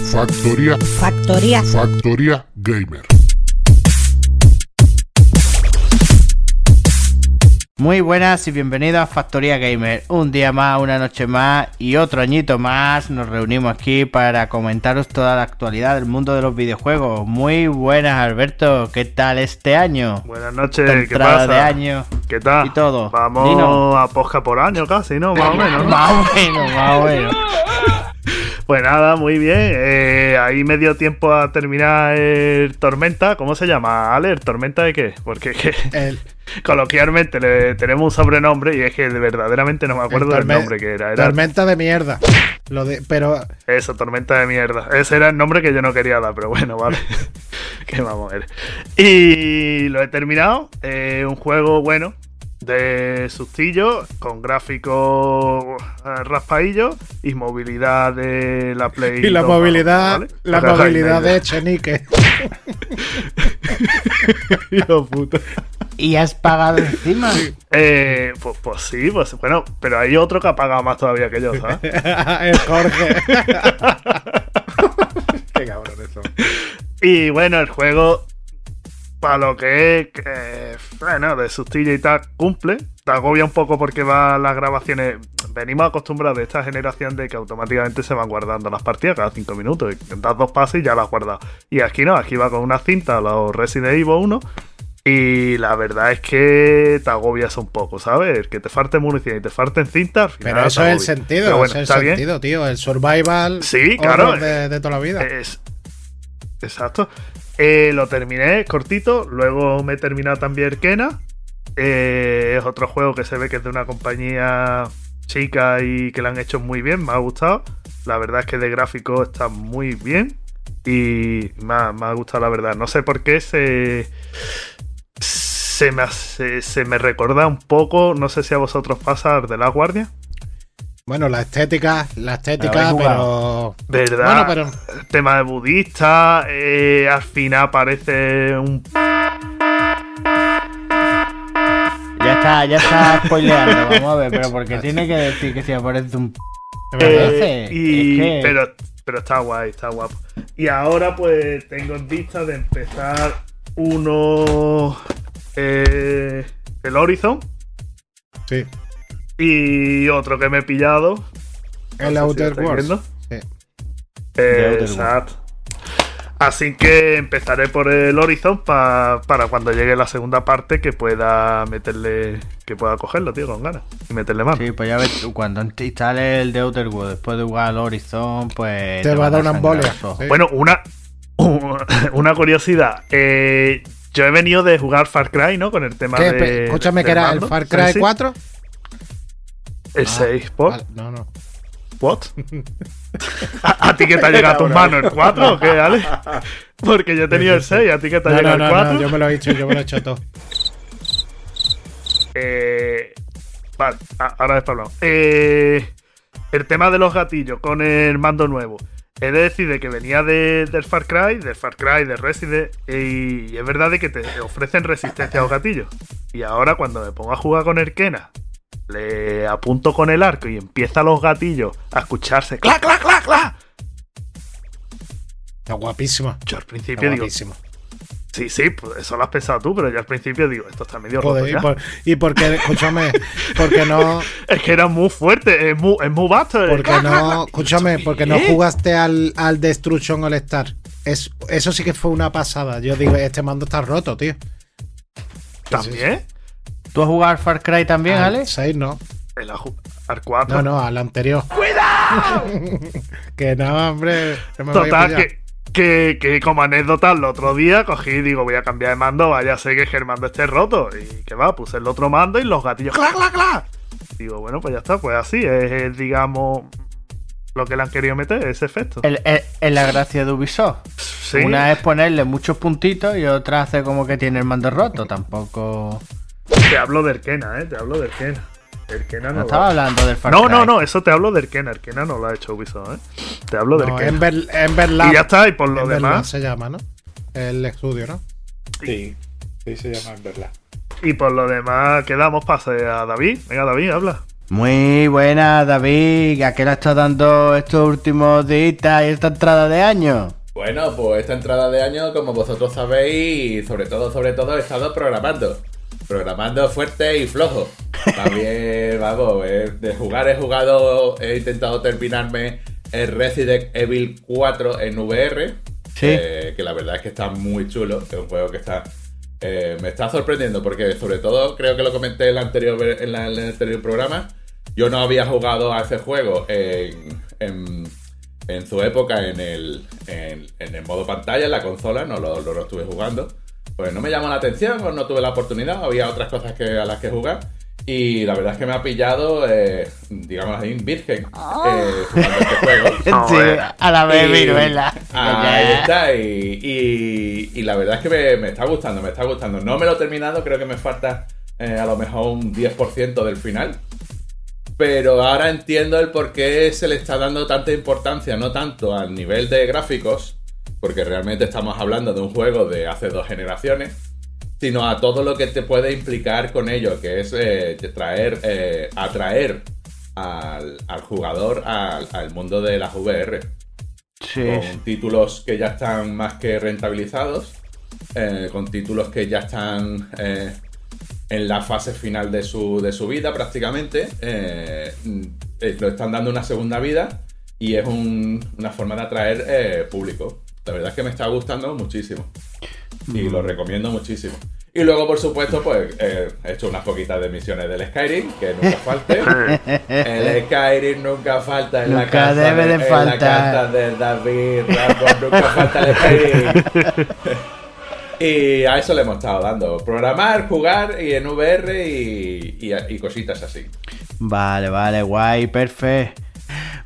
Factoría. Factor, Factoría. factoría. Factoría Gamer. Muy buenas y bienvenidos a Factoría Gamer. Un día más, una noche más y otro añito más nos reunimos aquí para comentaros toda la actualidad del mundo de los videojuegos. Muy buenas, Alberto. ¿Qué tal este año? Buenas noches, Esta ¿qué pasa? de año ¿Qué tal? y todo. Vamos a posca por año casi, ¿no? Más o menos. ¿no? Más o menos, más o menos. Pues nada, muy bien. Eh, ahí me dio tiempo a terminar el Tormenta. ¿Cómo se llama, Ale? ¿El ¿Tormenta de qué? Porque que El, coloquialmente le tenemos un sobrenombre y es que verdaderamente no me acuerdo el del nombre que era. Era Tormenta de mierda. Lo de, pero eso, Tormenta de mierda. Ese era el nombre que yo no quería dar, pero bueno, vale. que vamos a ver. Y lo he terminado. Eh, un juego bueno de sustillo con gráficos eh, raspaillos y movilidad de la Play. y la 2, movilidad, ¿vale? la movilidad de Echenique. Hijo puta. ¿Y has pagado encima? Eh, pues, pues sí, pues bueno, pero hay otro que ha pagado más todavía que yo, ¿sabes? el Jorge. Qué cabrón eso. Y bueno, el juego, para lo que es, que, bueno, de sustillo y tal, cumple. Te agobia un poco porque va las grabaciones. Venimos acostumbrados de esta generación de que automáticamente se van guardando las partidas cada 5 minutos. Y das dos pasos y ya las has guardado. Y aquí no, aquí va con una cinta, los Resident Evil 1. Y la verdad es que te agobias un poco, ¿sabes? Que te falte munición y te falten cintas. al final Pero eso es el sentido, bueno, eso es el bien. sentido, tío. El survival Sí, claro. de, de toda la vida. Es, exacto. Eh, lo terminé cortito. Luego me he terminado también Kena. Eh, es otro juego que se ve que es de una compañía chica y que lo han hecho muy bien. Me ha gustado. La verdad es que de gráfico está muy bien. Y me ha, gustado la verdad. No sé por qué se. Se me, se me recuerda un poco, no sé si a vosotros pasa de la guardia. Bueno, la estética, la estética, ¿Habéis pero. ¿Verdad? Bueno, pero. El tema de budista, eh, al final aparece un... Ya está, ya está spoileando. Vamos a ver, pero porque tiene que decir que si aparece un. Eh, y, es que- pero, pero está guay, está guapo. Y ahora pues tengo en vista de empezar uno... eh, el Horizon Sí. Y otro que me he pillado. El No si Outer estáis Worlds. viendo. Sí. Outer Exacto. Así que empezaré por el Horizon pa- para cuando llegue la segunda parte que pueda meterle, que pueda cogerlo, tío, con ganas. Y meterle mano. Sí, pues ya ves, cuando te instales el de Outer Worlds después de jugar al Horizon, pues. Te va a dar una embolia. Sí. Bueno, una, una curiosidad. Eh, yo he venido de jugar Far Cry, ¿no? Con el tema ¿Qué? de. Escúchame, del que era el. Far Sí, Cry sí. 4. El 6. ¿Por? Vale, no, no. ¿What? ¿A, a ti que te ha llegado a tus manos el 4 o qué, Ale? Porque yo he tenido el 6, ¿a ti que te ha No, llegado no, el no, 4? no, yo me lo he hecho, yo me lo he hecho todo. Eh, vale, ahora después. Eh, el tema de los gatillos con el mando nuevo. He de decir de que venía de- del Far Cry, del Far Cry, de Resident, y es verdad de que te ofrecen resistencia a los gatillos. Y ahora cuando me pongo a jugar con el Kena, le apunto con el arco y empieza los gatillos a escucharse ¡clac, clac, clac, clac! Está guapísima. Yo al Está principio digo, sí, sí, pues eso lo has pensado tú, pero yo al principio digo, esto está medio roto y, ya. por, y porque, escúchame, porque no, Es que era muy fuerte, es muy, es muy vasto. porque no, escúchame, porque no jugaste al, al Destruction All Star. Es, eso sí que fue una pasada. Yo digo, este mando está roto, tío. ¿También? ¿Tú has jugado al Far Cry también, Al Alex? 6 no. El al 4. No, no, al anterior. ¡Cuidado! que no, hombre. no me voy a Total, que, que, que como anécdota, el otro día cogí y digo, voy a cambiar de mando, vaya sé que el mando esté roto. Y que va, puse el otro mando y los gatillos, ¡clac, clac, clac! Digo, bueno, pues ya está, pues así, es, es, digamos, lo que le han querido meter, ese efecto. Es la gracia de Ubisoft. Sí, Una es ponerle muchos puntitos y otra hace como que tiene el mando roto. Tampoco. Te hablo del Kena, ¿eh? Te hablo del Kena. El Kena No no, estaba hablando del Far No, Cry. no, no, eso te hablo del Kena. El Kena no lo ha hecho Ubisoft, ¿eh? Te hablo del No, Kena. Ember, Ember Lab. Y ya está, y por lo Ember Lab demás, se llama, ¿no? El estudio, ¿no? Sí, sí se llama en verdad. y por lo demás, quedamos pase a David. Venga, David, habla. Muy buena, David. ¿A qué le estás dando estos últimos días y esta entrada de año? Bueno, pues esta entrada de año, como vosotros sabéis, sobre todo, sobre todo, he estado programando. Programando fuerte y flojo. También, vamos, eh, de jugar he jugado, he intentado terminarme el Resident Evil 4 en VR. Sí. eh, que la verdad es que está muy chulo. Es un juego que está. eh, me está sorprendiendo porque, sobre todo, creo que lo comenté en el anterior, en la- en el anterior programa. Yo no había jugado a ese juego en, en, en su época en el, en, en el modo pantalla, en la consola, no lo, lo- lo estuve jugando. Pues no me llamó la atención, o no tuve la oportunidad, había otras cosas que, a las que jugar. Y la verdad es que me ha pillado, eh, digamos así, virgen, eh, jugando este juego. Sí, a la vez, viruela. Ahí está, y, y- y la verdad es que me, me está gustando, me está gustando. No me lo he terminado, creo que me falta eh, a lo mejor un 10% del final. Pero ahora entiendo el por qué se le está dando tanta importancia, no tanto al nivel de gráficos, porque realmente estamos hablando de un juego de hace dos generaciones, sino a todo lo que te puede implicar con ello, que es eh, traer, eh, atraer al, al jugador al, al mundo de las VR Sí. con títulos que ya están más que rentabilizados, eh, con títulos que ya están eh, en la fase final de su, de su vida prácticamente, mm, lo están dando una segunda vida y es un- una forma de atraer público. La verdad es que me está gustando muchísimo y lo recomiendo muchísimo. Y luego, por supuesto, pues eh, he hecho unas poquitas de misiones del Skyrim, que nunca falte. El Skyrim nunca falta en la Nunca casa debe de en la faltar. casa de David Rambo, nunca falta el Skyrim. Y a eso le hemos estado dando. Programar, jugar y en VR y, y- y cositas así. Vale, vale, guay, perfecto.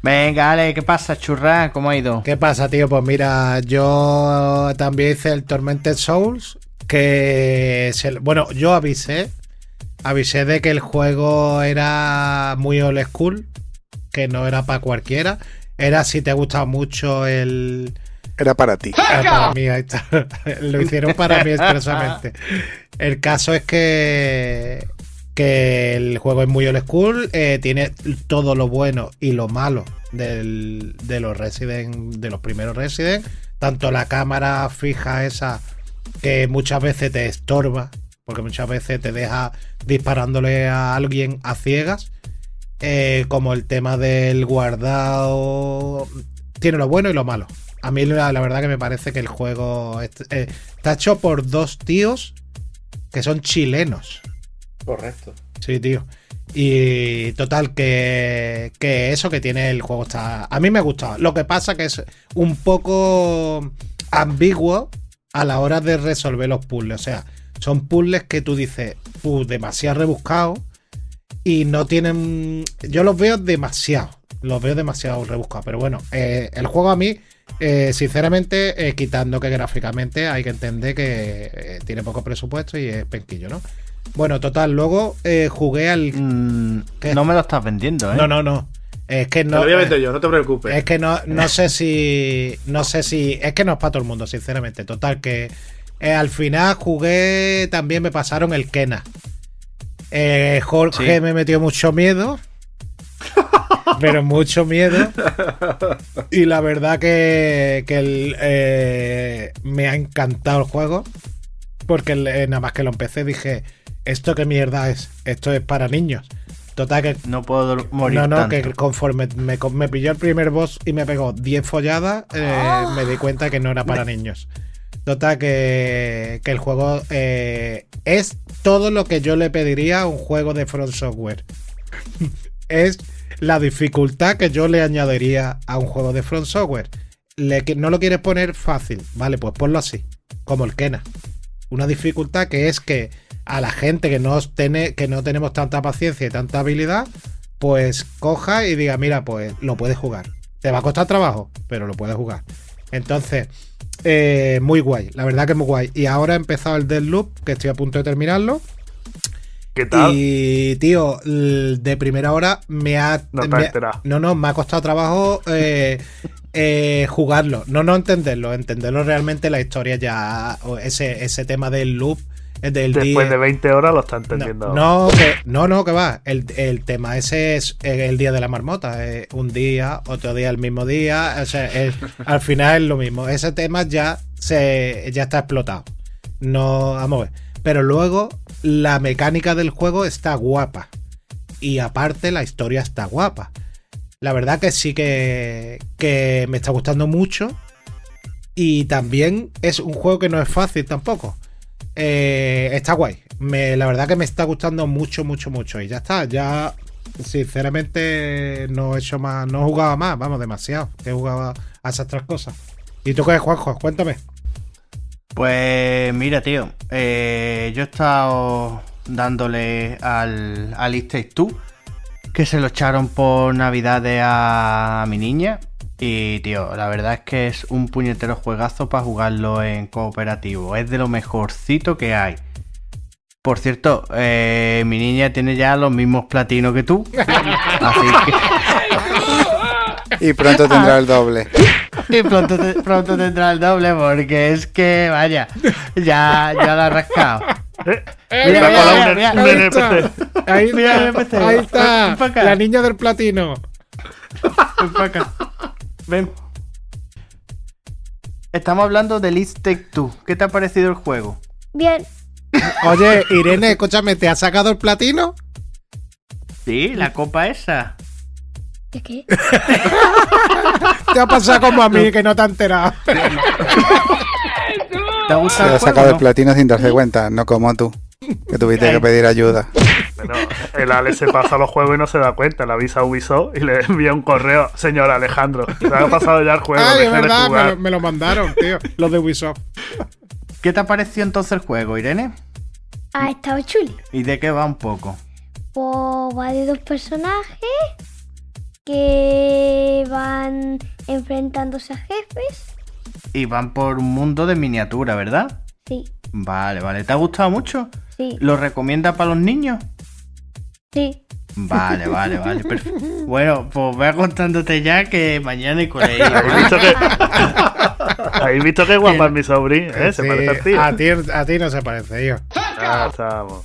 Venga, Ale, ¿qué pasa, churra? ¿Cómo ha ido? ¿Qué pasa, tío? Pues mira, yo también hice el Tormented Souls. Que. se- bueno, yo avisé. Avisé de que el juego era muy old school. Que no era para cualquiera. Era si te gusta mucho el. Era para ti. Ah, para mí, ahí está. Lo hicieron para mí expresamente. El caso es que, que el juego es muy old school, eh, tiene todo lo bueno y lo malo del- de los Resident, de los primeros Resident. Tanto la cámara fija esa que muchas veces te estorba, porque muchas veces te deja disparándole a alguien a ciegas. eh, como el tema del guardado. Tiene lo bueno y lo malo. A mí la, la verdad que me parece que el juego eh, está hecho por dos tíos que son chilenos. Correcto. Sí, tío. Y total, que, que eso que tiene el juego está. A mí me ha gustado. Lo que pasa que es un poco ambiguo a la hora de resolver los puzzles. O sea, son puzzles que tú dices, "Uh, demasiado rebuscados y no tienen. Yo los veo demasiado. Los veo demasiado rebuscados. Pero bueno, eh, el juego a mí, eh, sinceramente, eh, quitando que gráficamente hay que entender que tiene poco presupuesto y es penquillo, ¿no? Bueno, total, luego eh, jugué al. Mm, no me lo estás vendiendo, ¿eh? No, no, no. Es que Te no. lo voy a vender eh, yo, no te preocupes. es que no, no sé si. No sé si. Es que no es para todo el mundo, sinceramente. Total, que eh, al final jugué. También me pasaron el Kena. Eh, Jorge Sí. me metió mucho miedo. pero mucho miedo. Y la verdad que, que el, eh, me ha encantado el juego. Porque eh, nada más que lo empecé dije, ¿esto qué mierda es? Esto es para niños. Total que No puedo morir no, no, tanto. que conforme me, me pilló el primer boss y me pegó 10 folladas, eh, me di cuenta que no era para niños. Total, que, que el juego eh, es todo lo que yo le pediría a un juego de Front Software. es la dificultad que yo le añadiría a un juego de Front Software. Le, no lo quieres poner fácil, vale, pues ponlo así, como el Kena. Una dificultad que es que a la gente que no, tiene, que no tenemos tanta paciencia y tanta habilidad, pues coja y diga, mira, pues lo puedes jugar. Te va a costar trabajo, pero lo puedes jugar. Entonces, eh, muy guay, la verdad que muy guay. Y ahora he empezado el Deadloop, que estoy a punto de terminarlo. ¿Qué tal? Y, tío, de primera hora me ha. No me- no, no, me ha costado trabajo eh, eh, jugarlo. No, no entenderlo, entenderlo realmente la historia ya. Ese, ese tema del loop El del Después día- de 20 horas lo está entendiendo. No, no, que, no, no, que va. El, el tema ese es el día de la marmota. eh, un día, otro día, el mismo día. O sea, es- al final es lo mismo. Ese tema ya, se, ya está explotado. No, vamos a ver. Pero luego la mecánica del juego está guapa. Y aparte la historia está guapa. La verdad que sí que, que me está gustando mucho. Y también es un juego que no es fácil tampoco. Eh, está guay. Me, la verdad que me está gustando mucho, mucho, mucho. Y ya está. Ya, sinceramente, no he hecho más. No jugaba más, vamos, demasiado. Que jugaba a esas tres cosas. ¿Y tú qué, Juanjo? Cuéntame. Pues mira, tío, eh, yo he estado dándole al, al It Takes Two, que se lo echaron por navidades a, mi niña. Y tío, la verdad es que es un puñetero juegazo para jugarlo en cooperativo. Es de lo mejorcito que hay. Por cierto, eh, mi niña tiene ya los mismos platinos que tú. Así que... Y pronto tendrá el doble. Y pronto, te- pronto tendrá el doble porque es que, vaya, ya, ya la ha rascado. Eh, Mira, ha mira, mira, un- Ahí NPC. está. Ahí. Ahí. Ven. La niña del platino. Ven pa' acá. Ven. Estamos hablando del It Take Two. ¿Qué te ha parecido el juego? Bien, Oye, Irene, escúchame, ¿te has sacado el platino? Sí, la copa esa. ¿de qué? Te ha pasado como a mí, que no te has enterado. ¿Te ha Se gustado ha el sacado juego? el no? platino sin darse cuenta, no como tú. Que tuviste que pedir ayuda. Bueno, el Ale se pasa los juegos y no se da cuenta. Le avisa a Ubisoft y le envía un correo. Señor Alejandro, se ha pasado ya el juego. Ay, es deje de verdad, me jugar". lo, me lo mandaron, tío. Los de Ubisoft. ¿Qué te ha parecido entonces el juego, Irene? Ha estado chuli. ¿Y de qué va un poco? Pues va de dos personajes que van enfrentándose a jefes. Y van por un mundo de miniatura, ¿verdad? Sí, Vale, vale. ¿Te ha gustado mucho? sí, ¿Lo recomiendas para los niños? sí. Vale, vale, vale. perfecto. Bueno, pues voy contándote ya que mañana hay colegio. ¿Habéis visto que, ¿Habéis visto que guapa es mi sobrino? ¿eh? Se Sí, parece a ti. A ti no se parece, yo. Ya estamos.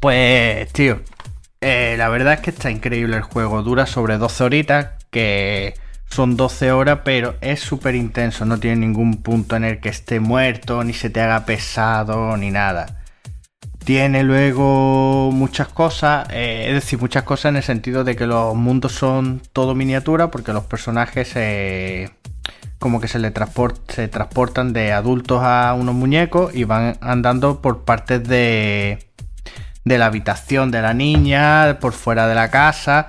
Pues, tío, eh, la verdad es que está increíble el juego. Dura sobre 12 horitas, que son 12 horas, pero es súper intenso. No tiene ningún punto en el que esté muerto, ni se te haga pesado, ni nada. Tiene luego muchas cosas, eh, es decir, muchas cosas en el sentido de que los mundos son todo miniatura, porque los personajes como que se le transportan de adultos a unos muñecos y van andando por partes de, de la habitación de la niña, por fuera de la casa.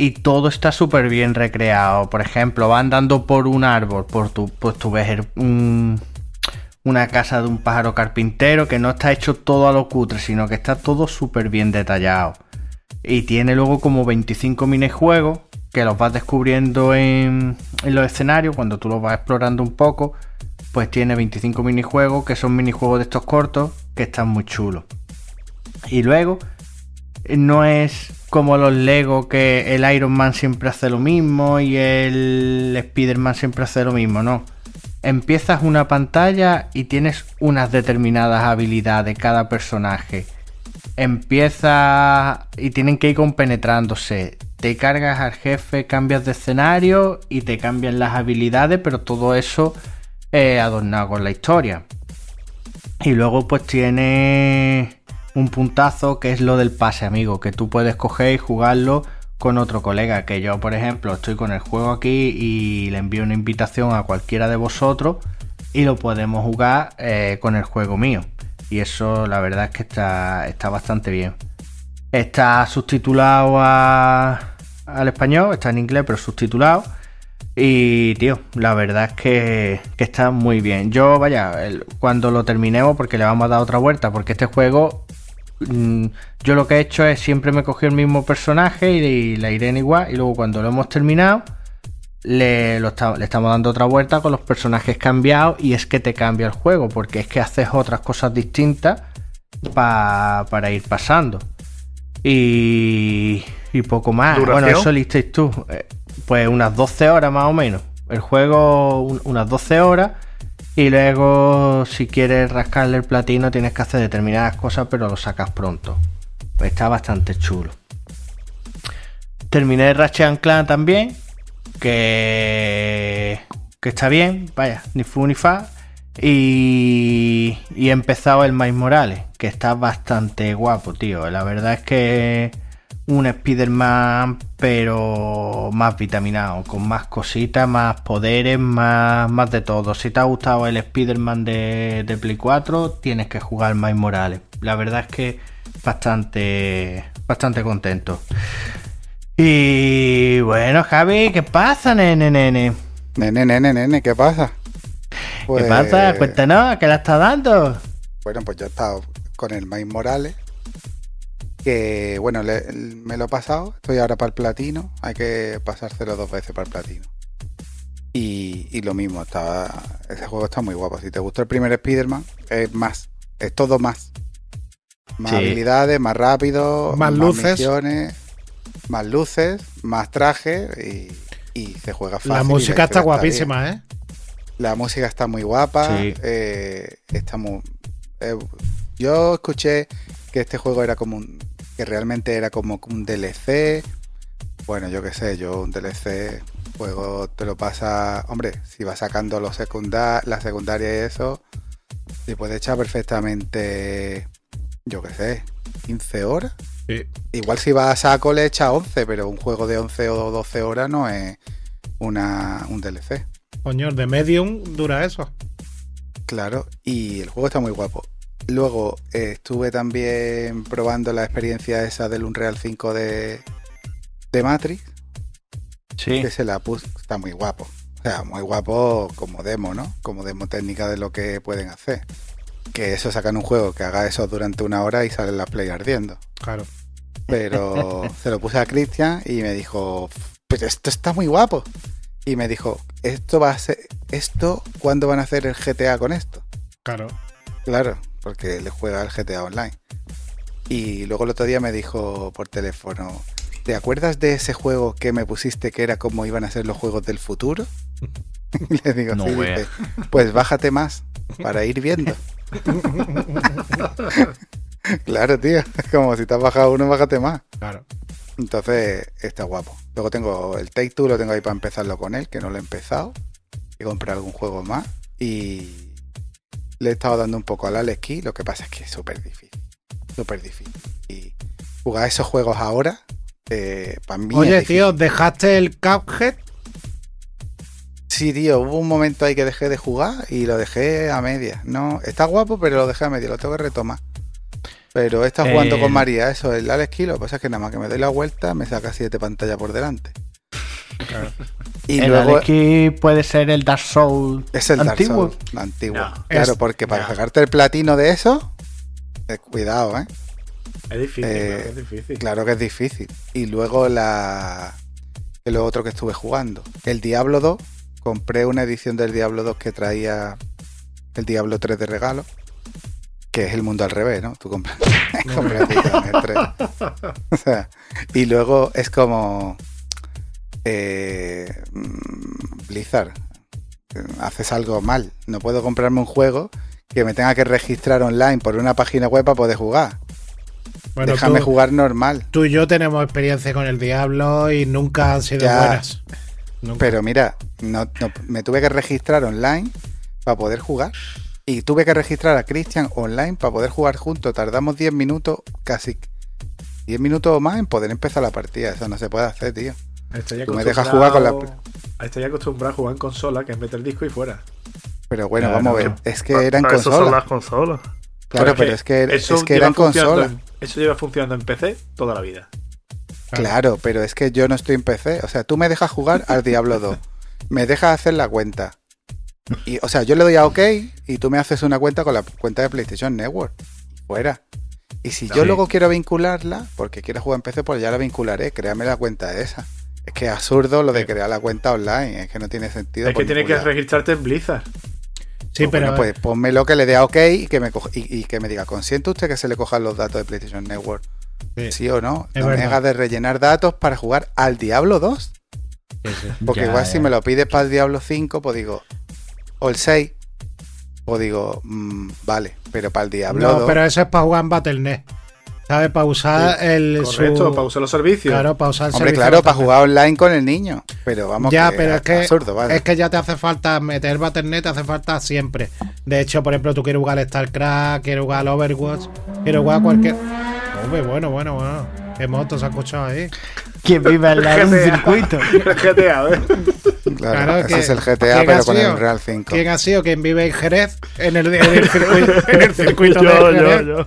Y todo está súper bien recreado. Por ejemplo, va andando por un árbol, por tu, pues tú ves una casa de un pájaro carpintero que no está hecho todo a lo cutre, sino que está todo súper bien detallado. Y tiene luego como 25 minijuegos que los vas descubriendo en, en los escenarios cuando tú los vas explorando un poco. Pues tiene 25 minijuegos que son minijuegos de estos cortos que están muy chulos. Y luego no es como los Lego que el Iron Man siempre hace lo mismo y el Spider-Man siempre hace lo mismo, no. Empiezas una pantalla y tienes unas determinadas habilidades de cada personaje. Empieza y tienen que ir compenetrándose. Te cargas al jefe, cambias de escenario y te cambian las habilidades, pero todo eso adornado con la historia. Y luego pues tiene un puntazo que es lo del pase, amigo, que tú puedes coger y jugarlo con otro colega. Que yo, por ejemplo, estoy con el juego aquí y le envío una invitación a cualquiera de vosotros y lo podemos jugar eh, con el juego mío. Y eso la verdad es que está, está bastante bien. Está subtitulado al español, está en inglés, pero subtitulado. Y, tío, la verdad es que, que está muy bien. Yo, vaya, cuando lo terminemos, porque le vamos a dar otra vuelta, porque este juego, yo lo que he hecho es siempre me cogí el mismo personaje y, la Irene igual, y luego cuando lo hemos terminado, le, lo esta- le estamos dando otra vuelta con los personajes cambiados, y es que te cambia el juego, porque es que haces otras cosas distintas pa- para ir pasando. Y, y poco más. ¿Duración? Bueno, eso listeis tú. Eh, Pues unas 12 horas más o menos. El juego, un- unas 12 horas. Y luego, si quieres rascarle el platino, tienes que hacer determinadas cosas, pero lo sacas pronto. Está bastante chulo. Terminé Ratchet and Clank también, que, que está bien, vaya, ni fu ni fa. Y, y he empezado el Miles Morales, que está bastante guapo, tío. La verdad es que un Spider-Man, pero más vitaminado, con más cositas, más poderes, más, más de todo. Si te ha gustado el Spider-Man de, de Play 4, tienes que jugar Miles Morales. La verdad es que bastante, bastante contento. Y bueno, Javi, ¿qué pasa, nene, nene? Nene, nene, nene, ¿qué pasa? ¿Qué pasa? Cuéntanos, ¿qué le está dando? Bueno, pues yo he estado con el Miles Morales. Que bueno, le- me lo he pasado. Estoy ahora para el platino. Hay que pasárselo dos veces para el platino. Y, y lo mismo, está, ese juego está muy guapo. Si te gustó el primer Spider-Man, es más. Es todo más. Más Sí. habilidades, más rápido, Más luces. misiones, más luces, más traje y, y se juega fácil. La música está guapísima, ¿eh? La música está muy guapa. Sí. eh, está muy. eh, yo escuché que este juego era como un. que realmente era como un DLC. Bueno, yo qué sé, yo un DLC. Juego te lo pasa. Hombre, si vas sacando los secunda la secundaria y eso. Se puede echar perfectamente. Yo qué sé, 15 horas. Sí. Igual si vas a saco le echa 11, pero un juego de 11 o 12 horas no es una, un DLC. Coño, de Medium dura eso. Claro, y el juego está muy guapo. Luego eh, estuve también probando la experiencia esa del Unreal 5 de, de Matrix, Sí. que se la puse, está muy guapo. O sea, muy guapo como demo, ¿no? Como demo técnica de lo que pueden hacer. Que eso sacan un juego que haga eso durante una hora y salen las play ardiendo. Claro. Pero se lo puse a Cristian y me dijo, pues esto está muy guapo. Y me dijo, esto va a ser, esto, ¿cuándo van a hacer el GTA con esto? Claro. Claro, porque le juega al GTA Online. Y luego el otro día me dijo por teléfono, ¿te acuerdas de ese juego que me pusiste que era como iban a ser los juegos del futuro? Y le digo, No sí, dice, pues bájate más para ir viendo. claro, tío, es como si te has bajado uno, bájate más. Claro. Entonces está guapo. Luego tengo el Take Two, lo tengo ahí para empezarlo con él, que no lo he empezado. Y comprar algún juego más. Y le he estado dando un poco al Alex Key, lo que pasa es que es súper difícil. Súper difícil. Y jugar esos juegos ahora, eh, para mí. Oye, es tío. ¿dejaste el Cuphead? Sí, tío, hubo un momento ahí que dejé de jugar y lo dejé a media. No, está guapo, pero lo dejé a media, lo tengo que retomar. Pero estado jugando Eh, con María, eso, el Alex Key, lo que pasa es que nada más que me doy la vuelta, me saca siete pantallas por delante. Y el luego Alex puede ser el Dark Souls es el Dark. Souls, antiguo. No. claro, Es- porque para no. sacarte el platino de eso, eh, cuidado, ¿eh? Es difícil, Eh, claro que es difícil. Claro que es difícil. Y luego la. Lo otro que estuve jugando. El Diablo 2. Compré una edición del Diablo 2 que traía el Diablo 3 de regalo. Que es el mundo al revés, ¿no? Tú compras, compras el edición, el 3. O sea, y luego es como. Eh, mm, Blizzard. eh, Haces algo mal. No puedo comprarme un juego que me tenga que registrar online por una página web para poder jugar. Bueno, Déjame tú, jugar normal. tú y yo tenemos experiencia con el Diablo y nunca han sido Ya. buenas. Nunca. Pero mira, no, no- me tuve que registrar online para poder jugar. Y tuve que registrar a Christian online para poder jugar juntos. Tardamos 10 minutos, casi 10 minutos o más en poder empezar la partida. Eso no se puede hacer, tío. Estoy tú me dejas jugar con la- acostumbrado- Estoy acostumbrado a jugar en consola, que es meter disco y fuera. Pero bueno, Claro. vamos a ver. Es que eran eso son consolas. las consolas. Claro, es pero es que, es eran funcionando consolas. en- Eso lleva funcionando en PC toda la vida. Claro, pero es que yo no estoy en PC. O sea, tú me dejas jugar al Diablo 2. Me dejas hacer la cuenta. Y, o sea, yo le doy a OK y tú me haces una cuenta con la cuenta de PlayStation Network. Fuera. Y si yo Sí. luego quiero vincularla, porque quiero jugar en PC, pues ya la vincularé. Créame la cuenta esa. Es que es absurdo lo de crear la cuenta online. Es que no tiene sentido. es que tienes que registrarte en Blizzard. sí, Pues pero bueno, pues pónmelo que le dé a OK y que me, coja- y, y que me diga, ¿consiente usted que se le cojan los datos de PlayStation Network? Sí. Sí, o no. Es no me verdad. hagas de rellenar datos para jugar al Diablo 2. Porque Ya, igual ya. si me lo pides para el Diablo 5, pues digo, o el 6, pues digo, mm, vale, pero para el Diablo No, 2, pero eso es para jugar en Battle.net. ¿Sabes? Para usar el. Correcto, su- para usar los servicios. Claro, para usar el hombre, servicio claro, para jugar online con el niño. Pero vamos, Ya, que pero es que, absurdo, vale. es que ya te hace falta meter Battle.net, te hace falta siempre. De hecho, por ejemplo, tú quieres jugar al StarCraft, quieres jugar al Overwatch, quieres jugar a cualquier. Hombre, bueno, bueno, bueno. ¿Qué moto se ha escuchado ahí? Quien vive al lado de un circuito. GTA. Claro, Claro ese que- es el ¿quién GTA, ha pero con sido? el Real 5. ¿Quién ha sido quien vive en Jerez? En el, en el circuito, en el circuito Yo, de yo, yo.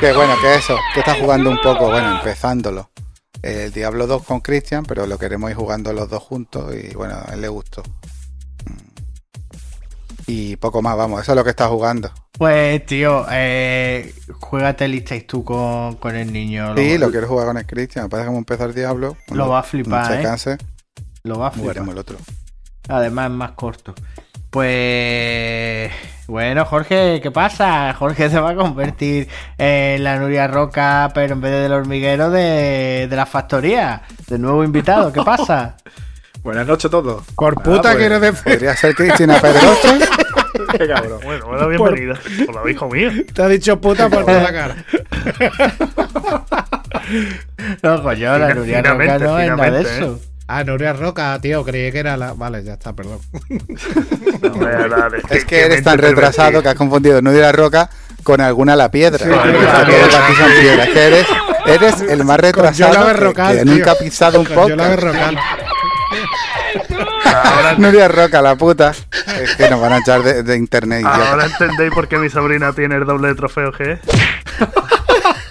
Que bueno, que eso, que está jugando un poco, bueno, empezándolo. El Diablo 2 con Christian, pero lo queremos ir jugando los dos juntos y bueno, a él le gustó. Y poco más, vamos, eso es lo que está jugando. Pues, tío, eh, juégate el Takes Two con, con el niño. Sí, lo quiero jugar con el Christian, me parece que como empezar el Diablo. Lo va a flipar, no se ¿eh? canse, lo va a flipar. jugaremos el otro. Además es más corto. Pues bueno, Jorge, ¿qué pasa? Jorge se va a convertir en la Nuria Roca, pero en vez del hormiguero de, de la factoría. De nuevo invitado, ¿qué pasa? Buenas noches a todos. Por Ah, puta pues, quiero decir. Podría ser Cristina Pedroche. Qué cabrón. Bueno, bueno, bienvenida. Hola, hijo mío. Te ha dicho puta por toda la cara. No, coño, la Nuria Roca no es nada de eso. Ah, Nuria Roca, tío, creí que era la. Vale, ya está, perdón. Dale, Es que eres tan retrasado que has confundido Nudia la Roca con alguna la piedra. Sí, piedras. Es que eres, eres el más retrasado que, Berrocal, que tío. nunca ha pisado un. Berrocal. Ahora, Nuria Roca, la puta. Es que nos van a echar de, de internet. idiota. ahora entendéis por qué mi sobrina tiene el doble de trofeo es.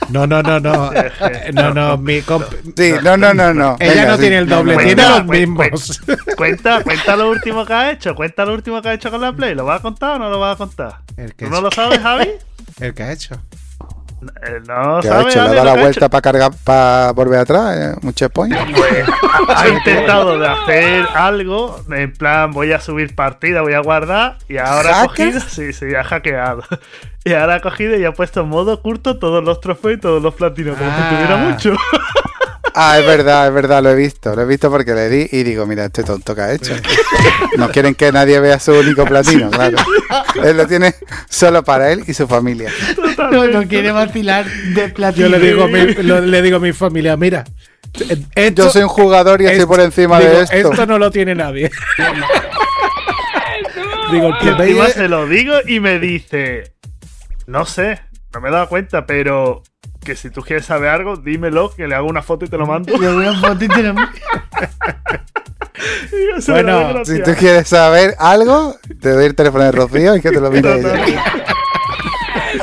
No, no, no, no. No, no, mi comp- Sí, no, no, no, no. Ella Venga, no sí. tiene el doble, tiene los mismos. Cuenta, cuenta lo último que ha hecho. Cuenta lo último que ha hecho con la Play. ¿Lo vas a contar o no lo vas a contar? ¿Tú no lo sabes, Javi? el que ha hecho. Eh, No ¿Qué ha sabes, hecho? ¿Le ha dado la ha vuelta para cargar, para volver atrás? ¿Eh? ¿Un checkpoint? Pues ha intentado de hacer algo, en plan voy a subir partida, voy a guardar, y ahora ha cogido, sí, sí, ha hackeado. Y ahora ha cogido y ha puesto en modo curto todos los trofeos y todos los platinos, como Ah. si tuviera mucho. Ah, es verdad, es verdad, lo he visto. Lo he visto porque le di y digo, mira, este tonto que ha hecho. No quieren que nadie vea su único platino, claro. Él lo tiene solo para él y su familia. No, no quiere vacilar de platino. Yo le digo, a mi, lo- le digo a mi familia, mira, esto, Yo soy un jugador y estoy esto- por encima digo, de esto. no lo tiene nadie. digo, que veis- se lo digo y me dice, no sé, no me he dado cuenta, pero que si tú quieres saber algo, dímelo, que le hago una foto y te lo mando. Le voy a foto y te Bueno. Si tú quieres saber algo, te doy el teléfono de Rocío y que te lo mire ella.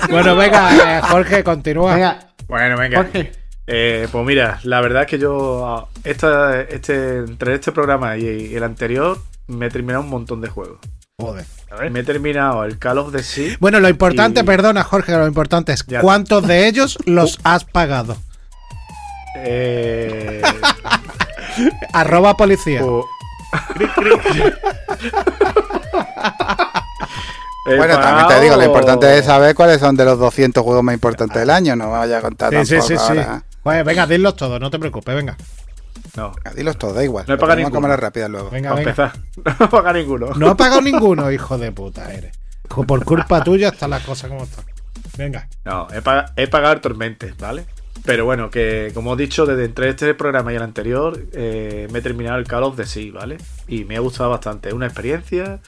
Bueno, venga, eh, Jorge, continúa. Venga, Bueno, venga. Jorge. Eh, pues mira, la verdad es que yo esta, este, entre este programa y, y el anterior me he terminado un montón de juegos. Joder. Me he terminado el Call of the Sea. Bueno, lo importante, Y- perdona, Jorge, lo importante es Ya. cuántos de ellos los has pagado. Eh, Arroba policía. He Bueno, también te digo, lo importante es saber cuáles son de los 200 juegos más importantes del año. No vaya a contar Sí, sí, tampoco sí, sí. ahora. Pues venga, dilos todos, no te preocupes, venga. No, Dilos todos, da igual. No he pagado ninguno. cámara rápida luego. Venga, venga. empezar. No paga ninguno. No ha pagado ninguno, hijo de puta, eres. Por culpa tuya están las cosas como están. Venga. No, he, pag- he pagado el Tormentes, ¿vale? Pero bueno, que como he dicho, desde entre este programa y el anterior, eh, me he terminado el Call of the Sea, ¿vale? Y me ha gustado bastante. Es una experiencia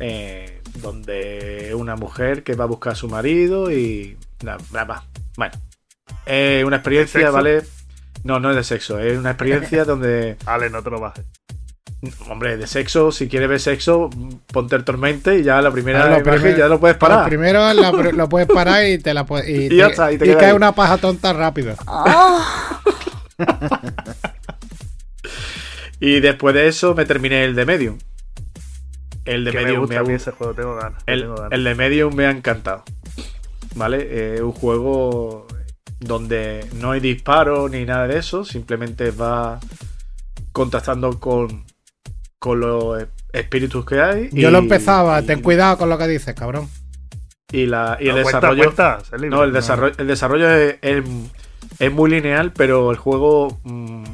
eh, donde una mujer que va a buscar a su marido y. Nada, nada más. Bueno, una experiencia, sexo? ¿vale? No, no es de sexo, es una experiencia donde. Ale, no te lo bajes. Hombre, de sexo, si quieres ver sexo, ponte el tormente y ya la primera Ah, lo imagen primero- ya lo puedes Lo parar. primero la- lo puedes parar y te la puedes. Y, Y ya está, y te queda cae ahí. una paja tonta rápido. Y después de eso me terminé el de Medium. El de Que me Medium gusta me ha mí gu- ese juego, tengo ganas. el, tengo ganas. el de Medium me ha encantado. ¿Vale? Es un juego donde no hay disparos ni nada de eso. Simplemente va contactando con, con los espíritus que hay. Yo y- lo empezaba, y- ten cuidado con lo que dices, cabrón. Y, la, y el cuenta, desarrollo. cuenta, sé libre. No, el desarrollo, el desarrollo es, es- es muy lineal, pero el juego mm,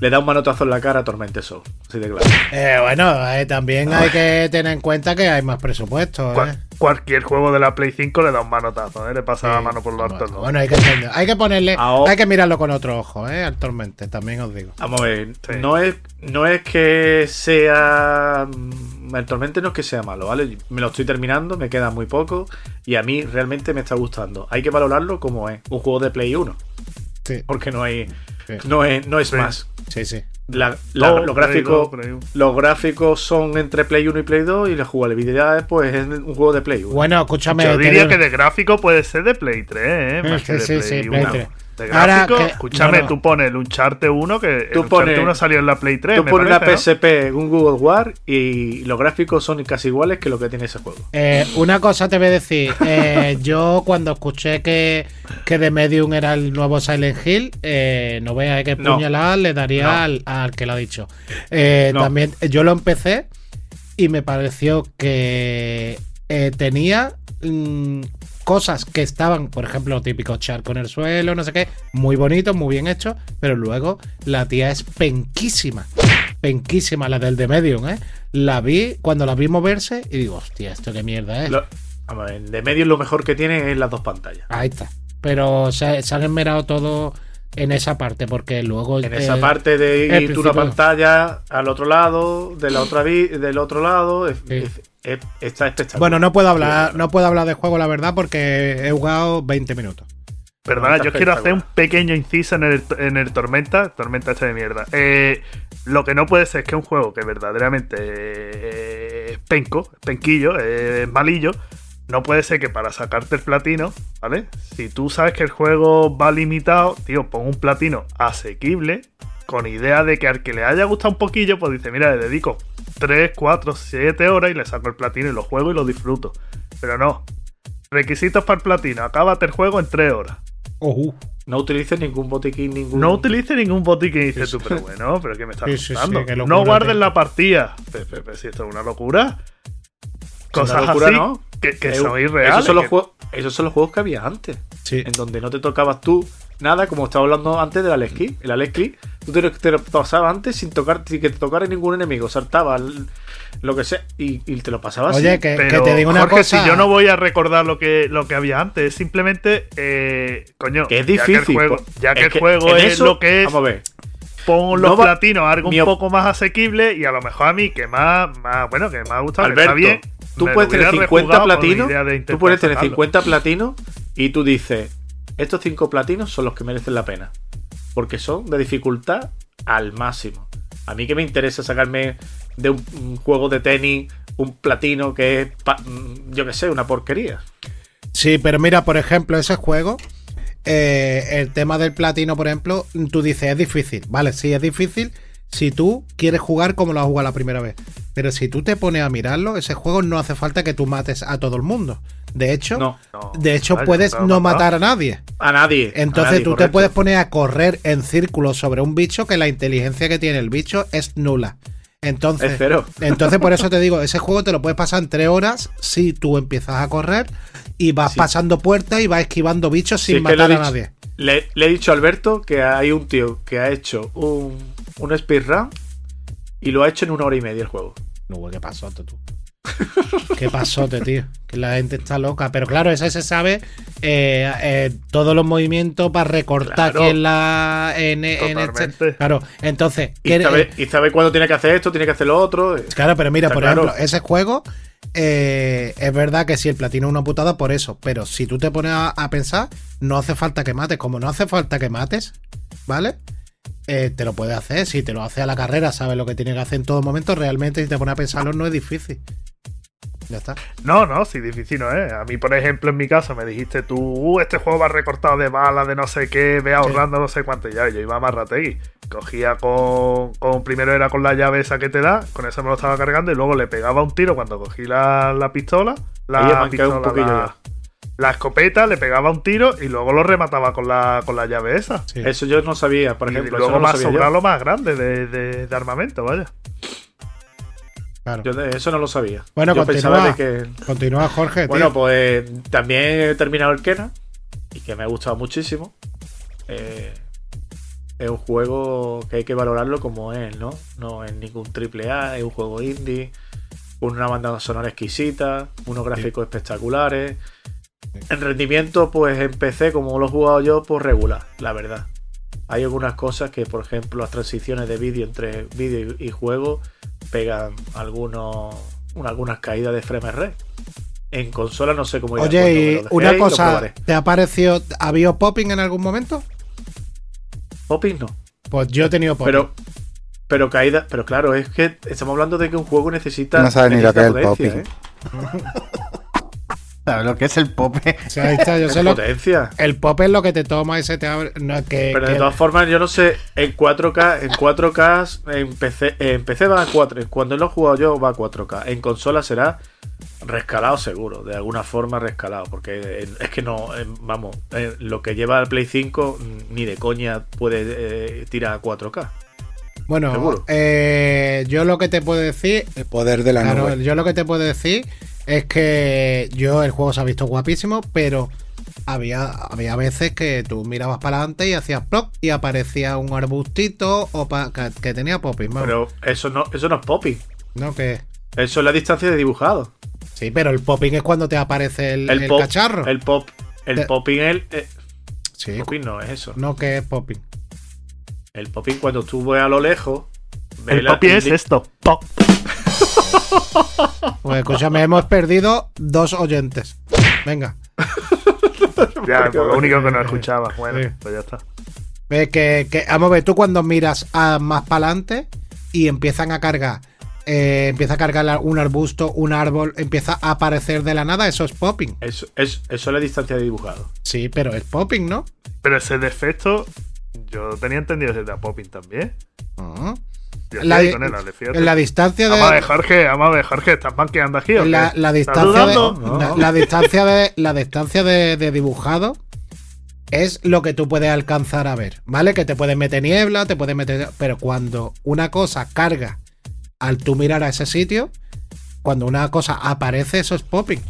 le da un manotazo en la cara a Tormented Soul. Así de claro. Eh, bueno, eh, también hay que tener en cuenta que hay más presupuesto. Cual- ¿eh? cualquier juego de la Play 5 le da un manotazo, ¿eh? le pasa la mano por los altos. Bueno, bueno, hay que entender. Hay que ponerle. Ahora- Hay que mirarlo con otro ojo, ¿eh? Actualmente, también os digo. Vamos a ver, Sí. no, es, no es que sea. El Tormente no es que sea malo, ¿vale? Me lo estoy terminando, me queda muy poco y a mí realmente me está gustando. Hay que valorarlo como es un juego de Play 1, Sí, porque no hay. Sí. No es, no es Sí. más. Sí, sí. La- la- No, los, Play gráficos, 2, Play 1. los gráficos son entre Play 1 y Play 2 y la jugabilidad pues es un juego de Play 1. Bueno, escúchame. Yo diría que de gráfico puede ser de Play 3, ¿eh? Sí, Más que de sí, sí, Play Play 1. 3. De Ahora que- escúchame, no, no. tú pones el Uncharted 1, que el Tú Uncharted pones- 1 salió en la Play 3. Tú pones una ¿no? PSP, un Google War y los gráficos son casi iguales que lo que tiene ese juego. Eh, una cosa te voy a decir. eh, yo cuando escuché que, que The Medium era el nuevo Silent Hill, eh, no veas que No. puñalada le daría No. al, al que lo ha dicho. Eh, No. También yo lo empecé y me pareció que eh, tenía mm, cosas que estaban, por ejemplo, típico charco en el suelo, no sé qué, muy bonito, muy bien hecho, pero luego la tía es penquísima. Penquísima la del The Medium, ¿eh? La vi cuando la vi moverse y digo, hostia, esto qué mierda es. Lo- vamos a ver, de medio lo mejor que tiene es las dos pantallas. Ahí está. Pero se, se han esmerado todo en esa parte, porque luego. En eh, esa parte de ir tú una pantalla al otro lado, de la otra del otro lado, es- Sí. es- es- está espectacular. Bueno, no puedo hablar, no puedo hablar de juego, la verdad, porque he jugado 20 minutos. Perdona, yo quiero hacer un pequeño inciso en el, en el Tormenta. Tormenta este de mierda. Eh, lo que no puede ser es que un juego que verdaderamente eh, es penco, penquillo, es malillo, no puede ser que para sacarte el platino, ¿vale? Si tú sabes que el juego va limitado, tío, pon un platino asequible, con idea de que al que le haya gustado un poquillo, pues dice, mira, le dedico 3, 4, 7 horas y le saco el platino y lo juego y lo disfruto. Pero no. Requisitos para el platino, acábate el juego en 3 horas. No utilices ningún botiquín, ningún. No utilice ningún botiquín, dices Sí, tú, pero bueno, pero ¿qué me estás Sí, sí, contando? sí, qué locura, no guarden tío. la partida. Pero, pero, pero si esto es una locura. Cosas una locura, así ¿no? que, que Eh, son irreales. Esos son, los que- juegos, esos son los juegos que había antes. Sí. En donde no te tocabas tú nada, como estaba hablando antes del Alex Kidd. El Alex Kidd, tú te, lo- te lo pasabas antes sin tocar, sin que te tocara ningún enemigo. Saltaba el- lo que sea y, y te lo pasabas Oye, así. que, que Pero, te digo una Jorge, cosa. si yo no voy a recordar lo que, lo que había antes, es simplemente, eh, coño, Que es ya que el difícil. juego, ya que es el que juego en es eso- lo que es, Vamos a ver. pon no los va- platinos algo un op- poco más asequible y a lo mejor a mí que más, más bueno, que me ha gustado, que Alberto, está bien. Tú puedes tener hubiera 50 rejugado con la platinos. Tú puedes tener sacarlo. 50 platinos y tú dices: Estos 5 platinos son los que merecen la pena. Porque son de dificultad al máximo. A mí que me interesa sacarme de un, un juego de tenis un platino que es, pa- mm, yo que sé, una porquería. Sí, pero mira, por ejemplo, ese juego, eh, el tema del platino, por ejemplo, tú dices, es difícil. Vale, sí, es difícil si tú quieres jugar como lo has jugado la primera vez. Pero si tú te pones a mirarlo, ese juego no hace falta que tú mates a todo el mundo. De hecho, No, No, de hecho puedes no matar a nadie. a nadie. a Entonces nadie, tú te puedes poner a correr en círculos sobre un bicho que la inteligencia que tiene el bicho es nula. Entonces, Es cero. entonces por eso te digo, ese juego te lo puedes pasar en tres horas si tú empiezas a correr y vas Sí. pasando puertas y vas esquivando bichos sin matar a dicho- nadie. Le, le he dicho a Alberto que hay un tío que ha hecho un, un speedrun y lo ha hecho en una hora y media el juego. No, güey, qué pasote tú. qué pasote, tío. Que la gente está loca. Pero claro, ese se sabe eh, eh, todos los movimientos para recortar Claro. en la. En, en este- Totalmente. Claro, entonces. Y ¿qué- sabe, y sabe cuándo tiene que hacer esto, tiene que hacer lo otro. Claro, pero mira, por claro. ejemplo, ese juego eh, es verdad que si el platino es una putada por eso, pero si tú te pones a, a pensar, no hace falta que mates. Como no hace falta que mates, ¿vale? Eh, te lo puedes hacer. Si te lo hace a la carrera, sabes lo que tiene que hacer en todo momento. Realmente, si te pones a pensarlo, no es difícil. Ya está. No, no, sí, difícil no es. A mí, por ejemplo, en mi caso, me dijiste tú, uh, este juego va recortado de balas, de no sé qué, ve ahorrando no sé cuánto. Ya, yo iba a Marrategui. Cogía con, con. Primero era con la llave esa que te da, con esa me lo estaba cargando, y luego le pegaba un tiro cuando cogí la, la pistola. La manqueado pistola, un poquillo la, la escopeta, le pegaba un tiro y luego lo remataba con la, con la llave esa. Sí. Eso yo no sabía, por y ejemplo. luego eso no lo más lo más grande de, de- de armamento, vaya. Claro. Yo de eso no lo sabía. Bueno, yo continúa. pensaba de que. Continúa, Jorge. Bueno, tío. pues también he terminado el Kena y que me ha gustado muchísimo. Eh, es un juego que hay que valorarlo como es, ¿no? No es ningún triple A, es un juego indie, con una banda sonora exquisita, unos gráficos espectaculares. En rendimiento, pues en PC, como lo he jugado yo, pues regular, la verdad. Hay algunas cosas que, por ejemplo, las transiciones de vídeo entre vídeo y, juego pegan algunos, un- algunas caídas de frame rate. En consola no sé cómo irá. Oye, y una cosa. ¿te ha parecido, ha habido popping en algún momento? Popping no. Pues yo he tenido popping. Pero, pero caída, pero claro, es que estamos hablando de que un juego necesita. No sabe ni lo que es el popping. ¿eh? ¿Sabes lo que es el pope? O sea, ahí está, yo sé lo- Potencia. el pop es lo que te toma y se te abre. No, que, Pero de que- todas formas, yo no sé, en 4K, en 4K, en PC, en PC va a 4, cuando lo he jugado yo va a 4K, en consola será rescalado seguro, de alguna forma rescalado, porque eh, es que no, eh, vamos, eh, lo que lleva el Play 5 mm, ni de coña puede eh, tirar a 4K. bueno, eh, yo lo que te puedo decir El poder de la Claro, nube. yo lo que te puedo decir es que yo el juego se ha visto guapísimo, pero había, había veces que tú mirabas para adelante y hacías plop y aparecía un arbustito o pa- que, que tenía popping. vamos. Pero eso no, eso no es popping, no que eso es la distancia de dibujado. sí, pero el popping es cuando te aparece el, El, el pop, cacharro. el pop, el popping es el, eh, sí, popping no es eso. no que es popping. El popping cuando tú ves a lo lejos, El popping es esto. Pop. Pues escúchame, hemos perdido dos oyentes. Venga. Ya, pues lo único que no escuchaba. Bueno, Sí. pues ya está. Ve que, que- vamos a ver, tú cuando miras a más para adelante y empiezan a cargar, eh, empieza a cargar un arbusto, un árbol, empieza a aparecer de la nada, eso es popping. Eso, es, eso es la distancia de dibujado. Sí, pero es popping, ¿no? Pero ese defecto, yo tenía entendido desde Popping también. Ah. La con él. En la distancia Vamos a ver, de. Jorge, vamos a ver, Jorge, ¿estás manqueando aquí la, la ¿Estás distancia de, la, la distancia de la distancia de, de dibujado es lo que tú puedes alcanzar a ver, ¿vale? Que te puedes meter niebla, te puedes meter. Pero cuando una cosa carga al tú mirar a ese sitio, cuando una cosa aparece, eso es popping.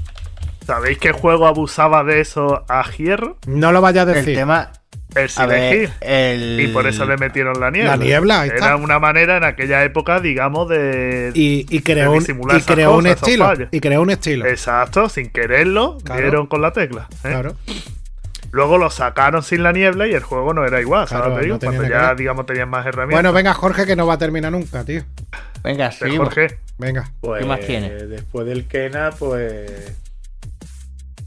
¿Sabéis qué juego abusaba de eso a hierro? No lo vayas a El decir. tema. El Silent el. Y por eso le metieron la niebla. La niebla, ahí está. Era una manera en aquella época, digamos, de. y, y creó de un, disimular y esas creó un cosas, esos estilo. Y creó un estilo. Exacto, sin quererlo, Claro. dieron con la tecla. ¿eh? Claro. Luego lo sacaron sin la niebla y el juego no era igual, ¿sabes? Claro, lo que te digo? no tenía Cuando ya, ver. digamos, tenían más herramientas. Bueno, venga, Jorge, que no va a terminar nunca, tío. Venga, seguimos. Jorge, Venga. Pues, ¿Qué más tiene? Después del Kena, pues.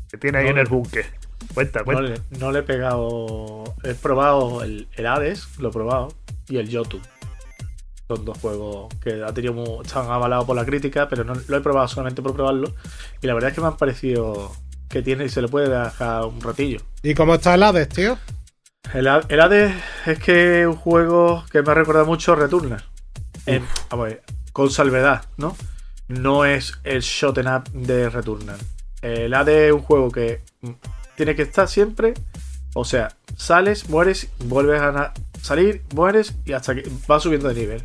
que tiene ahí No, en el búnker. Cuenta, No le, no le he pegado. He probado el, el Hades, lo he probado, y el Yotu. Son dos juegos que ha tenido están avalados por la crítica, pero no lo he probado solamente por probarlo. Y la verdad es que me han parecido que tiene y se le puede dejar un ratillo. ¿Y cómo está el Hades, tío? El, el Hades es que es un juego que me ha recordado mucho Returnal. En- vamos a ver, con salvedad, ¿no? No es el shot up de Returnal. El Hades es un juego que mm, tiene que estar siempre. O sea, sales, mueres, vuelves a salir, mueres y hasta que vas subiendo de nivel.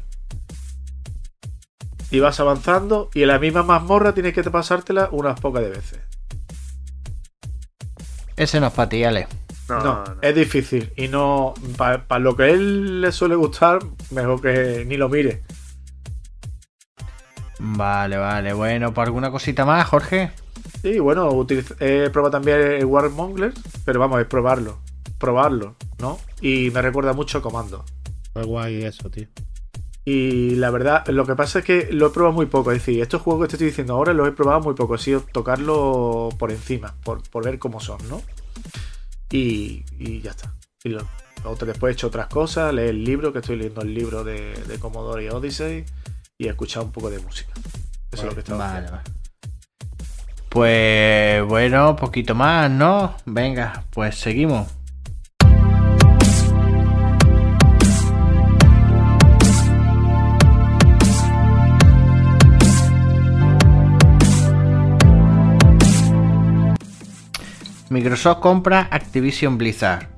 Y vas avanzando y en la misma mazmorra tienes que pasártela unas pocas de veces. Ese no es para ti, Ale. No, No, no, no. es difícil. Y no. Para lo que a él le suele gustar, mejor que ni lo mire. Vale, vale. Bueno, ¿por alguna cosita más, Jorge? Sí, bueno, he probado también el Warmongers, pero vamos, es probarlo. Probarlo, ¿no? Y me recuerda mucho a Comando. Fue guay eso, tío. Y la verdad, lo que pasa es que lo he probado muy poco. Es decir, estos juegos que te estoy diciendo ahora los he probado muy poco. He sido tocarlo por encima, por, por ver cómo son, ¿no? Y, y ya está. Y lo- después he hecho otras cosas, leer el libro, que estoy leyendo el libro de, de Commodore y Odyssey, y he escuchado un poco de música. Eso es lo que estaba Vale, haciendo. vale. Pues bueno, poquito más, ¿no? Venga, pues seguimos. Microsoft compra Activision Blizzard.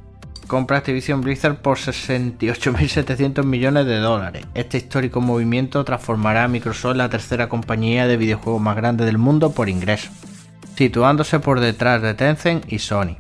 Compra Activision Blizzard por 68.700 millones de dólares. Este histórico movimiento transformará a Microsoft en la tercera compañía de videojuegos más grande del mundo por ingreso, situándose por detrás de Tencent y Sony.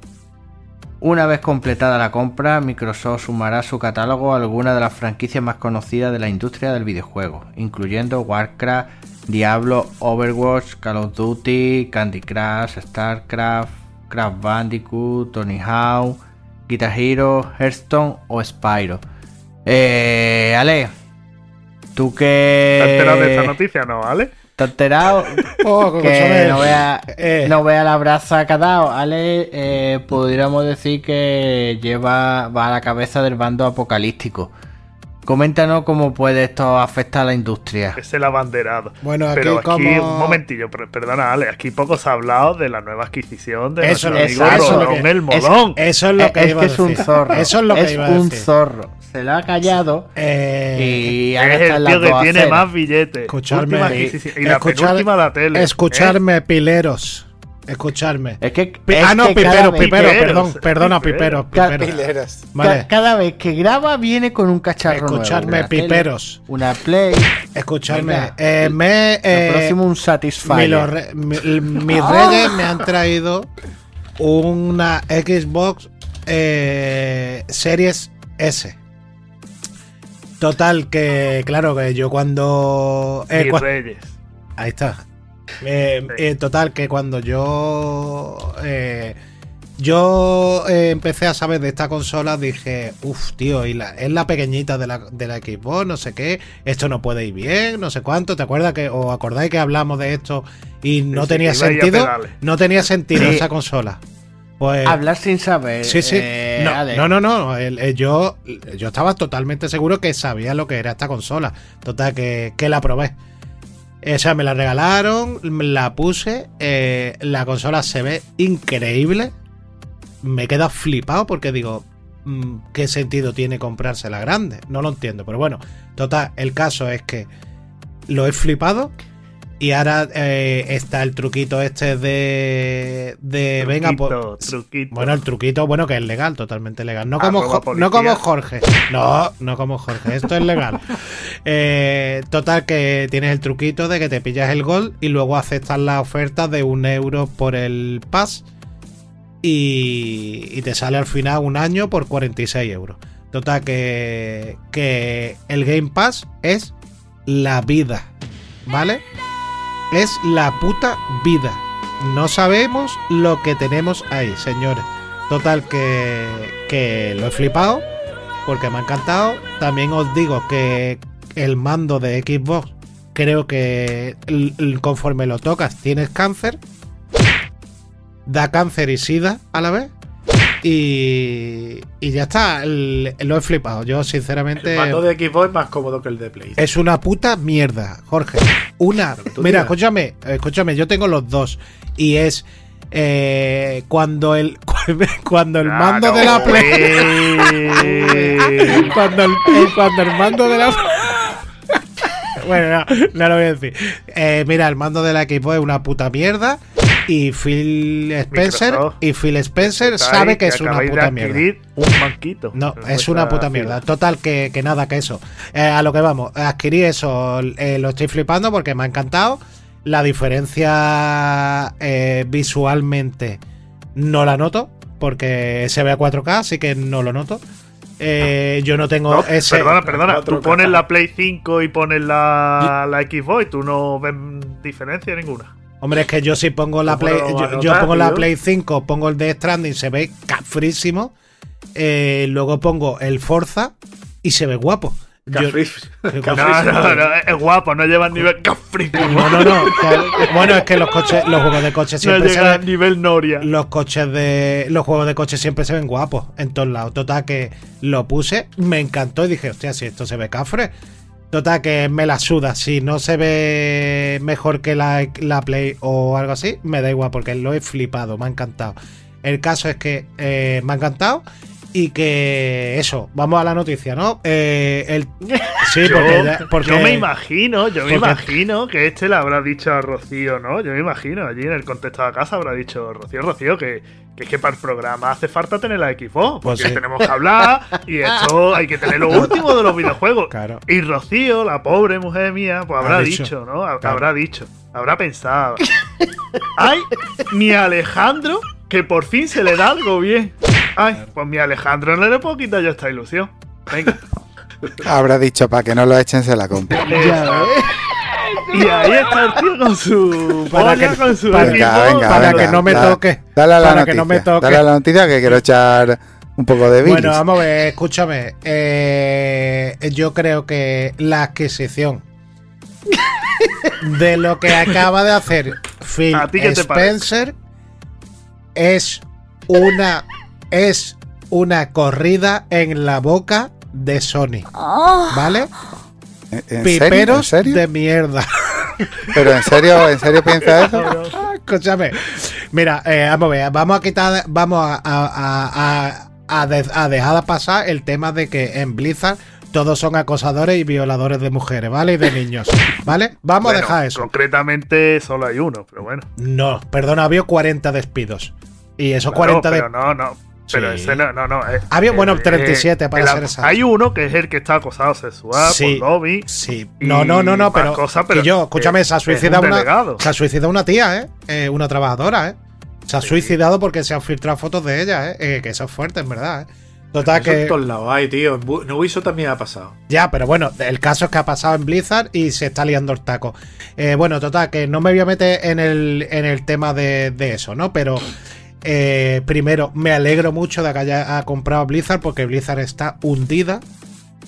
Una vez completada la compra, Microsoft sumará a su catálogo algunas de las franquicias más conocidas de la industria del videojuego, incluyendo Warcraft, Diablo, Overwatch, Call of Duty, Candy Crush, StarCraft, Craft Bandicoot, Tony Hawk, Guitar Hero, Hearthstone o Spyro. Eh, Ale, tú que... ¿Te enterado de esta noticia, no, ¿vale? ¿Te has enterado? Oh, que no vea, eh, no vea la braza que ha dado. Ale, eh, podríamos decir que lleva va a la cabeza del bando apocalíptico. Coméntanos cómo puede esto afectar a la industria. Es el abanderado. Bueno, aquí Pero aquí, como- un momentillo, per- perdona, Ale, aquí poco se ha hablado de la nueva adquisición de Eso nuestro es- amigo eso es lo Rodón que- el Modón. Eso es lo Eh, que es iba que a es un zorro. Eso es lo que iba a un zorro. Se lo ha callado Eh, y ahora es está el tío que tiene más billetes. Eh, adquisición. Y la escuchad- penúltima de la tele. ¿eh? Escucharme, pileros. Escucharme. Es que, Pi- es ah, no, que pipero, pipero, Piperos, perdón, perdona, piperos. pipero, pipero. Vale, Cada vez que graba viene con un cacharro nuevo. Tele, piperos. Una Play. escuchadme. Venga. Eh, me, eh, Lo próximo un mi- Satisfyer. los re- mi- mis reyes me han traído una Xbox eh, Series S. Total, que claro, que yo cuando... eh, Mis cua- reyes. Ahí está. Eh, Sí. eh, total, que cuando yo. eh, yo eh, empecé a saber de esta consola, dije, uff, tío, y la, es la pequeñita de la, de la Xbox, no sé qué, esto no puede ir bien, no sé cuánto. ¿Te acuerdas que, o acordáis que hablamos de esto y no sí, tenía sentido? No tenía sentido Sí. esa consola. Pues. Hablar sin saber. Sí, sí. eh, no, no, no, no. el- el- yo, yo estaba totalmente seguro que sabía lo que era esta consola. Total, que, que la probé. O sea, me la regalaron, la puse. eh, la consola se ve increíble. Me he quedado flipado porque digo, mm, ¿qué sentido tiene comprarse la grande? No lo entiendo. Pero bueno, total, el caso es que lo he flipado. Y ahora eh, está el truquito este de. de venga, pues. Truquito, truquito. Bueno, el truquito, bueno, que es legal, totalmente legal. No como, Arroba Jo- no como. Jorge. No, no como Jorge. Esto es legal. Eh, total, que tienes el truquito de que te pillas el gol y luego aceptas la oferta de un euro por el pass. Y, y te sale al final un año por 46 euros. Total, que, que el Game Pass es la vida. ¿Vale? Es la puta vida. No sabemos lo que tenemos ahí, señores. Total, que, que lo he flipado porque me ha encantado. También os digo que el mando de Xbox, creo que conforme lo tocas, tienes cáncer. Da cáncer y sida a la vez. Y, y ya está, el- lo he flipado. Yo, sinceramente. El mando de Xbox es más cómodo que el de Play. Es una puta mierda, Jorge. Una. Mira, escúchame, escúchame, yo tengo los dos. Y es eh, cuando el cuando el mando de la Play. Cuando el, eh, cuando el mando de la Bueno, no, no lo voy a decir. Eh, mira, el mando de la equipo es una puta mierda. Y Phil Spencer Microsoft. y Phil Spencer Estáis sabe que es una puta mierda. Un banquito. No, es una puta fila. mierda. Total, que, que nada, que eso. Eh, a lo que vamos, adquirí eso, eh, lo estoy flipando porque me ha encantado. La diferencia eh, visualmente no la noto porque se ve a 4K, así que no lo noto. Eh, yo no tengo No, ese. Perdona, perdona. Tú 4K. pones la Play 5 y pones la, la Xbox y tú no ves diferencia ninguna. Hombre, es que yo si pongo la ¿Cómo Play, yo, pongo la? Play 5, pongo el de Stranding, se ve cafrísimo. Eh, luego pongo el Forza y se ve guapo. Yo- No, no, no, es guapo, no lleva nivel cafri. No, no, no. bueno, es que los coches, los juegos de coches No siempre se ven. nivel Noria. Los coches de. Los juegos de coches siempre se ven guapos en todos lados. Total que lo puse, me encantó y dije, hostia, si esto se ve cafre. Total que me la suda. Si no se ve mejor que la, la Play o algo así, me da igual porque lo he flipado, me ha encantado. El caso es que eh, me ha encantado y que eso, vamos a la noticia, ¿no? Eh, el, sí, Yo, porque, ya- porque yo me imagino, yo me porque- imagino que este le habrá dicho a Rocío, ¿no? Yo me imagino, allí en el contexto de la casa habrá dicho Rocío, Rocío, que, que es que para el programa hace falta tener la Xbox, porque Pues sí. tenemos que hablar y esto hay que tener lo último de los videojuegos. Claro. Y Rocío, la pobre mujer mía, pues habrá Ha dicho, dicho. ¿no? Claro. Habrá dicho, habrá pensado. Ay, mi Alejandro que por fin se le da algo bien. Ay, pues mi Alejandro no le puedo quitar yo esta ilusión. Venga. Habrá dicho para que no lo echen, se la compra. Y ahí está el tío con su Para que- con su equipo. Venga, venga, para venga, que no me da- toque. Dale a la Para noticia. que no me toque. Dale a la noticia que quiero echar un poco de bilis. Bueno, vamos a ver, escúchame. Eh, yo creo que la adquisición de lo que acaba de hacer Phil ¿A ti qué te Spencer es una es una corrida en la boca de Sony, ¿vale? ¿En, en serio? ¿En Piperos serio? de mierda. Pero en serio, ¿en serio piensa eso? Escúchame. Mira, eh, vamos a ver, vamos a quitar, vamos a, a- a- a- a de- a dejar pasar el tema de que en Blizzard todos son acosadores y violadores de mujeres, ¿vale? Y de niños, ¿vale? Vamos Bueno, a dejar eso. Concretamente solo hay uno, pero bueno. No, perdona, había 40 despidos. Y esos Claro, 40 pero de... no, no. Pero Sí. ese no, no, no. eh, Había, bueno, eh, 37 para ser exacto. Hay uno que es el que está acosado sexual Sí. por lobby. Sí, no, no, no, no, pero, cosas, que pero yo, escúchame, es- se ha suicidado un una, se ha suicidado una tía, ¿eh? Eh, Una trabajadora, ¿eh? Se ha suicidado porque se han filtrado fotos de ella, ¿eh? Eh, que eso es fuerte, en verdad, ¿eh? Total Eso en que... todos lados hay, tío. En Ubisoft también ha pasado. Ya, pero bueno, el caso es que ha pasado en Blizzard y se está liando el taco. Eh, bueno, total, que no me voy a meter en el, en el tema de, de eso, ¿no? Pero eh, primero, me alegro mucho de que haya ha comprado Blizzard porque Blizzard está hundida.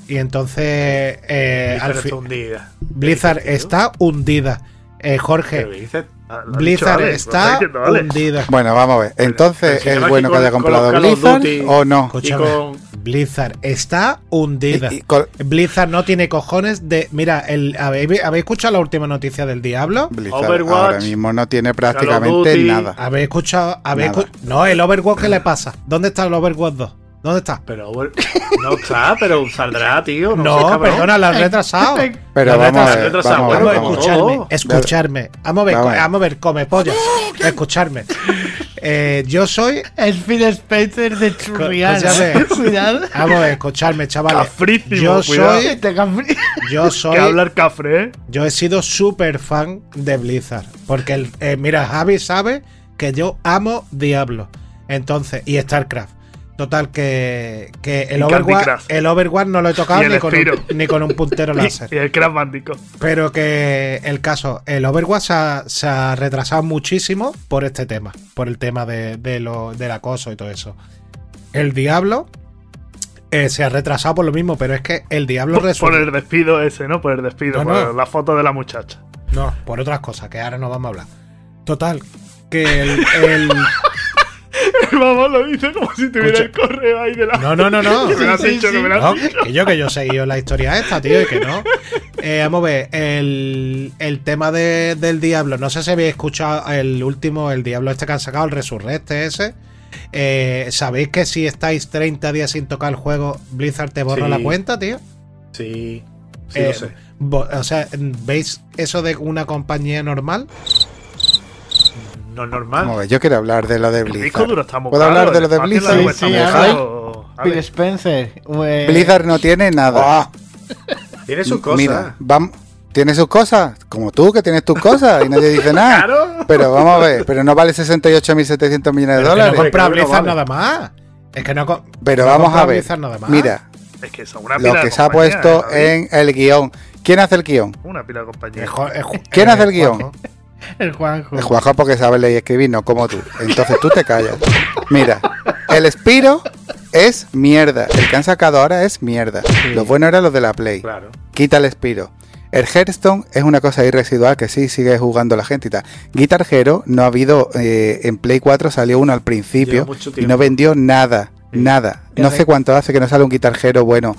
Y entonces, eh, Blizzard al está hundida. Blizzard está hundida. Eh, ¿Qué Jorge, dicho Blizzard Alex, está Alex. hundida. Bueno, vamos a ver. Entonces, pero si ¿es bueno que que haya comprado Blizzard Duty- o no? Y Escúchame, con. Blizzard está hundida. Y- y con- Blizzard no tiene cojones de. Mira, el, ¿habéis, habéis escuchado la última noticia del Diablo? Blizzard Overwatch, ahora mismo no tiene prácticamente nada. ¿Habéis escuchado? habéis Nada. escu- no, el Overwatch, ¿qué le pasa? ¿Dónde está el Overwatch 2? ¿Dónde está? Pero no está, pero saldrá, tío. No, No, perdona, lo han retrasado. Pero Lo han vamos a retrasado. ver, vamos Vamos vamos escucharme, todo. escucharme. Vamos a ver, Vamos a ver. vamos a ver, come pollas. Escucharme. Eh, yo soy. El Phil Spencer de Churriana. Cuidado. Vamos a ver, escucharme, chavales. Cafrísimo, Yo soy. Yo soy. habla el cafre, ¿eh? Yo he sido súper fan de Blizzard. Porque, el, eh, mira, Javi sabe que yo amo Diablo. Entonces, y StarCraft. Total, que, que el, Overwatch, el Overwatch no lo he tocado ni con, un, ni con un puntero láser. y el Crash Bandicoot. Pero que el caso, el Overwatch se ha, se ha retrasado muchísimo por este tema. Por el tema de, de lo, del acoso y todo eso. El Diablo eh, se ha retrasado por lo mismo, pero es que el Diablo Por, por el despido ese, ¿no? Por el despido, No, por la foto de la muchacha. No, por otras cosas, que ahora no vamos a hablar. Total, que el. el- Vamos, lo dice como si tuviera el correo ahí de la. No, no, no, no. Que me lo has dicho, que me lo has No, dicho. que yo que yo he seguido la historia esta, tío, y que no. Eh, vamos a ver, el, el tema de- del Diablo, no sé si habéis escuchado el último, el Diablo este que han sacado, el Resurrecte ese. Eh, ¿Sabéis que si estáis 30 días sin tocar el juego, Blizzard te borra Sí. la cuenta, tío? Sí, sí Eh, lo sé. O sea, ¿veis eso de una compañía normal? No es normal. Yo quiero hablar de lo de Blizzard. duro ¿Puedo caro, hablar de lo de Blizzard? Sí, sí, Spencer. eh, Blizzard no tiene nada. Tiene sus cosas. Mira, vam- tiene sus cosas, como tú que tienes tus cosas y nadie dice nada. Claro. Pero vamos a ver, pero no vale 68.700 millones de Pero que no dólares. compra que no vale. nada más. Es que no. Pero no vamos compra a ver. Blizzard nada más. Mira, es que son una lo pila que de se ha puesto ¿eh, en el guion. ¿Quién hace el guion? Una pila de Ju- ¿Quién eh, hace el guion? El Juanjo. El Juanjo porque sabe leer y escribir, no como tú. Entonces tú te callas. Mira, el Spiro es mierda. El que han sacado ahora es mierda. Lo bueno era los de la Play. Claro. Quita el Spiro. El Hearthstone es una cosa ahí residual que sí sigue jugando la gente y tal. Guitar Hero no ha habido. eh, en Play 4 salió uno al principio y no vendió nada. Nada. No sé cuánto hace que no sale un Guitar Hero bueno.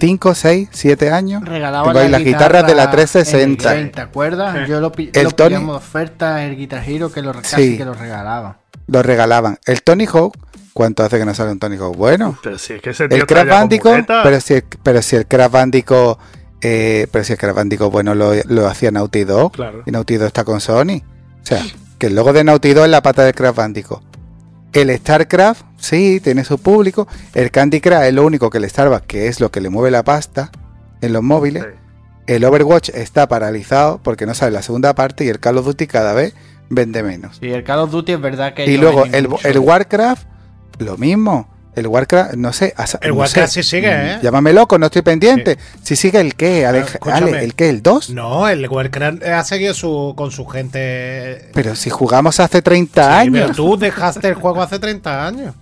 5, 6, 7 años. Regalaba las guitarras de la en 360. el ¿Te acuerdas? Yo lo, pi El lo Tony- pillamos de oferta el Guitar Hero que lo, re- Sí. casi que lo regalaban. Lo regalaban. El Tony Hawk. ¿Cuánto hace que no sale un Tony Hawk? Bueno. Pero si es que ese tío El Crash Bandicoot, pero si, el- pero si el Crash Bandicoot, eh, pero si el Crash Bandicoot, bueno, lo, lo hacía Naughty Dog, Claro. y Naughty Dog está con Sony. O sea, que el logo de Naughty Dog es la pata del Crash Bandicoot. El StarCraft, sí, tiene su público. El Candy Crush es lo único que le salva, que es lo que le mueve la pasta en los móviles. Sí. El Overwatch está paralizado porque no sale la segunda parte y el Call of Duty cada vez vende menos. Y el Call of Duty es verdad que. Y luego el, el Warcraft, lo mismo. El Warcraft, no sé. El no Warcraft sé, sí sigue, mm, ¿eh? Llámame loco, no estoy pendiente. Si sigue el qué, Ale. Ale, el qué, el 2. No, el Warcraft ha seguido su, con su gente. Pero si jugamos hace 30 Sí, años. pero tú dejaste el juego hace 30 años.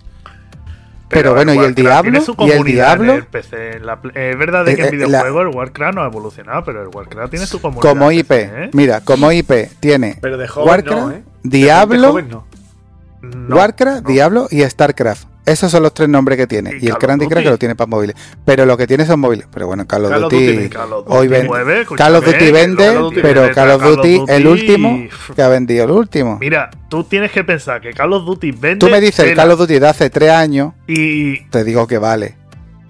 Pero bueno, ¿y el Diablo? tiene su ¿Y el en Diablo? el PC. En la eh, es verdad de que Eh, en eh, videojuegos el Warcraft no ha evolucionado, pero el Warcraft tiene su comunidad. Como IP, PC, ¿eh? mira, como IP tiene Pero de joven Warcraft, no, ¿eh? De Diablo, joven no. No, Warcraft, no. Diablo y StarCraft. Esos son los tres nombres que tiene. Y Y, el Candy Crush que lo tiene para móviles. Pero lo que tiene son móviles. Pero bueno, Call of Duty. Duty, hoy Duty ven- mueve, Call of Duty vende, Duty pero vende, Call of Duty, el Duty- último que ha vendido el último. Mira, tú tienes que pensar que Call of Duty vende. Tú me dices el Call of Duty de hace tres años, Y te digo que vale.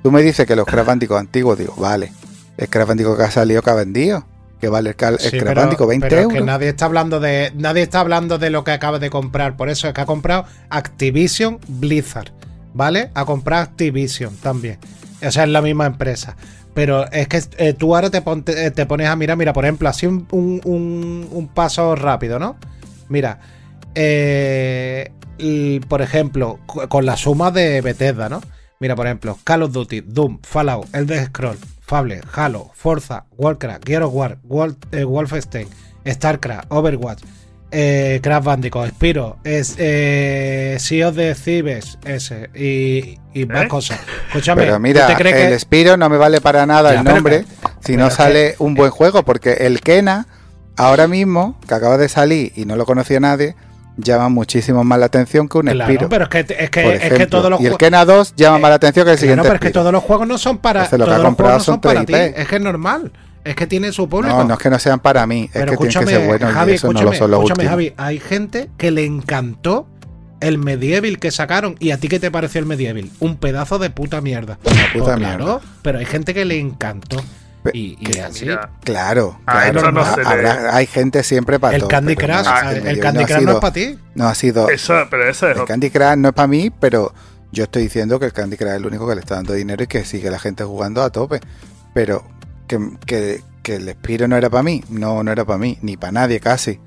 Tú me dices que los Crash Bandicoot antiguos, digo, vale. El Crash Bandicoot que ha salido que ha vendido. Que vale el, Cal- Sí, Crash pero, Bandicoot 20 pero es que euros. nadie está hablando de nadie está hablando de lo que acaba de comprar. Por eso es que ha comprado Activision Blizzard, ¿vale? Ha comprado Activision también. O sea, es la misma empresa. Pero es que eh, tú ahora te, eh, te pones a mirar, mira, por ejemplo, así un, un- un- paso rápido, ¿no? Mira, eh, y, por ejemplo, co- con la suma de Bethesda, ¿no? Mira, por ejemplo, Call of Duty, Doom, Fallout, Elder Scroll, Fable, Halo, Forza, Warcraft, Gears of War, Wol- eh, Wolfenstein, StarCraft, Overwatch, eh, Crash Bandicoot, Spiro, es, eh, Sea of the Thieves, ese, y, y más ¿Eh? cosas. Escúchame, Pero ¿tú mira, te crees el que- Spiro no me vale para nada Ya, el nombre que- si pero no sale un buen juego, porque el Kena, ahora mismo, que acaba de salir y no lo conocía nadie, llama muchísimo más la atención que un Claro, pero es que, es que, es todos los y el Kena 2 llama Eh, más la atención que el Claro, siguiente pero es que todos los juegos no son para, Entonces, lo que ha comprado no son para ti. 3IP. Es que es normal. Es que tiene su público. No, no es que no sean para mí, es Pero que tienen que escúchame, ser buenos Javi, y eso no lo escúchame, son los escúchame, últimos. Javi, hay gente que le encantó el Medieval que sacaron. ¿Y a ti qué te pareció el Medieval? Un pedazo de puta mierda. Una puta Pues mierda. claro, pero hay gente que le encantó. Pe- Y, y que- así. mira, Claro, no habrá- hay gente siempre para el todo, Candy Crush, no, ah, el Candy Crush no sido- es para ti. No ha sido. eso, pero eso es El. Candy Crush no es para mí, pero yo estoy diciendo que el Candy Crush es el único que le está dando dinero y que sigue la gente jugando a tope. Pero que, que, que el Spiro no era para mí, no, no era para mí, ni para nadie casi.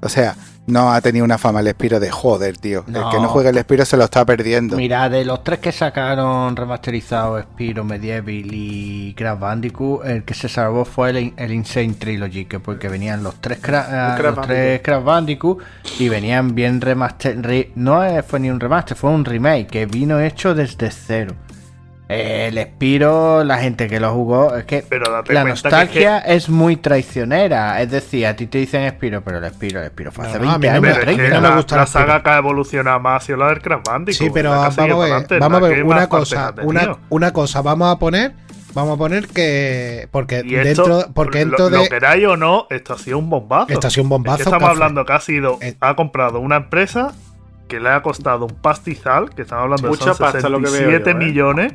O sea, no ha tenido una fama el Spiro de joder, tío. El que no juegue el Spiro se lo está perdiendo. Mira, de los tres que sacaron remasterizados, Spiro, Medieval y Crash Bandicoot, el que se salvó fue el, el Insane Trilogy, que porque venían los tres Crash, Crash los tres Crash Bandicoot y venían bien remaster. re- no eh, fue ni un remaster, fue un remake que vino hecho desde cero. El Spiro, la gente que lo jugó, es que Pero la que nostalgia es muy traicionera. Es decir, a ti te dicen Spiro, pero el Spiro, el Spiro fue hace no, a 20 mí no me- años, Pero es 30. que no me la, gusta la la saga que ha evolucionado más ha sido la del Crash Bandicoot. Sí, pero que sigue vamos a ver, vamos a ver una cosa, una, una cosa, vamos a poner, vamos a poner que porque esto, dentro, porque lo, dentro lo de queráis o no, esto ha sido un bombazo. esto ha sido un Es bombazo. que estamos café. hablando que ha sido, Eh. ha comprado una empresa que le ha costado un pastizal, que estamos hablando Mucha de son pasta lo que veo 67 yo, ¿eh? millones,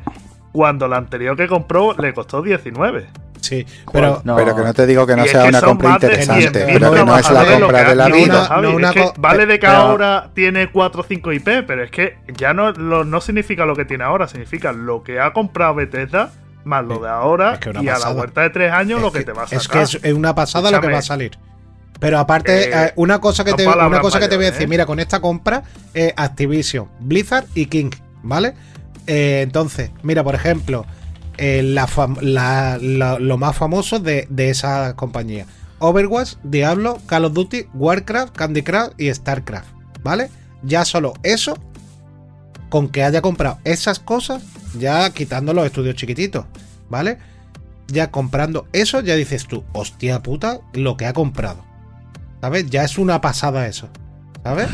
cuando la anterior que compró le costó 19. Sí, pero No. Pero que no te digo que no sea que una compra interesante, 100.000 pero que no es la compra de la vida. No, Es que vale de que pero- ahora tiene 4 o 5 IP, pero es que ya no, lo- no significa lo que tiene ahora, significa lo que ha comprado Bethesda más lo de ahora Es que una y a la vuelta de 3 años es lo que, que- te va a sacar. es que es una pasada lo que Escúchame. va a salir. Pero aparte, Eh, eh, una cosa que te, una cosa que te voy a decir, ¿eh? mira, con esta compra, eh, Activision, Blizzard y King, ¿vale? Entonces, mira, por ejemplo, la fam- la- la- lo más famoso de, de esa compañía. Overwatch, Diablo, Call of Duty, Warcraft, Candy Crush y StarCraft, ¿vale? Ya solo eso, con que haya comprado esas cosas, ya quitando los estudios chiquititos, ¿vale? Ya comprando eso, ya dices tú, hostia puta, lo que ha comprado. ¿Sabes? Ya es una pasada eso. ¿Sabes?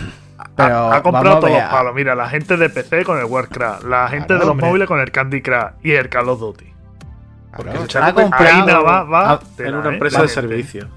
Pero ha, ha comprado a todos los palos. Mira, la gente de PC con el Warcraft, la gente Claro, de los hombre. móviles con el Candy Crush y el Call of Duty. Claro. Porque Ha ha comprado- va, va tela, en una ¿eh? empresa de servicio.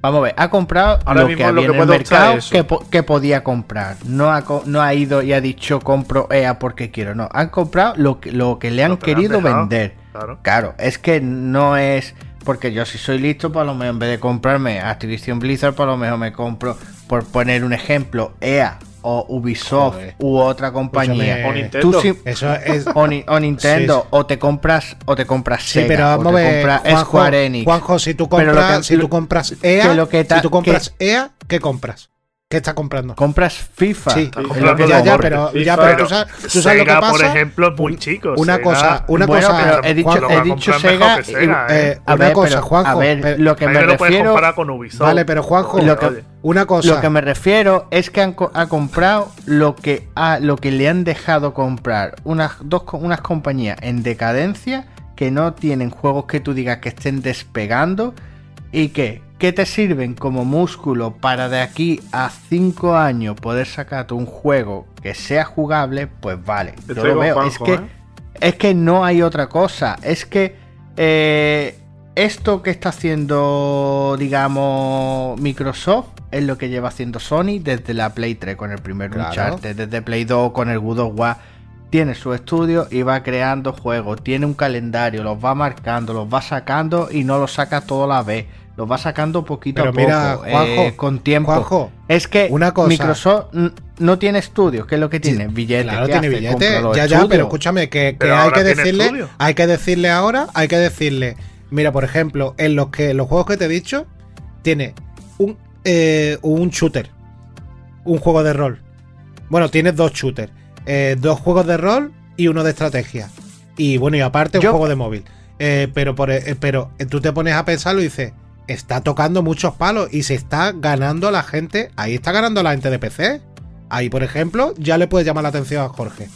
Vamos a ver, ha comprado Ahora lo mismo que lo había que en el puede optar mercado que, po- que podía comprar. No ha, co- no ha ido y ha dicho compro EA porque quiero. No, han comprado lo que, lo que le han Lo que querido dejado. vender. Claro. Claro, es que no es. Porque yo si soy listo, pues a lo mejor en vez de comprarme Activision Blizzard, pues a lo mejor me compro, por poner un ejemplo, EA o Ubisoft Joder. u otra compañía. Escúchame, O Nintendo. Tú sí- Eso es. o, ni- o Nintendo, Sí. o te compras, o te compras Sí, Sega, pero vamos o te ver. compras Juanjo, Square Enix. Juanjo, si tú compras, que- si tú lo- compras EA, que lo que ta- si tú compras EA, ¿qué compras? ¿Qué ¿Qué está comprando? Compras FIFA. Sí, comprando lo que ya, ya, pero, FIFA, ya, pero tú sabes, tú sabes lo que Sega, pasa. por ejemplo, es muy chico. Una Sega- cosa, una Bueno, cosa. pero he dicho, he dicho Sega. Sega, y- eh, a una ver, cosa, pero- Juanjo, A ver, pero- lo que me lo puedes refiero. comparar con Ubisoft. Vale, pero Juanjo, Lo que- una cosa. Lo que me refiero es que han co- ha comprado lo que ha, lo que le han dejado comprar unas dos unas compañías en decadencia que no tienen juegos que tú digas que estén despegando y que que te sirven como músculo para de aquí a 5 años poder sacarte un juego que sea jugable, pues vale. Yo Estoy lo veo. Es que ¿eh? es que no hay otra cosa. Es que eh, esto que está haciendo, digamos, Microsoft es lo que lleva haciendo Sony desde la Play 3 con el primer Claro. Uncharted, desde Play 2 con el God of War. Tiene su estudio y va creando juegos, tiene un calendario, los va marcando, los va sacando y no los saca todo a la vez. Los va sacando poquito Pero a poco, mira, Juanjo, eh, con tiempo. Juanjo, es que una cosa- Microsoft no tiene estudios, ¿qué es lo que tiene? Billetes. Claro, ¿qué tiene hace? billete. Compra los Ya, ya, pero escúchame, que, que Pero hay que tiene decirle, estudio. hay que decirle ahora, hay que decirle, mira, por ejemplo, en los que los juegos que te he dicho, tiene un, eh, un shooter, un juego de rol. Bueno, tienes dos shooters, eh, dos juegos de rol y uno de estrategia. Y bueno, y aparte Yo- un juego de móvil. Eh, pero, por, eh, pero tú te pones a pensarlo y dices, está tocando muchos palos y se está ganando la gente. Ahí está ganando la gente de PC. Ahí, por ejemplo, ya le puede llamar la atención a Jorge.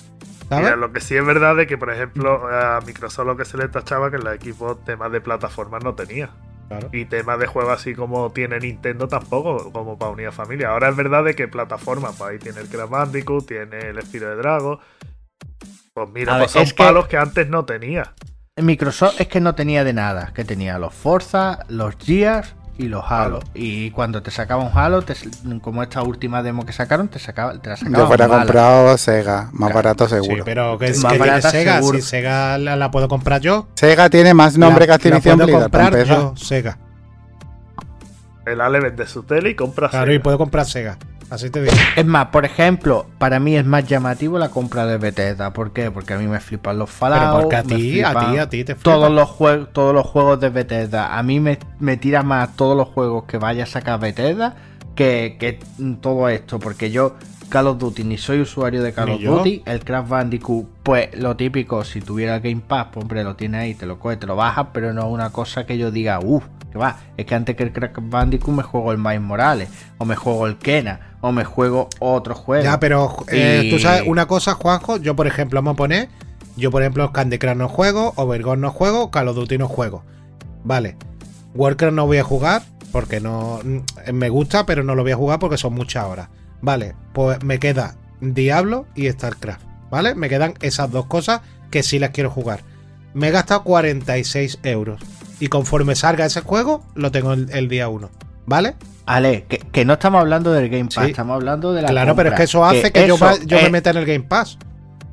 Mira, lo que sí es verdad es que, por ejemplo, a Microsoft lo que se le tachaba que en los equipos temas de plataformas no tenía. Claro. Y temas de juego así como tiene Nintendo tampoco, como para unir a familia. Ahora es verdad de que plataformas, pues ahí tiene el Crash Bandicoot, tiene el Espiro de Drago. Pues mira, pues son es que- palos que antes no tenía. Microsoft es que no tenía de nada, que tenía los Forza, los Gears y los Halo. Y cuando te sacaba un Halo, te- como esta última demo que sacaron, te sacaba, te la sacaban Yo fuera comprado Sega, más Claro. barato Sí, seguro. pero que, Más que tiene barata, Sega. seguro. Si Sega la, la puedo comprar yo. Sega tiene más nombre la, que la Activision puedo Blizzard, para comprar yo, Sega. El Ale vende su tele y compra Claro, Sega. y puedo comprar Sega. Así te digo. Es más, por ejemplo, para mí es más llamativo la compra de Bethesda. ¿Por qué? Porque a mí me flipan los Fallout. Pero porque a ti, a flipan ti, a ti te flipa. todos los juegos todos los juegos de Bethesda a mí me, me tira más todos los juegos que vaya a sacar Bethesda que, que todo esto porque yo Call of Duty ni soy usuario de Call of yo. Duty el Crash Bandicoot pues lo típico si tuviera Game Pass pues hombre lo tienes ahí te lo coges te lo bajas pero no es una cosa que yo diga uff que va es que antes que el Crash Bandicoot me juego el Miles Morales o me juego el Kena o me juego otro juego Ya, pero eh, Y- tú sabes una cosa, Juanjo. Yo, por ejemplo, vamos a poner. Yo, por ejemplo, Candy Crush no juego, Overgone no juego, Call of Duty no juego. Vale. Warcraft no voy a jugar porque no. mm, Me gusta, pero no lo voy a jugar porque son muchas horas. Vale, pues me queda Diablo y StarCraft. ¿Vale? Me quedan esas dos cosas que sí las quiero jugar. Me he gastado 46 euros. Y conforme salga ese juego, lo tengo el, el día 1. ¿Vale? Ale, que, que no estamos hablando del Game Pass, Sí. estamos hablando de la Claro, pero es que eso hace que, yo, eso va- yo me meta en el Game Pass.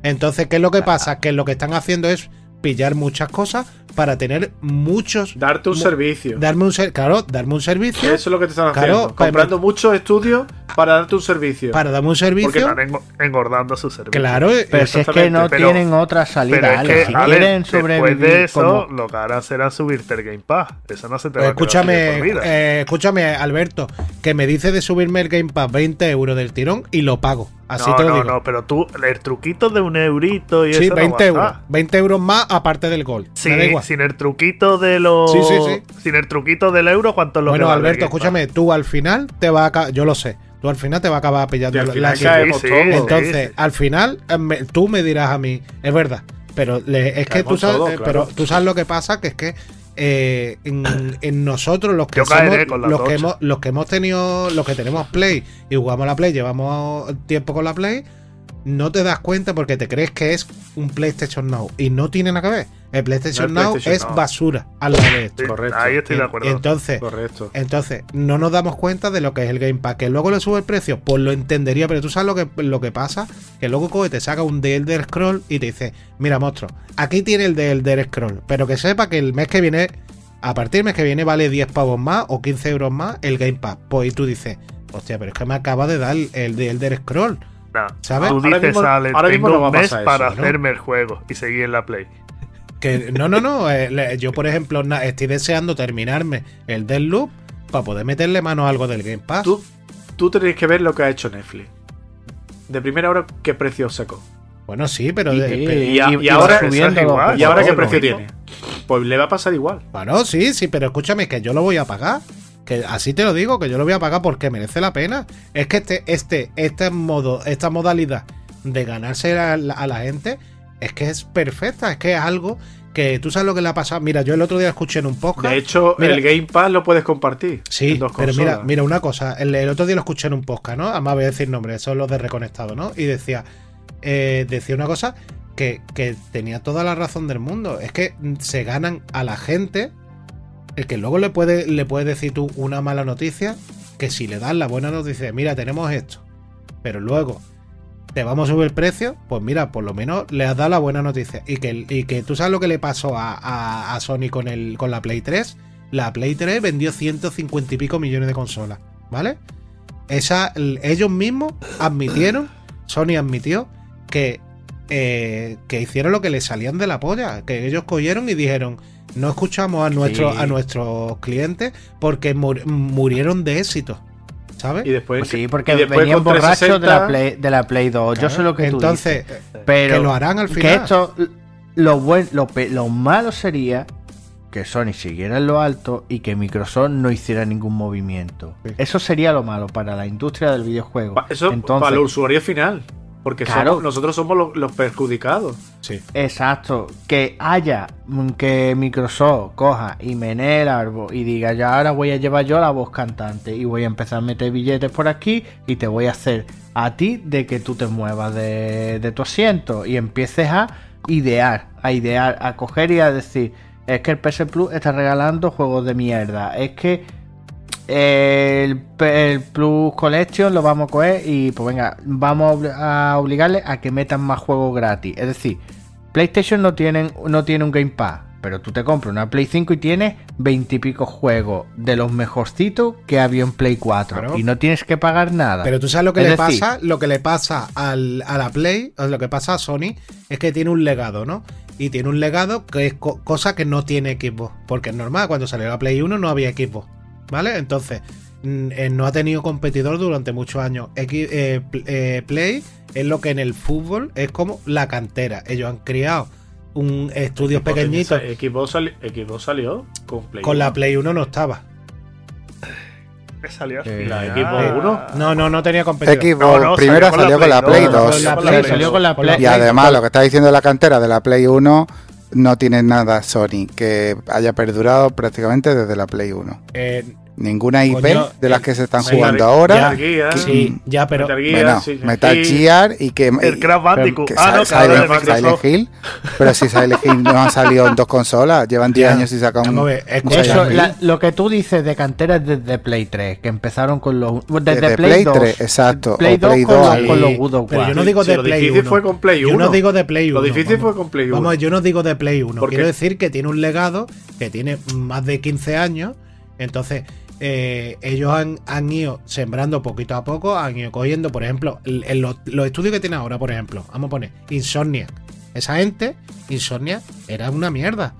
Entonces, ¿qué es lo que pasa? Que lo que están haciendo es pillar muchas cosas para tener muchos. Darte un mu- servicio. Darme un ser, claro, darme un servicio. Eso es lo que te están Claro, haciendo. para- Comprando muchos estudios para darte un servicio. Para darme un Porque servicio. están engo- engordando su servicio. Claro, Pero si es que no pero- tienen otra salida, Pero es Ale. que, si Ale, quieren después sobrevivir de eso, como- lo que harán será subirte el Game Pass. Eso no se te va eh, a escúchame, por vida. eh, escúchame, Alberto, que me dice de subirme el Game Pass 20 euros del tirón y lo pago. Así no, te lo no, digo. no, pero tú, el truquito de un eurito y sí, eso no 20 va a euros. estar. 20 euros más aparte del gol. Sí, me da igual. sin el truquito de los. Sí, sí, sí. Sin el truquito del euro, ¿cuánto lo que Bueno, Alberto, escúchame, tú al final te va a acabar, yo lo sé, tú al final te va a acabar pillando la- la- sí, todos. sí. Entonces, al final, eh, me- tú me dirás a mí, es verdad, pero le- es que tú sabes, eh, claro. pero tú sabes lo que pasa, que es que eh, en, en nosotros los que somos, los que hemos, los que hemos tenido, los que tenemos Play y jugamos la Play, llevamos tiempo con la Play, no te das cuenta porque te crees que es un PlayStation Now y no tiene nada que ver. El PlayStation, No Now PlayStation es Now. basura al lado de esto. Sí, Correcto. Ahí estoy de acuerdo. entonces, Correcto. entonces, no nos damos cuenta de lo que es el Game Pass. Que luego le sube el precio, pues lo entendería, pero tú sabes lo que, lo que pasa. Que luego coge, te saca un The Elder Scroll y te dice, mira, monstruo, aquí tiene el The Elder Scroll, pero que sepa que el mes que viene, a partir del mes que viene, vale 10 pavos más o 15 euros más el Game Pass. Pues y tú dices, hostia, pero es que me acaba de dar el, el The Elder Scroll. No. ¿sabes? Tú Ahora dices, mismo- Ale, ahora mismo tengo no un mes para hacerme el juego y seguir en la Play. Que no, no, no. eh, le- yo, por ejemplo, na- estoy deseando terminarme el Deathloop para poder meterle mano a algo del Game Pass. Tú, tú tienes que ver lo que ha hecho Netflix. De primera hora, ¿qué precio sacó? Bueno, sí, pero. Y- de- y- pero- Y, a- y- y y ahora, subiendo igual. ¿y ahora qué precio tiene? Pues le va a pasar igual. Bueno, sí, sí, pero escúchame, que yo lo voy a pagar. Que así te lo digo, que yo lo voy a pagar porque merece la pena. Es que este, este, este modo, esta modalidad de ganarse a la, a la gente es que es perfecta. Es que es algo que tú sabes lo que le ha pasado. Mira, yo el otro día escuché en un podcast. De hecho, Mira. el Game Pass lo puedes compartir. Sí, en dos pero mira, mira una cosa. El, el otro día lo escuché en un podcast, ¿no? Además voy a decir nombres, son los de Reconectado, ¿no? Y decía, eh, decía una cosa que, que tenía toda la razón del mundo. Es que se ganan a la gente. El que luego le puede, le puedes decir tú una mala noticia. Que si le das la buena noticia, mira, tenemos esto. Pero luego te vamos a subir el precio, pues mira, por lo menos le has dado la buena noticia. Y que, y que tú sabes lo que le pasó a, a- a Sony con, el, con la Play 3. La Play 3 vendió 150 y pico millones de consolas, ¿vale? Esa, ellos mismos admitieron, Sony admitió, que, eh, que hicieron lo que les salían de la polla. Que ellos cogieron y dijeron, no escuchamos a, nuestros Sí. a nuestros clientes porque mur- murieron de éxito, ¿sabes? Y después, Pues sí, porque después venían borrachos de 360, la, Play, de la Play 2. Yo sé lo que tú Entonces, dices. Pero que lo harán al que final. esto, lo, buen, lo, pe- lo malo sería que Sony siguiera en lo alto y que Microsoft no hiciera ningún movimiento. Sí. Eso sería lo malo para la industria del videojuego. pa- Eso Entonces, para el usuario final. Porque Claro. somos- nosotros somos los, los perjudicados. Sí. Exacto, que haya mm, que Microsoft coja y menee el árbol y diga ya ahora voy a llevar yo la voz cantante y voy a empezar a meter billetes por aquí y te voy a hacer a ti de que tú te muevas de, de tu asiento y empieces a idear, a idear, a coger y a decir es que el PS Plus está regalando juegos de mierda, es que el, Plus Collection lo vamos a coger y pues venga, vamos a obli- a obligarle a que metan más juegos gratis. Es decir, PlayStation no, tienen, no tiene un Game Pass, pero tú te compras una Play 5 y tienes veintipico juegos de los mejorcitos que había en Play 4 Claro. y no tienes que pagar nada. Pero tú sabes lo que Es le decir, pasa, lo que le pasa al- a la Play, lo que pasa a Sony, es que tiene un legado, ¿no? Y tiene un legado que es co- cosa que no tiene Xbox. Porque es normal, cuando salió la Play 1 no había Xbox. ¿Vale? Entonces, eh, no ha tenido competidor durante muchos años. X- eh, eh, Play es lo que en el fútbol es como la cantera. Ellos han criado un estudio Xbox pequeñito. Xbox, sali- Xbox salió con Play. Con la 1. Play 1 no estaba. Me salió al Eh, la Xbox Uno. No, no, no tenía competidor. Xbox No, no, primero salió salió con la Play no, 2. con la Sí, Play salió con la Con la Play. Y además, lo que está diciendo la cantera de la Play 1 no tiene nada Sony que haya perdurado prácticamente desde la Play 1. Eh, Ninguna IP Coño, de las el- que se están Metal- jugando ya, ahora. Metal Gear, que- sí, ya, pero. Metal Gear, Bueno, sí, Metal sí. Gear y que. El Crash Bandicoot. Ah, no, Silent, Silent. Hill. Pero si Silent Hill no han salido en dos consolas, llevan 10 Ya. años y sacan un. Eso, la- lo que tú dices de cantera es desde Play 3, que empezaron con los. Desde, Desde Play, Play 2. 3, exacto, Play o 2 Play con, 2 los- ahí. con los of Pero yo no digo Sí, de lo Play difícil 1. fue con Play Yo 1. no digo de Play 1. Lo difícil vamos. fue con Play 1. Vamos, yo no digo de Play 1. Porque- Quiero decir que tiene un legado que tiene más de 15 años. Entonces, eh, ellos han, han ido sembrando poquito a poco, han ido cogiendo, por ejemplo, los, estudios que tiene ahora, por ejemplo, vamos a poner Insomnia. Esa gente, Insomnia, era una mierda.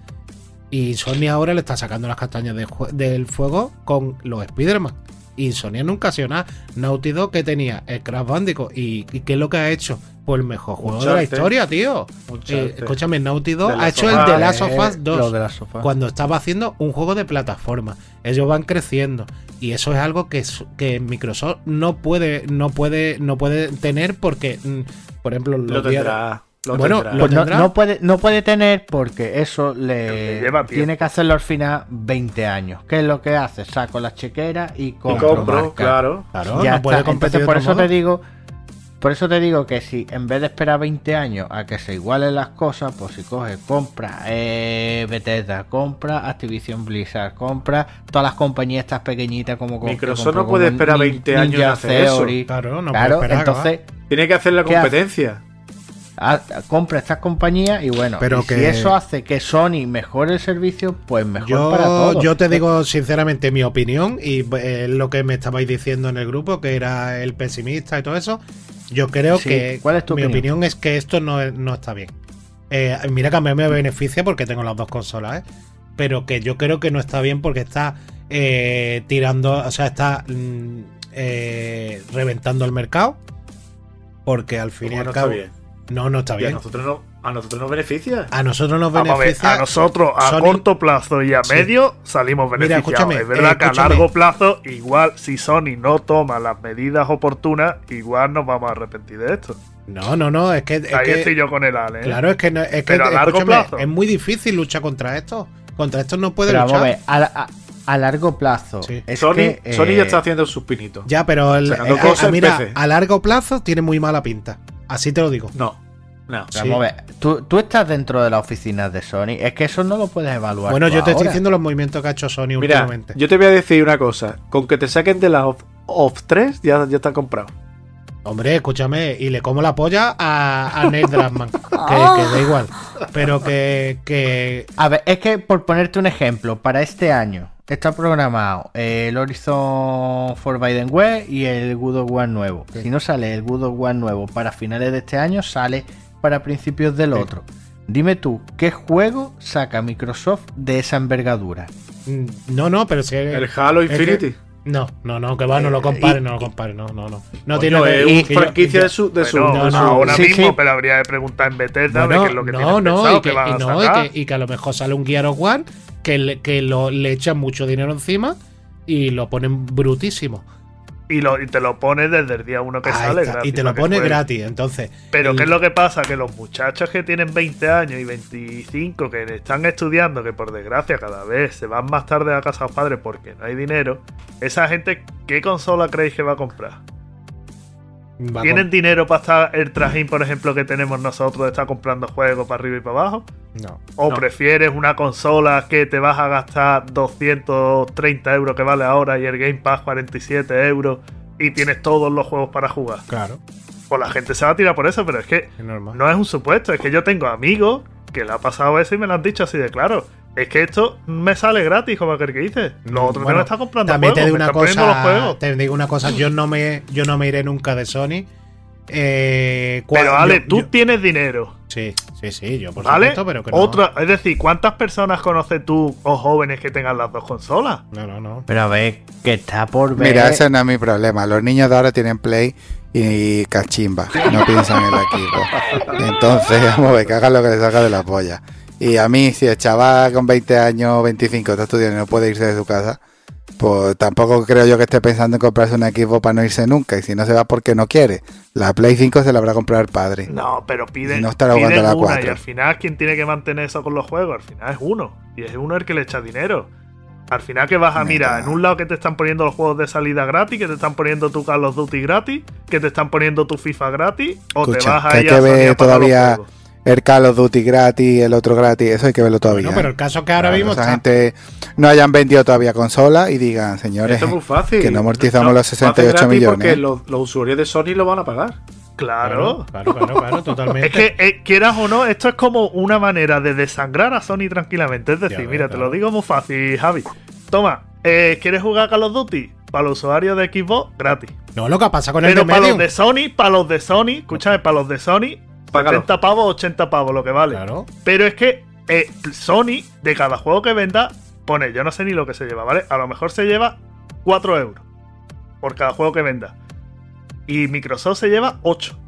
Y Insomnia ahora le está sacando las castañas de del fuego con los Spider-Man. Insomnia nunca ha sido nada. Naughty Dog que tenía el Crash Bandicoot. ¿Y, y qué es lo que ha hecho? Pues el mejor juego de la historia, tío. Eh, escúchame, Naughty Dog ha hecho el Us, de Last of Eh, Us 2 Lo de la sofá. cuando estaba haciendo un juego de plataforma. Ellos van creciendo y eso es algo que, que Microsoft no puede, no puede, no puede tener porque, mm, por ejemplo, Lo los tendrá. Lo Bueno, tendrá. lo Pues no, puede, no puede tener porque eso Le lleva tiene que hacerlo al final 20 años. ¿Qué es lo que hace? Saco las chequeras y Y compro. compro, marca. claro. Claro, Ya no puede está. competir Entonces, por eso te digo, por eso te digo que si en vez de esperar 20 años a que se igualen las cosas, pues si coges, compra eh, Bethesda, compra Activision Blizzard, compra todas las compañías estas pequeñitas como Microsoft no puede esperar Nin- 20 años Ninja hacer eso. Theory. Claro, no claro, puede esperar, entonces Tiene que hacer la competencia. a- compra estas compañías y bueno, Pero y si eso hace que Sony mejore el servicio, pues mejor Yo, para todos. yo te digo sinceramente mi opinión y eh, lo que me estabais diciendo en el grupo, que era el pesimista y todo eso. Yo creo Sí, que ¿cuál es tu mi opinión? opinión? es que esto no, es- no está bien. Eh, mira que a mí me beneficia porque tengo las dos consolas, ¿eh? pero que yo creo que no está bien porque está eh, tirando, o sea, está mm, eh, reventando el mercado. Porque al fin y al no cabo. está bien. No, no está Y a bien. nosotros, no, a nosotros nos beneficia. A nosotros nos Vamos a ver, beneficia. a nosotros a Sony- corto plazo y a Sí. medio salimos Mira, beneficiados. escúchame, es verdad eh, que a largo plazo, igual si Sony no toma las medidas oportunas, igual nos vamos a arrepentir de esto. No, no, no. Es que. es Ahí que- estoy yo con el Ale. ¿eh? Claro, es que, no- es que Pero a largo plazo. es muy difícil luchar contra esto. Contra esto no puede Pero vamos a luchar. ver, a, a- a largo plazo. Sí. Es Sony, que, eh, Sony ya está haciendo sus pinitos. Ya, pero el- eh, ah, mira, a largo plazo tiene muy mala pinta. Así te lo digo. No, no. Sí. Vamos a ver, ¿tú, tú estás dentro de las oficinas de Sony. Es que eso no lo puedes evaluar. Bueno, yo te estoy diciendo los movimientos que ha hecho Sony Mira, últimamente. yo te voy a decir una cosa. Con que te saquen de la off, off 3, ya, ya está comprado. Hombre, escúchame, y le como la polla a, a Neil Druckmann. que, que da igual. Pero que, que A ver, es que por ponerte un ejemplo, para este año está programado el Horizon Forbidden West y el Good of War nuevo. Si no sale el Good of War nuevo para finales de este año, sale para principios del otro. Dime tú, ¿qué juego saca Microsoft de esa envergadura? mm, No, no, pero si El Halo es que- Infinity. No, no, no, que va, no lo compare, no lo compare, no, no, no. No tiene es que franquicia yo- de su. De su, Bueno, de su- ahora sí, mismo, sí. pero habría de preguntar en Bethesda Bueno, de qué es lo que no, no, pensado y que y a no, y sacar. que, y que a lo mejor sale un Gear of War que, le, que lo, le echan mucho dinero encima y lo ponen brutísimo. Y, lo- y te lo pones desde el día uno que Ahí sale está, gratis y te lo pone gratis, entonces. Pero el- ¿qué es lo que pasa? Que los muchachos que tienen 20 años y 25 que están estudiando, que por desgracia cada vez se van más tarde a casa de los padres porque no hay dinero, esa gente, ¿qué consola creéis que va a comprar? ¿Tienen dinero para estar el trajín, por ejemplo, que tenemos nosotros de estar comprando juegos para arriba y para abajo? No. ¿O No. prefieres una consola que te vas a gastar 230 euros que vale ahora y el Game Pass 47 euros y tienes todos los juegos para jugar? Claro, Pues la gente se va a tirar por eso, pero es que es no es un supuesto, es que yo tengo amigos que le ha pasado eso y me lo han dicho así de claro. Es que esto me sale gratis, como aquel que dice. Los otros Bueno, no me están comprando También juegos, te digo una cosa, juegos. te digo una cosa, yo no me, yo no me iré nunca de Sony. Eh, Pero Ale, yo- tú yo- tienes dinero, sí, sí, sí, yo por ¿vale? supuesto, pero que no. Otra, es decir, ¿cuántas personas conoces tú o jóvenes que tengan las dos consolas? No, no, no. Pero a ver, que está por ver. Mira, ese no es mi problema. Los niños de ahora tienen Play y cachimba. No piensan en el equipo. Entonces, vamos a ver, que hagan lo que les salga de la polla. Y a mí, si el chaval con 20 años, 25 está estudiando y no puede irse de su casa, pues tampoco creo yo que esté pensando en comprarse un equipo para no irse nunca. Y si no se va porque no quiere, la Play 5 se la habrá comprado el padre. No, pero piden, Y no estará jugando la una y cuatro. al final quien tiene que mantener eso con los juegos, al final es uno. Y es uno el que le echa dinero. Al final que vas a mirar, en un lado que te están poniendo los juegos de salida gratis, que te están poniendo tu Call of Duty gratis, que te están poniendo tu FIFA gratis, o te vas que hay que a ver pagar los todavía. El Call of Duty gratis, el otro gratis, eso hay que verlo todavía. Bueno, pero el caso es que ahora Claro, mismo esa gente no hayan vendido todavía consolas y digan, señores, Esto es muy fácil. que no amortizamos No, los 68 lo hacen gratis millones. Porque los, los usuarios de Sony lo van a pagar. Claro. Claro, claro, claro, totalmente. Es que, eh, quieras o no, esto es como una manera de desangrar a Sony tranquilamente. Es decir, Ya mira, te lo digo muy fácil, Javi. Toma, eh, ¿quieres jugar Call of Duty? Para los usuarios de Xbox, gratis. No, lo que pasa con el Pero de para Medium. los de Sony, para los de Sony, escúchame, para los de Sony, Págalo. 70 pavos, 80 pavos, lo que vale. Claro. Pero es que eh, Sony, de cada juego que venda, pone, yo no sé ni lo que se lleva, ¿vale? A lo mejor se lleva 4 euros por cada juego que venda. Y Microsoft se lleva 8.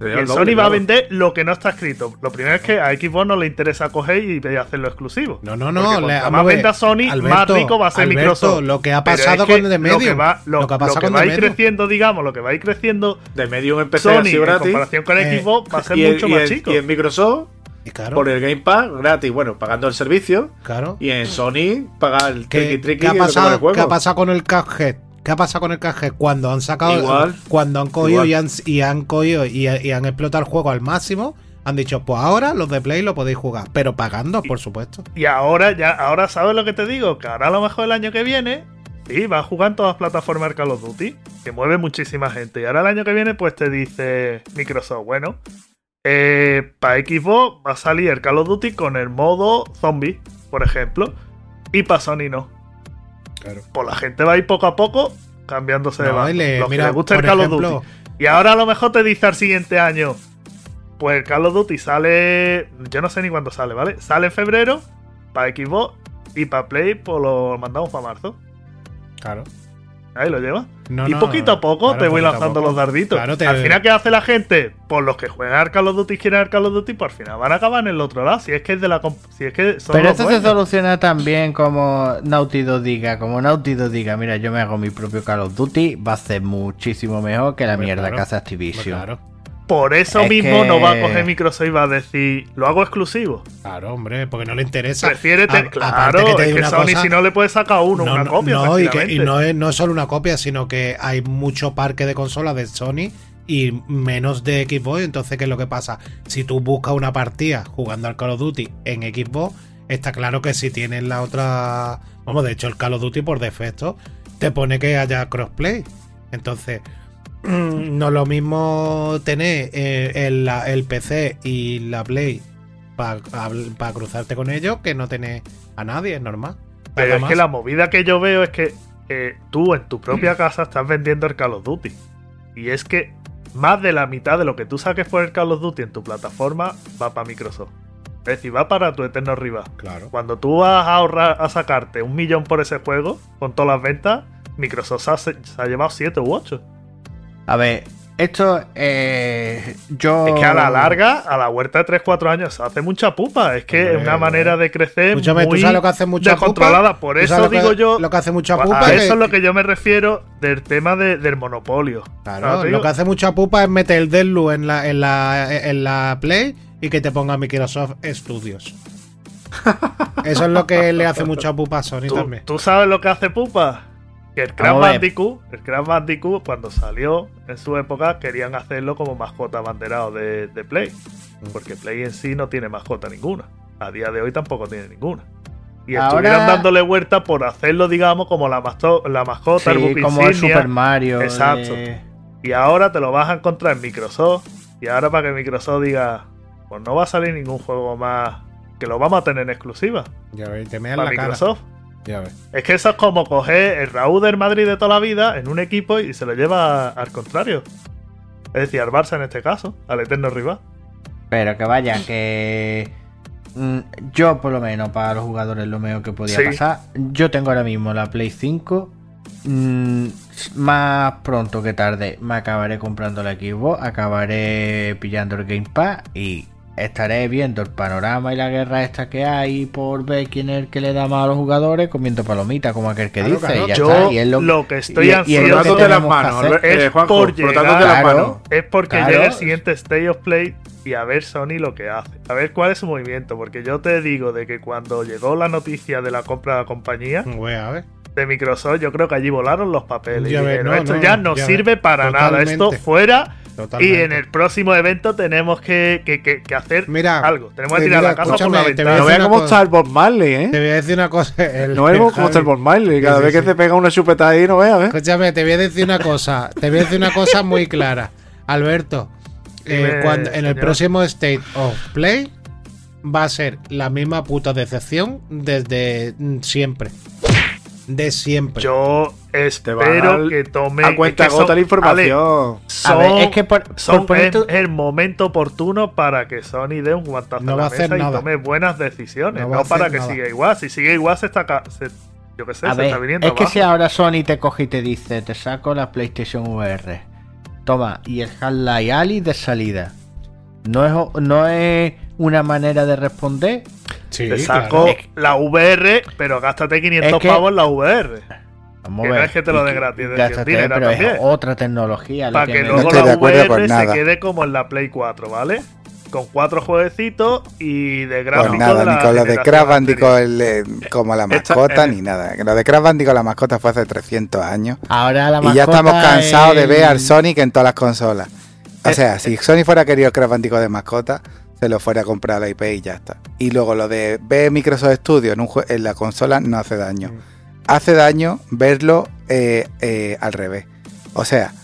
El Sony va a vender lo que no está escrito. Lo primero es que a Xbox no le interesa coger y hacerlo exclusivo. No, no, no. Le- más venda Sony, más rico va a ser Alberto, Microsoft. Lo que ha es pasado que con el de Lo que Medium. va, lo, lo que ha lo pasado que con va a The ir Medium. creciendo, digamos, lo que va a ir creciendo De Medium empecé Sony así en comparación con Eh, Xbox va a ser mucho más chico. y en Microsoft, Y claro, por el Game Pass, gratis. Bueno, pagando el servicio. claro. Y en Sony, pagar el ¿Qué, tricky tricky ha pasado. ¿Qué ha pasado con el Cuphead? ¿Qué ha pasado con el Cuphead? Cuando han sacado. Igual. Cuando han cogido y han, y han cogido y, y han explotado el juego al máximo. Han dicho, pues ahora los de Play lo podéis jugar. Pero pagando, por supuesto. Y ahora ya, ahora sabes lo que te digo, que ahora a lo mejor el año que viene, sí, va a jugar en todas las plataformas de Call of Duty, que mueve muchísima gente. Y ahora el año que viene, pues te dice Microsoft, bueno, eh, para Xbox va a salir el Call of Duty con el modo zombie, por ejemplo, y para Sony no. Claro. Pues la gente va a ir poco a poco cambiándose de bando. le- Los que les gusta el Call of Duty. Y ahora a lo mejor te dice al siguiente año. Pues el Call of Duty sale. Yo no sé ni cuándo sale, ¿vale? Sale en febrero para Xbox y para Play, pues lo mandamos para marzo. Claro. Ahí lo lleva. No, y no, poquito a poco claro, te voy lanzando los darditos. Claro, te- Al final, ¿qué hace la gente? Por los que juegan al Call of Duty y quieren al Call of Duty, pues al final van a acabar en el otro lado. Si es que es de la. Si es que son Pero los esto se soluciona también como Naughty Dog diga, como Naughty Dog diga, mira, yo me hago mi propio Call of Duty, va a ser muchísimo mejor que la mierda claro. que hace Pues Activision. claro, Por eso Es mismo que- no va a coger Microsoft y va a decir, lo hago exclusivo. claro, hombre, porque no le interesa. Prefiere A- claro, aparte que te es que una Sony cosa- si no le puede sacar uno, una copia. no, y, que, y no, es, no es solo una copia, sino que hay mucho parque de consolas de Sony y menos de Xbox. Entonces, ¿qué es lo que pasa? Si tú buscas una partida jugando al Call of Duty en Xbox, está claro que si tienes la otra. Vamos, de hecho, el Call of Duty por defecto te pone que haya crossplay. Entonces, no es lo mismo tener eh, el, PC y la Play para cruzarte con ellos que no tener a nadie, es normal. Pero Nada es más. que la movida que yo veo es que eh, tú en tu propia casa estás vendiendo el Call of Duty. Y es que más de la mitad de lo que tú saques por el Call of Duty en tu plataforma va para Microsoft. Es decir, va para tu eterno rival. Claro. Cuando tú vas a ahorrar a sacarte un millón por ese juego, con todas las ventas, Microsoft se ha, se ha llevado 7 u 8. A ver, esto eh, yo... Es que a la larga, a la huerta de 3-4 años, hace mucha pupa. Es que es una manera de crecer Escúchame, muy ¿tú sabes lo que hace mucha descontrolada. pupa? Por ¿Tú eso que- digo yo... Lo que hace mucha a pupa eso que- es lo que yo me refiero del tema de- del monopolio. Claro, lo que hace mucha pupa es meter el Deadloop en la, en la, en la Play y que te ponga Microsoft Studios. Eso es lo que le hace mucha pupa a Sony ¿Tú, también. tú sabes lo que hace pupa? Que el Crash. Bandicoot, el Crash Bandicoot, cuando salió en su época, querían hacerlo como mascota abanderado de, de Play. Mm. Porque Play en sí no tiene mascota ninguna. A día de hoy tampoco tiene ninguna. Y Ahora- estuvieron dándole vuelta por hacerlo, digamos, como la, mascota, el Sí, como el. Super Mario. Exacto. de- Y ahora te lo vas a encontrar en Microsoft. Y ahora para que Microsoft diga, pues no va a salir ningún juego más que lo vamos a tener en exclusiva Ya te para la cara. Ya ves. Es que eso es como coger el Raúl del Madrid de toda la vida en un equipo y se lo lleva al contrario. Es decir, al Barça en este caso, al eterno rival. Pero que vaya, que... mm, Yo por lo menos para los jugadores lo mejor que podía Sí. pasar. Yo tengo ahora mismo la Play 5. mm, más pronto que tarde me acabaré comprando la Xbox. Acabaré pillando el Game Pass. Y estaré viendo el panorama y la guerra esta que hay por ver quién es el que le da más a los jugadores. Comiendo palomitas como aquel que Claro, dice. claro. y ya Yo está. Y es lo, lo que estoy y es que las manos, eh, Es Juanjo, por llegar- las Claro. manos. Es porque Claro. llega el siguiente State of Play y a ver Sony lo que hace. A ver cuál es su movimiento. Porque yo te digo de que cuando llegó la noticia de la compra de la compañía Voy a ver. de Microsoft, yo creo que allí volaron los papeles. Ya Y ves, dijeron, no, esto no, ya no ya sirve para nada. Esto Totalmente. Y en el próximo evento tenemos que, que- que- que hacer Mira, algo. Tenemos que tirar mira, la casa por la te ventana. No veas cómo cosa. está el Bob Marley, ¿eh? Te voy a decir una cosa. el- No el cómo está el. Bob Marley. Cada Sí, vez que sí. se pega una chupeta ahí, no veas, ¿eh? Escúchame, te voy a decir una cosa. Te voy a decir una cosa muy clara. Alberto, eh, cuando, en el señor. próximo State of Play va a ser la misma puta decepción desde siempre. De siempre. Yo a espero dar que tome. A cuenta es que gota son- la información. Ale, A son, ver, es que por, son es tu- el momento oportuno para que Sony dé un guantazo No a va la a hacer mesa y nada. tome buenas decisiones. No a para que nada. siga igual. Si sigue igual, se está. ca- se- yo qué sé, A se está viniendo es que si ahora Sony te coge y te dice, te saco la PlayStation VR, toma, y el Half-Life Ali de salida, ¿no es, no es una manera de responder? Sí, Te saco claro. la VR, pero gástate 500 Es que- pavos en la VR. Vamos Que a no ver. es que te lo que- gratis, gástate, dinero pero es otra tecnología. Para que luego de la acuerdo con VR se quede como en la Play 4, ¿vale? Con cuatro jueguecitos y de gráficos. Pues nada, de la ni con lo de Crash Bandicoot el, eh, como la Esta- mascota eh, ni nada. Lo de Crash Bandicoot la mascota fue hace 300 años. Ahora la Y ya mascota estamos cansados de ver al Sonic en todas las consolas. O Eh, sea, si Sony fuera querido Crash Bandicoot de mascota, se lo fuera a comprar a la IP y ya está. Y luego lo de ver Microsoft Studio en, un en la consola no hace daño. Hace daño verlo eh, eh, al revés. O sea,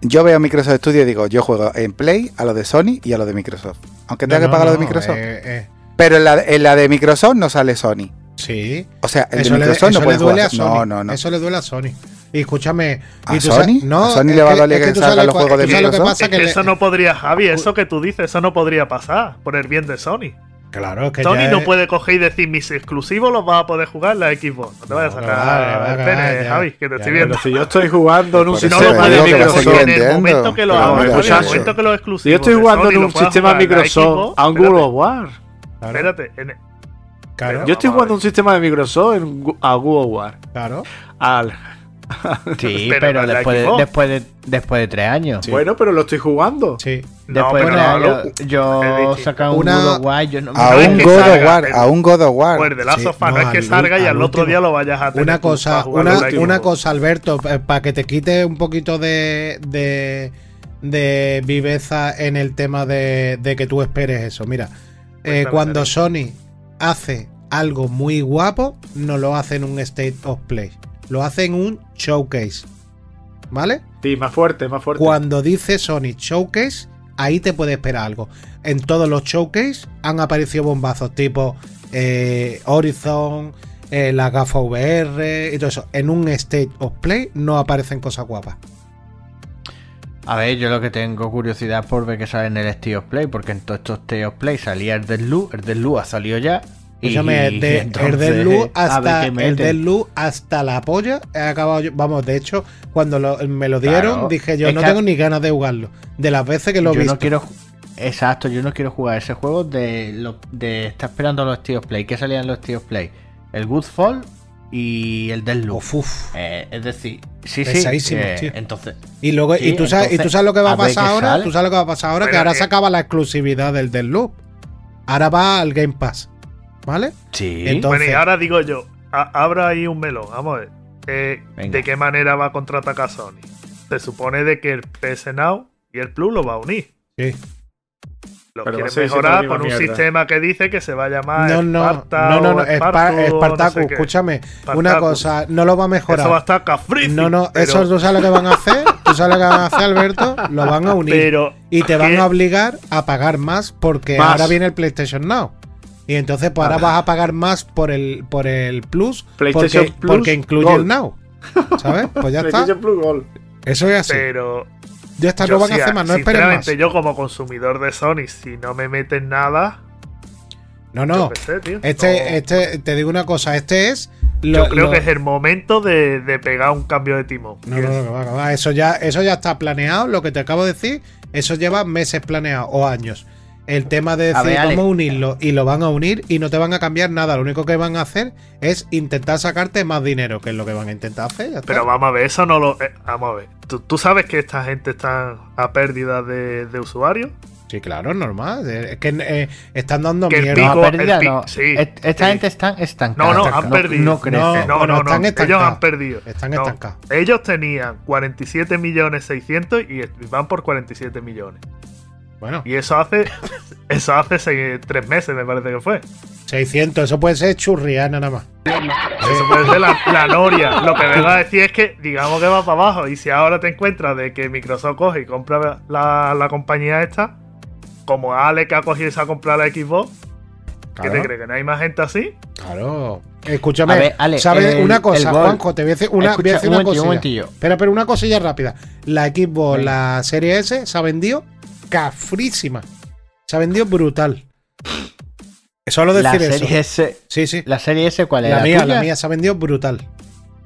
yo veo Microsoft Studio y digo, yo juego en Play a lo de Sony y a lo de Microsoft. Aunque tenga No, que pagar no, lo de Microsoft. eh, Pero en la, en la de Microsoft no sale Sony. Sí. O sea, el Eso de le, eso no puede duele a jugar. Sony. No, no, no. Eso le duele a Sony. Y escúchame. ¿A ¿y tú Sony? no, ¿A Sony es le va a doler que sabes los juegos de Microsoft? pasa Es que le- eso no podría, Javi, eso que tú dices, eso no podría pasar por el bien de Sony. Claro, es que Sony ya no es- puede coger y decir mis exclusivos los vas a poder jugar en la Xbox. No te vayas a No, sacar vale, ya, Javi, que te ya, estoy viendo. Pero si yo estoy jugando en un Si no sistema de Microsoft. en el momento que lo en el momento que los Si exclusivos yo estoy jugando en un sistema Microsoft Xbox, a un espérate, Google War. Espérate, en- claro, Yo estoy jugando un sistema de Microsoft en a Google War. claro. Al. Sí, Pero después, de, después, de, después de tres años. Bueno, pero lo estoy jugando. Sí. no, Después de pero tres no, años, lo- yo un Una- God of War, yo no me- A un God of salga, War, a un God of War. Pues de la Sí, sofá no, no, es que al- salga y al al otro último. día lo vayas a tener Una cosa, una, una cosa, Alberto, para que te quite un poquito de, de, de viveza en el tema de, de que tú esperes eso. Mira, eh, cuando. Sony hace algo muy guapo, no lo hace en un State of Play, lo hace en un showcase. ¿Vale? Sí, más fuerte, más fuerte. Cuando dice Sony Showcase, ahí te puede esperar algo. En todos los showcase han aparecido bombazos tipo eh, Horizon, eh, la gafa VR y todo eso. En un State of Play no aparecen cosas guapas. A ver, yo lo que tengo curiosidad por ver que sale en el State of Play, porque en todos estos State of Play salía el Deathloop, el Deathloop ha salido ya. Y- Escúchame, de, entonces, el a ver hasta, qué el. Deathloop hasta la polla he acabado yo- Vamos, de hecho, cuando lo- me lo dieron, Claro, dije yo es no que- tengo ni ganas de jugarlo. De las veces que lo he yo visto. no quiero exacto yo no quiero jugar ese juego de lo, de estar esperando los State of Play que salían los of Play el Goodfall y el Deathloop Uf, uf. Eh, es decir sí sí eh, tío. entonces Y luego, Sí, y tú sabes, y tú sabes lo que va a a pasar qué ahora, sale. tú sabes lo que va a pasar ahora, que ahora eh, se acaba la exclusividad del Deathloop. Ahora va al Game Pass. ¿Vale? sí Entonces- Bueno, y ahora digo yo, a- abra ahí un melón, vamos a ver. Eh. ¿De qué manera va a contraatacar Sony? Se supone de que el PS Now y el Plus lo va a unir. Sí. Lo siendo mejorar con un mierda. sistema que dice que se va a llamar No, no, no, no, no, Spar- Spartu o no Spartacus, sé qué. escúchame, una cosa, no lo va a mejorar. Eso va a estar cafrísimo. no, no, pero- eso tú sabes lo que van a hacer, tú sabes lo que van a hacer, Alberto, lo van a unir. Pero y te van ¿qué? a obligar a pagar más porque Más. ahora viene el PlayStation Now. Y entonces pues ahora vas a pagar más por el por el Plus, PlayStation porque, Plus porque incluye Gold. el Now. ¿Sabes? Pues ya está. PlayStation Plus Gold. Eso es así. pero Ya está, yo no van a hacer más, no esperen más. yo como consumidor de Sony, si no me meten nada, No, no. tío. Este, No- este, te digo una cosa, este es. yo creo lo- que es el momento de, de pegar un cambio de timón. No, no, no, va. Eso ya, eso ya está planeado. Lo que te acabo de decir, eso lleva meses planeado o años. El tema de A decir ver, Ale. vamos a unirlo y lo van a unir y no te van a cambiar nada. Lo único que van a hacer es intentar sacarte más dinero, que es lo que van a intentar hacer. ya está. Pero vamos a ver, eso no lo. eh, vamos a ver. ¿Tú, tú sabes que esta gente está a pérdida de, de usuarios? Sí, claro, es normal. Es que eh, están dando Que el mierda. no, pico- pérdida no. sí, Est- esta sí. gente está estancada No, no, han perdido. no No, No, bueno, no, no. están Ellos han perdido. Están No, estancados. Ellos tenían 47 millones 600 y van por 47 millones. Bueno, Y eso hace. Eso hace seis- tres meses, me parece que fue. 600, eso puede ser churriana nada más. Eso puede ser la, la noria. Lo que vengo a decir es que, digamos que va para abajo. Y si ahora te encuentras de que Microsoft coge y compra la, la compañía esta, como Ale que ha cogido y se ha comprado la Xbox, ¿qué Claro. te crees? ¿Que no hay más gente así? Claro. Escúchame, ver, Ale, ¿sabes el- una cosa. Juanjo? Te voy a decir una, voy a Escucha, decir un una un cosilla. momentillo. Espera, pero una cosilla rápida. La Xbox, la serie S, se ha vendido cafrísima. Se ha vendido brutal. Solo la decir serie eso. S Sí, sí. la serie S cuál es La mía, tuya? la mía se ha vendido brutal.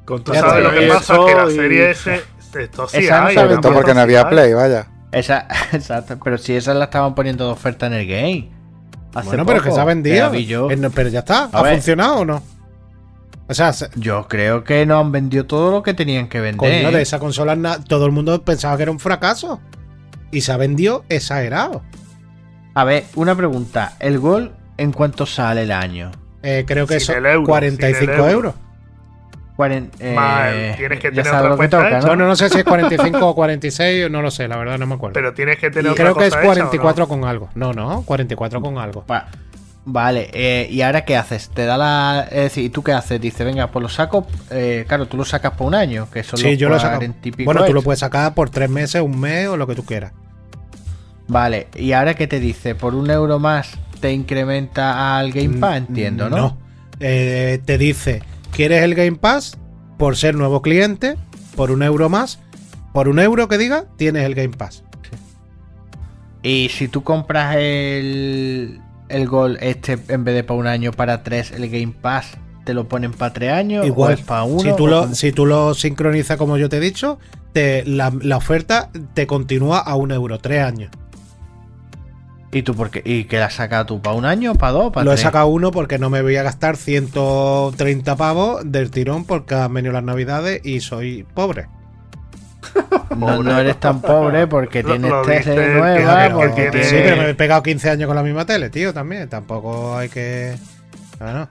Con ¿Tú Ya sabes lo que pasa? Que la serie S. Esto sí Esa no hay. la Sobre todo porque no había. Play, vaya. esa exacto pero si esa la estaban poniendo de oferta en el game Hace bueno, pero que poco, se ha que vendido. la. Eh, no, Pero ya está. A ¿Ha ver. funcionado o no? O sea, se- Yo creo que no han vendido todo lo que tenían que vender. coño, de esa consola todo el mundo pensaba que era un fracaso. Y se ha vendido exagerado. A ver, una pregunta. ¿El gol en cuánto sale el año? Eh, creo que Sin son euro, 45 sin el euro. euros. Cuaren- eh, Más, tienes que tener otra cuenta toca. ¿no? Bueno, no sé si es 45 o 46, no lo sé, la verdad no me acuerdo. Pero tienes que tener Y otra creo que es cosa hecha, ¿o no? 44 con algo. No, no, 44 con algo. Va- Vale, eh, ¿y ahora qué haces? Te da la. Es decir, ¿y tú qué haces? Dice, venga, pues lo saco. eh, claro, tú lo sacas por un año, que son Sí, los yo lo saco. 40 y pico Bueno, tú lo puedes sacar por tres meses, un mes o lo que tú quieras. Vale, ¿y ahora qué te dice? ¿Por un euro más te incrementa al Game Pass? Entiendo, ¿no? Mm, No. Eh, te dice, ¿quieres el Game Pass? Por ser nuevo cliente, por un euro más. Por un euro que diga, tienes el Game Pass. Y si tú compras el. El gol este en vez de para un año, para tres, el Game Pass te lo ponen para tres años? o Igual, es para uno. si, tú o lo, si tú lo sincronizas como yo te he dicho, te- la, la oferta te continúa a un euro, tres años. ¿Y tú por qué? ¿Y qué la has sacado tú? ¿Para un año? ¿Para dos? ¿Para Lo he sacado uno porque no me voy a gastar 130 pavos del tirón porque han venido las navidades y soy pobre. No, no eres tan pobre porque Lo- tienes lo tele dices que- nueva, pero porque. Sí, pero me he pegado 15 años con la misma tele, tío, también. Tampoco hay que. Bueno.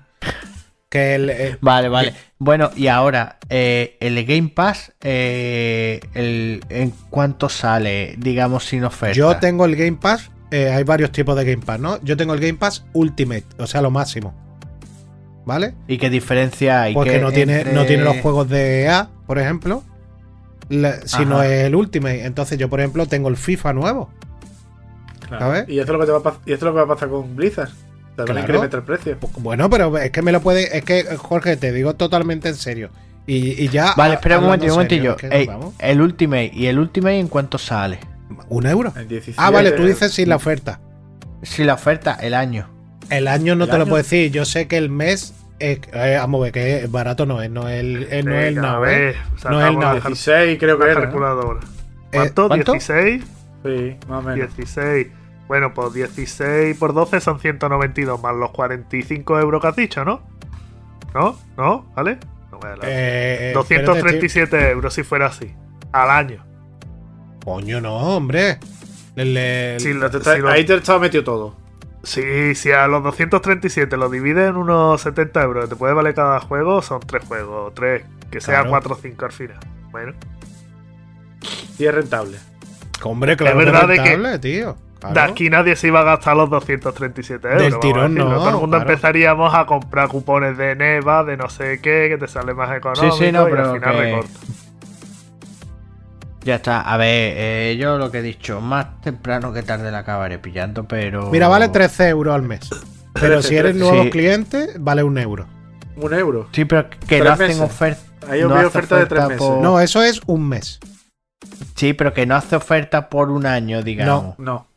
Que el, eh, Vale, vale. Bueno, y ahora, eh, el Game Pass, eh, el, ¿en cuánto sale, digamos, sin oferta? yo tengo el Game Pass. eh, hay varios tipos de Game Pass, ¿no? Yo tengo el Game Pass Ultimate, o sea, lo máximo. ¿Vale? ¿Y qué diferencia hay? Porque ¿Qué no tiene, entre- no tiene los juegos de EA, por ejemplo. La- sino Ajá. el Ultimate. Entonces yo, por ejemplo, tengo el FIFA nuevo. Claro. ¿Sabes? Y esto es lo que te va a y esto es lo que va a pasar con Blizzard. Te van a Claro. incrementar el precio. Bueno, pero es que me lo puede. Es que, Jorge, te digo totalmente en serio. Y, y ya. Vale, espera un momentillo, un momentillo. es que, Ey, el Ultimate, ¿y el Ultimate en cuánto sale? un euro. En 17. Ah, vale, tú dices sin la oferta. Si la oferta, el año. El año no ¿El te lo puedo decir. Yo sé que el mes. Eh, eh, vamos a ver, que es barato no es. No es el, eh, no es el Venga, now, a ¿eh? ver, No es el cal- 16 creo que era. ¿no? calculadora. Eh, ¿Cuánto? ¿cuánto? 16. Sí, más o menos. 16. Bueno, pues 16 por 12 son 192 más los 45 euros que has dicho, ¿no? ¿No? ¿No? ¿Vale? No me da la- Eh, eh, 237 euros si fuera así. Al año. espérate, Coño, no, hombre. El- el- lo- Te está- si lo- Ahí te estaba metido todo. Sí, si a los 237 lo divides en unos 70 euros que te puede valer cada juego, son 3 juegos, 3, que sea Claro. 4 o 5 al final. Bueno, Y es rentable. Hombre, claro, Es que verdad de que- rentable, tío. Claro. de aquí nadie se iba a gastar los 237 euros. Del tirón, no, Todo el mundo claro. empezaríamos a comprar cupones de Neva, de no sé qué, que te sale más económico sí, no, y pero al final que- recorta. Ya está. A ver, eh, yo lo que he dicho, más temprano que tarde la acabaré pillando, pero. Mira, vale 13 euros al mes. Pero 13, si eres 13, nuevo sí. cliente, vale un euro. Un euro. Sí, pero que no hacen oferta. Ahí os no hace oferta de tres meses. por- No, eso es un mes. Sí, pero que no hace oferta por un año, digamos. No.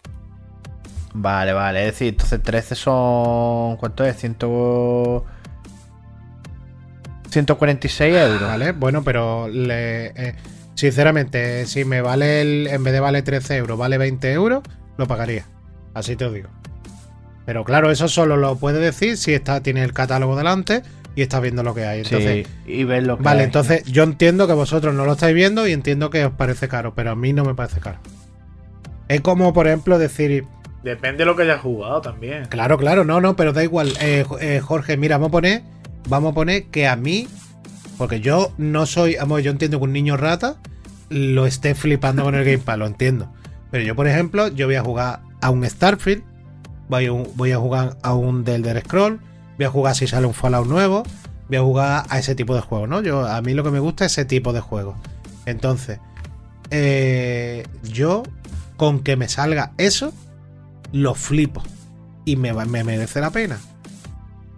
Vale, vale. Es decir, entonces 13 son. ¿Cuánto es? 100... 146 euros. ¿Vale? Bueno, pero le- eh, sinceramente, si me vale el. En vez de vale 13 euros, vale 20 euros, lo pagaría. Así te lo digo. Pero claro, eso solo lo puedes decir si está, tienes el catálogo delante y estás viendo lo que hay. Entonces, sí, y ver lo que vale, hay. entonces yo entiendo que vosotros no lo estáis viendo y entiendo que os parece caro, pero a mí no me parece caro. Es como, por ejemplo, decir, Depende de lo que hayas jugado también. Claro, claro, no, no, pero da igual. Eh, eh, Jorge, mira, vamos a poner. Vamos a poner que a mí. Porque yo no soy. Vamos, yo entiendo que un niño rata lo esté flipando con el Game Pass, lo entiendo. Pero yo, por ejemplo, yo voy a jugar a un Starfield. Voy a, jugar a un The Elder Scroll. Voy a jugar si sale un Fallout nuevo. Voy a jugar a ese tipo de juegos, ¿no? Yo, a mí lo que me gusta es ese tipo de juegos. Entonces, eh, yo con que me salga eso, lo flipo. Y me, merece la pena.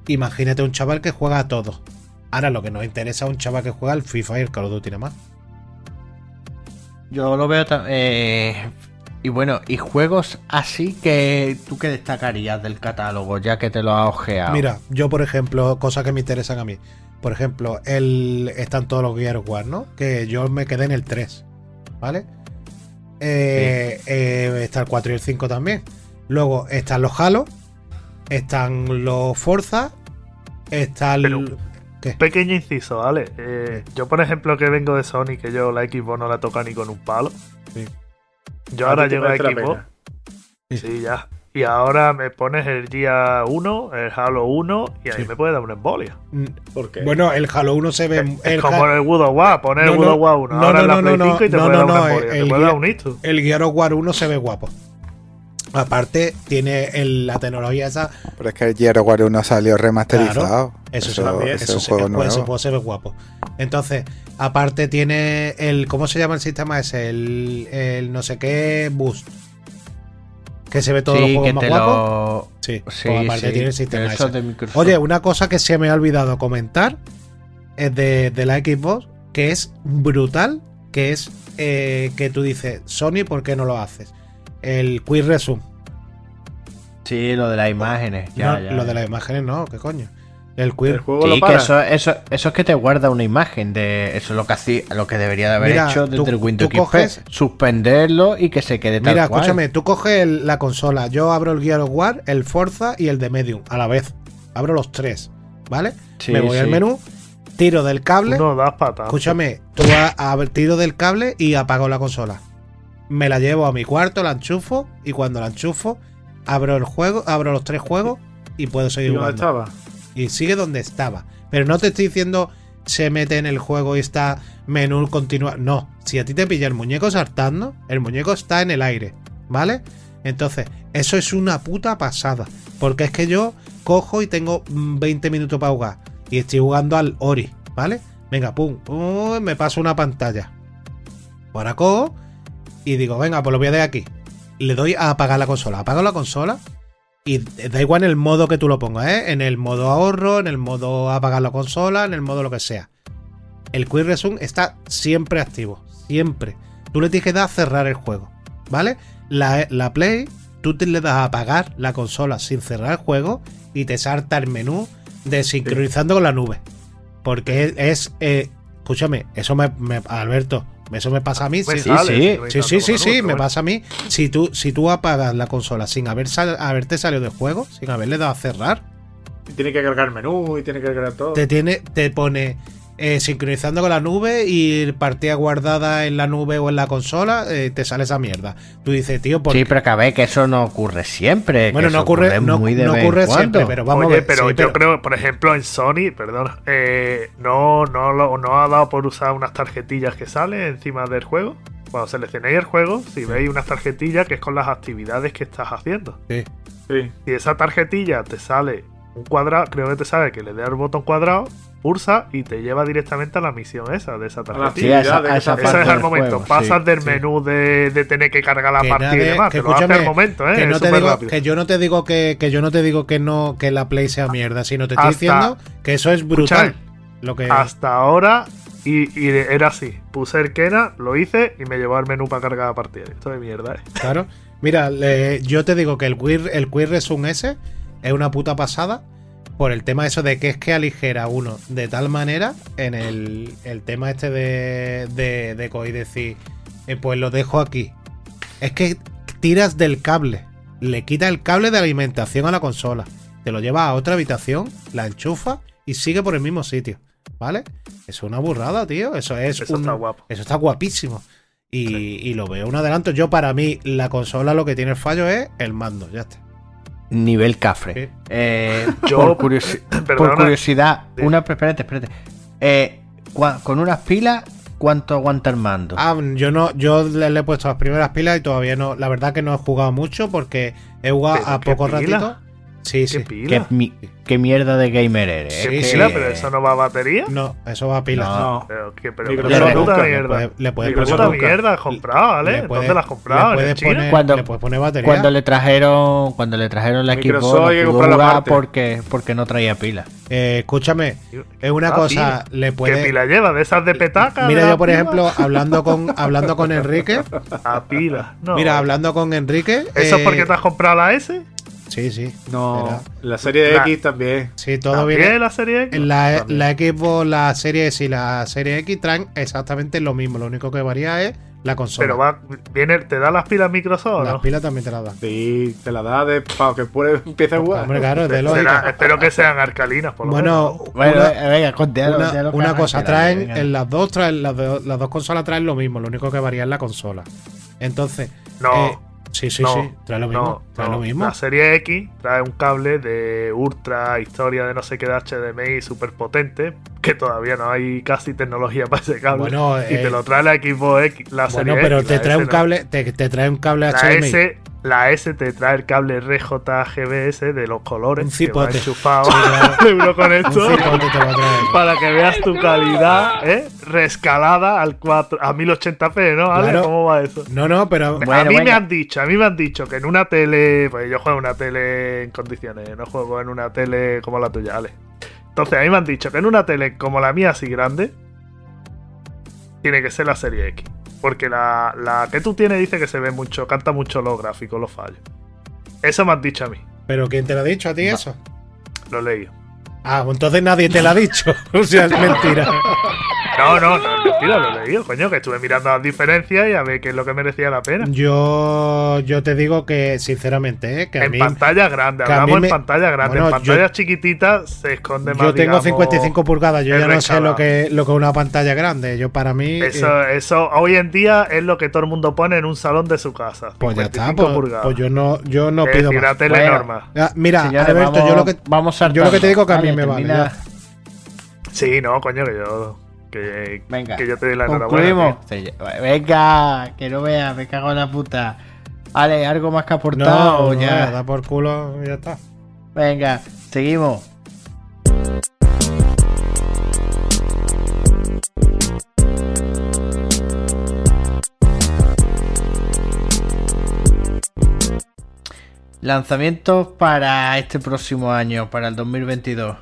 Imagínate un chaval que juega a todo. Ahora lo que nos interesa es un chaval que juega al FIFA y el Call of Duty nada más. Yo lo veo eh, y bueno, y juegos así que tú que destacarías del catálogo, ya que te lo has ojeado. Mira, yo por ejemplo, cosas que me interesan a mí. Por ejemplo, el, están todos los Gear War, ¿no? Que yo me quedé en el 3. ¿Vale? Eh, eh, está el 4 y el 5 también. Luego están los Halo. Están los Forza. Está el. Pero- ¿Qué? Pequeño inciso, ¿vale? Eh, yo, por ejemplo, que vengo de Sony, que yo la Xbox no la toca ni con un palo. Sí. Yo ¿A ahora llego a Xbox. pena? Sí, ya. Y ahora me pones el día 1, el Halo 1, y ahí Sí. me puede dar una embolia. Mm, ¿Por qué? Bueno, el Halo 1 se ve. Es el como Ha- el Wood of War, poner No, el Wood no, of War 1. no, ahora no, en la no, Play no, 5 y te no, puede no, dar una no, embolia. el te puede dar un hito. el Gear of War 1 se ve guapo. Aparte, tiene el- la tecnología esa. Pero es que el Gear War 1 salió remasterizado. Claro, eso, eso, también, eso es un se- juego ese nuevo. juego se ve guapo. Entonces, aparte tiene el. ¿Cómo se llama el sistema ese? El, el no sé qué boost. Que se ve todos los juegos más guapos. lo. Sí, Sí, pues aparte sí, tiene el sistema ese. de Microsoft. Oye, una cosa que se me ha olvidado comentar es de, de la Xbox, que es brutal, que es eh, que tú dices, Sony, ¿por qué no lo haces? El Quick Resume. Sí, lo de las imágenes. Ya, No, ya, lo ya. de las imágenes no, ¿qué coño? El queer. El juego Sí, lo que eso, eso, eso es que te guarda una imagen de eso es lo que hacía, lo que debería de haber Mira, hecho desde tú- el Windows tú XP, coges- suspenderlo y que se quede tal Mira, cual. escúchame, tú coges el- la consola, yo abro el Gear of War, el Forza y el de Medium a la vez. Abro los tres, ¿vale? Sí, Me voy al menú, tiro del cable. No das patas. Escúchame, tú a, a- tiro del cable y apago la consola. Me la llevo a mi cuarto, la enchufo y cuando la enchufo, abro el juego, abro los tres juegos y puedo ¿Y seguir dónde jugando. estaba? Y sigue donde estaba. Pero no te estoy diciendo se mete en el juego y está menú continuar. No, si a ti te pilla el muñeco saltando, el muñeco está en el aire, ¿vale? Entonces, eso es una puta pasada. Porque es que yo cojo y tengo mm, 20 minutos para jugar. Y estoy jugando al Ori, ¿vale? Venga, pum, pum, me paso una pantalla. Ahora cojo y digo, venga, pues lo voy a dejar aquí. Le doy a apagar la consola. Apago la consola y da igual en el modo que tú lo pongas, ¿eh? En el modo ahorro, en el modo apagar la consola, en el modo lo que sea. El Quick Resume está siempre activo. Siempre. Tú le tienes que dar a cerrar el juego. ¿Vale? La, la Play, tú te le das a apagar la consola sin cerrar el juego y te salta el menú de sincronizando con la nube. Porque es. es, eh, escúchame, eso me, me- Alberto, eso me pasa a mí. Pues sí, sí. Sí, sí, sí, sí, me pasa a mí. Si tú, si tú apagas la consola sin haber sal- haberte salido del juego, sin haberle dado a cerrar, Y tiene que cargar el menú y tiene que cargar todo. te tiene, te pone eh, sincronizando con la nube y partida guardada en la nube o en la consola, eh, te sale esa mierda. Tú dices, tío, ¿por Sí, pero que a ver que eso no ocurre siempre. que Bueno, no eso ocurre, no, muy de no ocurre siempre, pero vamos Oye, a ver. pero sí, yo creo, por ejemplo, en Sony, perdón, eh, no, no, lo- no ha dado por usar unas tarjetillas que salen encima del juego. Cuando seleccionéis el juego, si veis unas tarjetillas que es con las actividades que estás haciendo. Sí. Sí. Si esa tarjetilla te sale un cuadrado, creo que te sale que le dé al botón cuadrado, pulsa y te lleva directamente a la misión esa de esa A la tarjetilla. Sí, esa- parte es del momento. juego, Pasas sí, del sí. menú de, de tener que cargar la Que partida nadie- y demás. que Que, lo hace al momento, ¿eh? que Es no te digo que yo no te digo que, que yo no te digo que no que la play sea mierda sino te estoy Hasta- diciendo que eso es brutal Escucha, lo que Hasta ahora, y, y era así. Puse el Kena, lo hice y me llevó al menú para cargar la partida. Esto de mierda, ¿eh? Claro. Mira, le- yo te digo que el Queer, el Queer Resume S es una puta pasada por el tema eso de que es que aligera uno de tal manera en el, el tema este de, de, de y decir, eh, pues lo dejo aquí. Es que tiras del cable, le quitas el cable de alimentación a la consola, te lo llevas a otra habitación, la enchufas y sigue por el mismo sitio. ¿Vale? Eso es una burrada, tío. Eso es Eso un- está guapo. Eso está guapísimo. Y, y lo veo un adelanto. Yo, para mí, la consola lo que tiene el fallo es el mando. Ya está. Nivel cafre. Sí. Eh, Yo- por, curiosi- por Perdona. curiosidad, Sí. una. Espérate, espérate. Eh, con unas pilas, ¿cuánto aguanta el mando? Ah, yo no, yo le, le he puesto las primeras pilas y todavía no. La verdad que no he jugado mucho porque he jugado ¿Pero a poco pila? ratito. Sí, ¿Qué sí. ¿Qué, pila? mi- qué mierda de gamer eres? Sí, eh? ¿Qué sí. pila? ¿Pero eso no va a batería? No, eso va a pilas. No. No. Pero, ¿qué, pero ¿qué puta mierda? puedes, le puedes ¿Qué Microsoft puta mierda has comprado, ¿vale? le puedes- ¿Dónde la has comprado? le ¿En puedes poner, Cuando- le puedes poner batería. Cuando le trajeron, cuando le trajeron la Microsoft que no pudo comprarla jugar aparte. porque, porque no traía pila. Eh, escúchame, es una Ah, cosa, pila. le ¿Qué puede. pila lleva? ¿De esas de petaca? Mira, de yo la por pila? ejemplo, hablando con, hablando con Enrique. A pila. No. Mira, hablando con Enrique. ¿Eso es eh, porque te has comprado la S? Sí, sí. No, Era- la serie de La- X también. Sí, todo ¿También viene. la serie X? La, la Xbox, la serie S y la serie X traen exactamente lo mismo. Lo único que varía es la consola. Pero va, viene, ¿te da las pilas Microsoft o Las no? pilas también te las dan. Sí, te la da de, para que puede, empiece a jugar. Hombre, claro, es de Será- lógica. espero que sean alcalinas, por lo Bueno, menos. Bueno, una, venga, contéalo, una- contéalo, una que cosa, traen venga. en las dos, traen, las, las dos consolas traen lo mismo. Lo único que varía es la consola. Entonces, No. eh, sí, sí, no, sí, trae lo mismo. no, trae no. lo mismo. La serie X trae un cable de ultra historia de no sé qué de HDMI súper potente, que todavía no hay casi tecnología para ese cable. Bueno, y eh, te lo trae la Xbox X, la Bueno, serie pero X, te trae S cable, te, te trae un cable La HDMI. S, la S te trae el cable RJGBS de los colores. Un que va enchufado Sí, claro. Un cipote te va a traer. Para que veas tu calidad, ¿eh? Rescalada al 4, a 1080p, ¿no? ¿Vale? Claro. ¿Cómo va eso? No, no, pero a Bueno, mí me han dicho, a mí me han dicho que en una tele, pues yo juego en una tele en condiciones, no juego en una tele como la tuya, Ale. Entonces a mí me han dicho que en una tele como la mía así grande, tiene que ser la serie X. Porque la, la que tú tienes dice que se ve mucho, canta mucho los gráficos, los fallos. Eso me han dicho a mí. ¿Pero quién te lo ha dicho a ti eso? Lo leí. Ah, pues entonces nadie te lo ha dicho. o sea, es mentira. No, no, mentira, lo leí, coño, que estuve mirando las diferencias y a ver qué es lo que merecía la pena. Yo, yo te digo que, sinceramente, ¿eh? que a En mí. pantalla grande, a hablamos me- en pantalla grande. Bueno, en yo- pantalla chiquitita se esconde más. Yo tengo digamos, 55 pulgadas, yo ya no sé lo que, lo que es una pantalla grande. Yo para mí. Eso, eh, eso hoy en día es lo que todo el mundo pone en un salón de su casa. pues ya está, 55 pues, pulgadas. pues yo no, yo no es pido decir, más. Bueno. norma. Ah, Mira, Señores, Alberto, vamos, yo lo que. vamos yo lo que te digo que a mí me vale, termina- Sí, no, coño, que yo. Que, Venga, que yo te doy la enhorabuena. Venga, que no veas, me cago en la puta. Vale, ¿algo más que aportar No, o no, ya? da por culo y ya está. Venga, seguimos. Lanzamientos para este próximo año, para el 2022.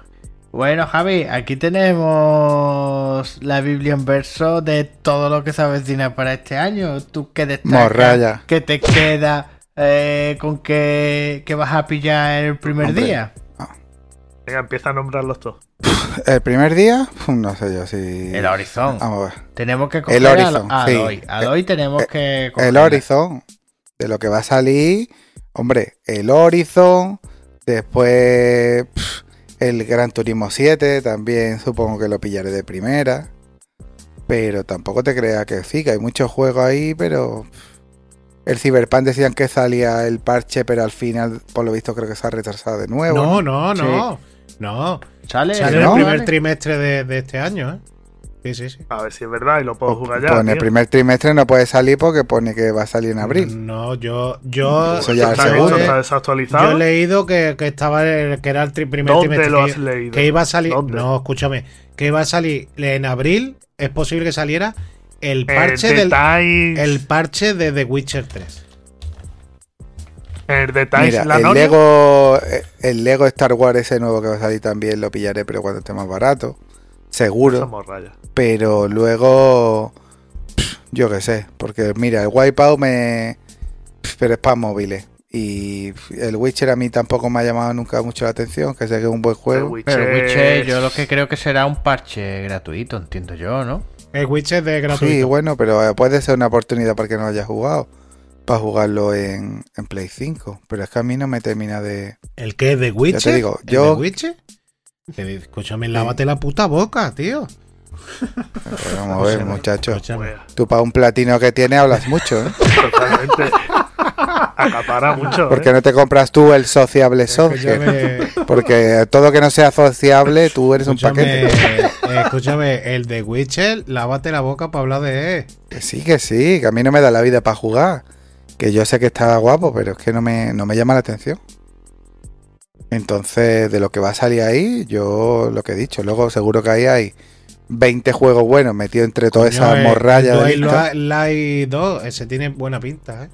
Bueno, Javi, aquí tenemos la Biblia en verso de todo lo que se avecina para este año. ¿Tú qué destacas? Morralla. ¿Qué te queda? Eh, ¿Con qué, qué vas a pillar el primer Hombre. día? Venga, empieza a nombrarlos todos. El primer día, no sé yo si. El Horizon. Vamos a ver. Tenemos que coger El Horizon, a, sí. Aloy. Aloy tenemos Eh, que coger. El Horizon, de lo que va a salir, hombre, el Horizon, después el Gran Turismo 7, también supongo que lo pillaré de primera. Pero tampoco te creas que sí, que hay muchos juegos ahí, pero el Cyberpunk decían que salía el parche, pero al final, por lo visto, creo que se ha retrasado de nuevo. No, no, no. No. Sale, Sale en ¿no? el primer Vale. trimestre de, de este año, ¿eh? Sí, sí, sí. A ver si es verdad y lo puedo jugar ya. Pues en el primer trimestre no puede salir porque pone que va a salir en abril. No, yo. yo Eso ya ¿Está. ¿Está Yo desactualizado? he leído que, que estaba el- que era el tri- primer ¿Dónde trimestre. lo que- has leído? Que iba a salir. ¿Dónde? No, escúchame. Que iba a salir en abril. Es posible que saliera el parche el del. El parche de The Witcher 3. el detalle, Mira, la el. Lego, eh, el Lego Star Wars ese nuevo que va a salir también lo pillaré, pero cuando esté más barato. Seguro. Somos. Pero luego, pff, yo qué sé, porque mira, el Wipeout me... pff, Pero es para móviles. Y el Witcher a mí tampoco me ha llamado nunca mucho la atención, que sé que es un buen El juego. Pero el Witcher- yo lo que creo que será un parche gratuito, entiendo yo, ¿no? El Witcher de gratuito. Sí, bueno, pero eh, puede ser una oportunidad para que no haya jugado. Para jugarlo en, en Play 5. Pero es que a mí no me termina de... ¿El que es The Witcher? te digo, ¿El yo- The Witcher? Escúchame, lávate la puta boca, tío. Pues vamos a ver, muchachos. escúchame. Tú para un platino que tiene hablas mucho, ¿eh? totalmente. Acapara mucho. ¿Por ¿eh? qué no te compras tú el sociable software? Porque todo que no sea sociable, tú eres un paquete. eh, escúchame, el de Witcher, lávate la boca para hablar de él. Que sí, que sí, que a mí no me da la vida para jugar. Que yo sé que está guapo, pero es que no me, no me llama la atención. Entonces, de lo que va a salir ahí, yo lo que he dicho. Luego, seguro que ahí hay 20 juegos buenos metidos entre toda esa Coño, eh, morralla el de lista. Light 2, ese tiene buena pinta, ¿eh?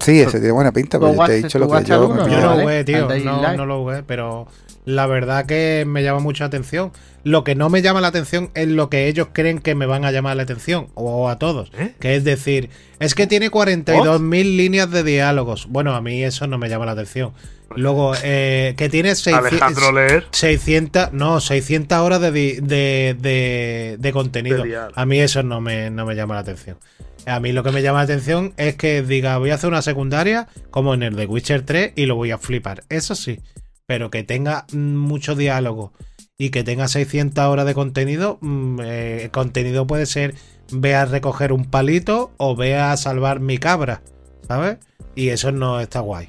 Sí, ese tiene buena pinta, pero ¿Tú yo te he dicho lo que yo alguno, Yo no, vale. jugué, tío, no, Light. no lo jugué, pero la verdad que me llama mucha atención. Lo que no me llama la atención es lo que ellos creen que me van a llamar la atención, o a todos. ¿Eh? Que es decir, es que tiene 42.000 líneas de diálogos. Bueno, a mí eso no me llama la atención. Luego, eh, que tiene 600, Alejandro Leer. 600, no, 600 horas de, de, de- de contenido. A mí eso no me, no me llama la atención. A mí lo que me llama la atención es que diga, voy a hacer una secundaria como en el de Witcher 3 y lo voy a flipar. Eso sí, pero que tenga mm, mucho diálogo y que tenga 600 horas de contenido, mm, eh, el contenido puede ser ve a recoger un palito o ve a salvar mi cabra, ¿sabes? Y eso no está guay.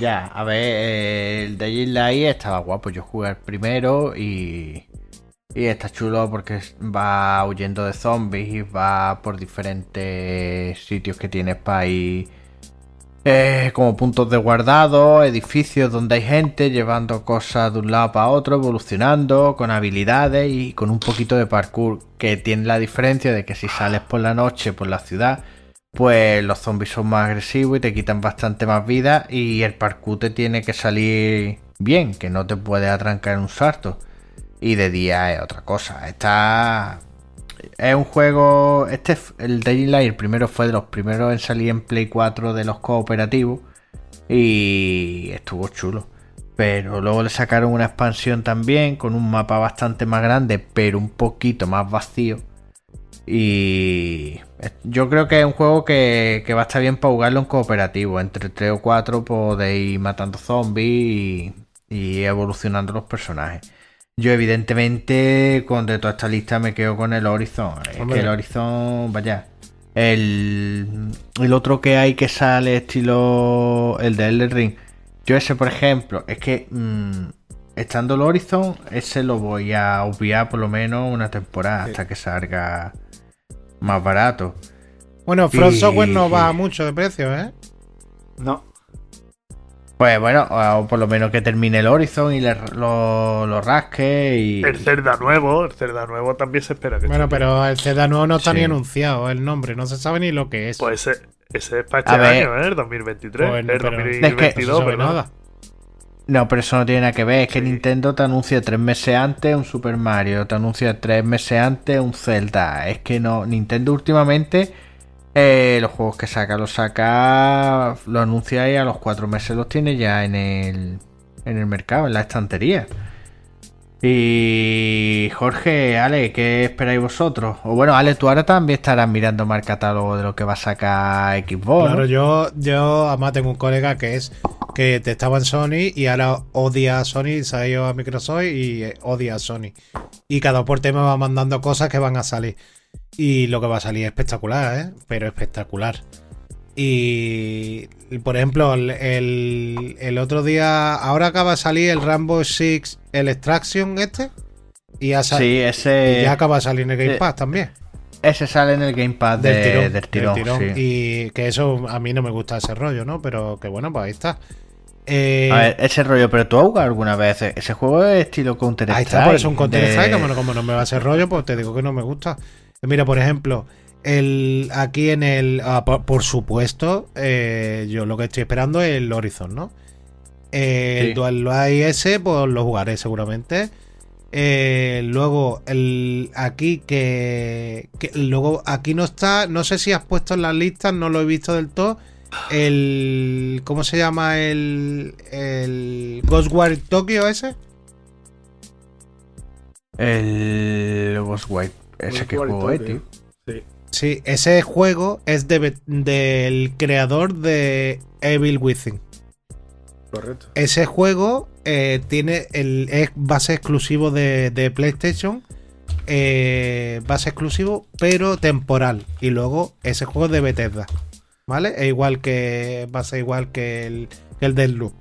Ya, a ver, eh, el Dying Light estaba guapo. Yo jugué el primero y, y está chulo porque va huyendo de zombies y va por diferentes sitios que tienes para ir. Eh, como puntos de guardado, edificios donde hay gente llevando cosas de un lado para otro, evolucionando, con habilidades y con un poquito de parkour. Que tiene la diferencia de que si sales por la noche por la ciudad, pues los zombies son más agresivos y te quitan bastante más vida y el parkour te tiene que salir bien, que no te puedes atrancar en un salto. Y de día es otra cosa. Está... es un juego. Este, el Dying Light, el primero fue de los primeros en salir en Play 4 de los cooperativos. Y estuvo chulo. Pero luego le sacaron una expansión también con un mapa bastante más grande, pero un poquito más vacío. Y yo creo que es un juego que, que va a estar bien para jugarlo en cooperativo. Entre 3 o 4 podéis ir matando zombies y evolucionando los personajes. Yo evidentemente con de toda esta lista me quedo con el Horizon. Es Hombre. que el Horizon, vaya. El, el otro que hay que sale estilo el de Elden Ring. Yo ese, por ejemplo, es que mm, estando el Horizon, ese lo voy a obviar por lo menos una temporada hasta que salga más barato. Bueno, Front Y- Software no baja mucho de precio, ¿eh? No. Pues bueno, o por lo menos que termine el Horizon y le- lo, lo rasque y... El Zelda nuevo, el Zelda nuevo también se espera que Bueno, esté. pero el Zelda nuevo no está Sí. ni anunciado, el nombre, no se sabe ni lo que es. Pues ese, ese es para A este ver. año, ¿eh? El 2023. Pues, el pero- Es que- 2022, no se sabe perdón. nada. No, pero eso no tiene nada que ver. Es que Sí. Nintendo te anuncia tres meses antes un Super Mario, te anuncia tres meses antes un Zelda. Es que no, Nintendo últimamente eh, los juegos que saca, los saca, lo anuncia y a los cuatro meses los tiene ya en el, en el mercado, en la estantería. Y Jorge, Ale, ¿qué esperáis vosotros? O bueno, Ale, tú ahora también estarás mirando más el catálogo de lo que va a sacar Xbox. Claro, yo, yo además tengo un colega que es que te estaba en Sony y ahora odia a Sony, se ha ido a Microsoft y eh, odia a Sony. Y cada por tema va mandando cosas que van a salir. Y lo que va a salir es espectacular, ¿eh? Pero espectacular. Y, por ejemplo, el, el- el otro día, ahora acaba de salir el Rambo Six, el Extraction este. Y ya, Sí, y ese, ya acaba de salir en el Game eh, Pass también. ese sale en el Gamepad de- Del tirón. del tirón. del tirón. sí. Y que eso a mí no me gusta ese rollo, ¿no? Pero que bueno, pues ahí está. Eh, A ver, ese rollo, pero tú has jugado alguna vez. Ese juego es estilo Counter ahí Strike. está, por eso un Counter Strike, como, no- como no me va a hacer rollo, pues te digo que no me gusta. Mira, por ejemplo, el aquí en el. ah, por, por supuesto, eh, yo lo que estoy esperando es el Horizon, ¿no? Eh, Sí. El Dual Light ese, pues lo jugaré seguramente. Eh, luego, el aquí que, que Luego, aquí no está. No sé si has puesto en las listas, no lo he visto del todo. El. ¿Cómo se llama el. El. Ghostwire Tokyo ese? El Ghostwire. Ese que juego es, tío. Sí. Sí, ese juego es de, del creador de Evil Within. Correcto. Ese juego eh, tiene el es base exclusivo de, de PlayStation. eh, base exclusivo, pero temporal. Y luego ese juego es de Bethesda. ¿Vale? Es igual que. Va a ser igual que el, que el Deathloop.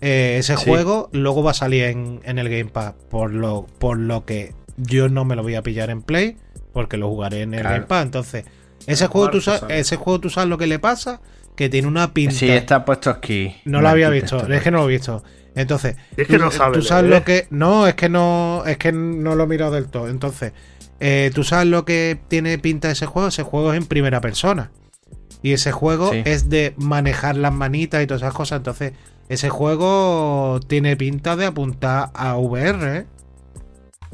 Eh, ese Sí. juego luego va a salir en, en el Game Pass. Por lo, por lo que yo no me lo voy a pillar en Play. Porque lo jugaré en el Claro. Game Pass. Entonces, ese juego, tú sabes, ese juego tú sabes lo que le pasa. Que tiene una pinta. Sí, está puesto aquí. No lo había visto, es que no lo he visto. Entonces, es que tú, no sabe tú sabes lo que. No, es que no. Es que no lo he mirado del todo. Entonces, eh, tú sabes lo que tiene pinta ese juego. Ese juego es en primera persona. Y ese juego Sí. es de manejar las manitas y todas esas cosas. Entonces, ese juego tiene pinta de apuntar a VR. ¿eh?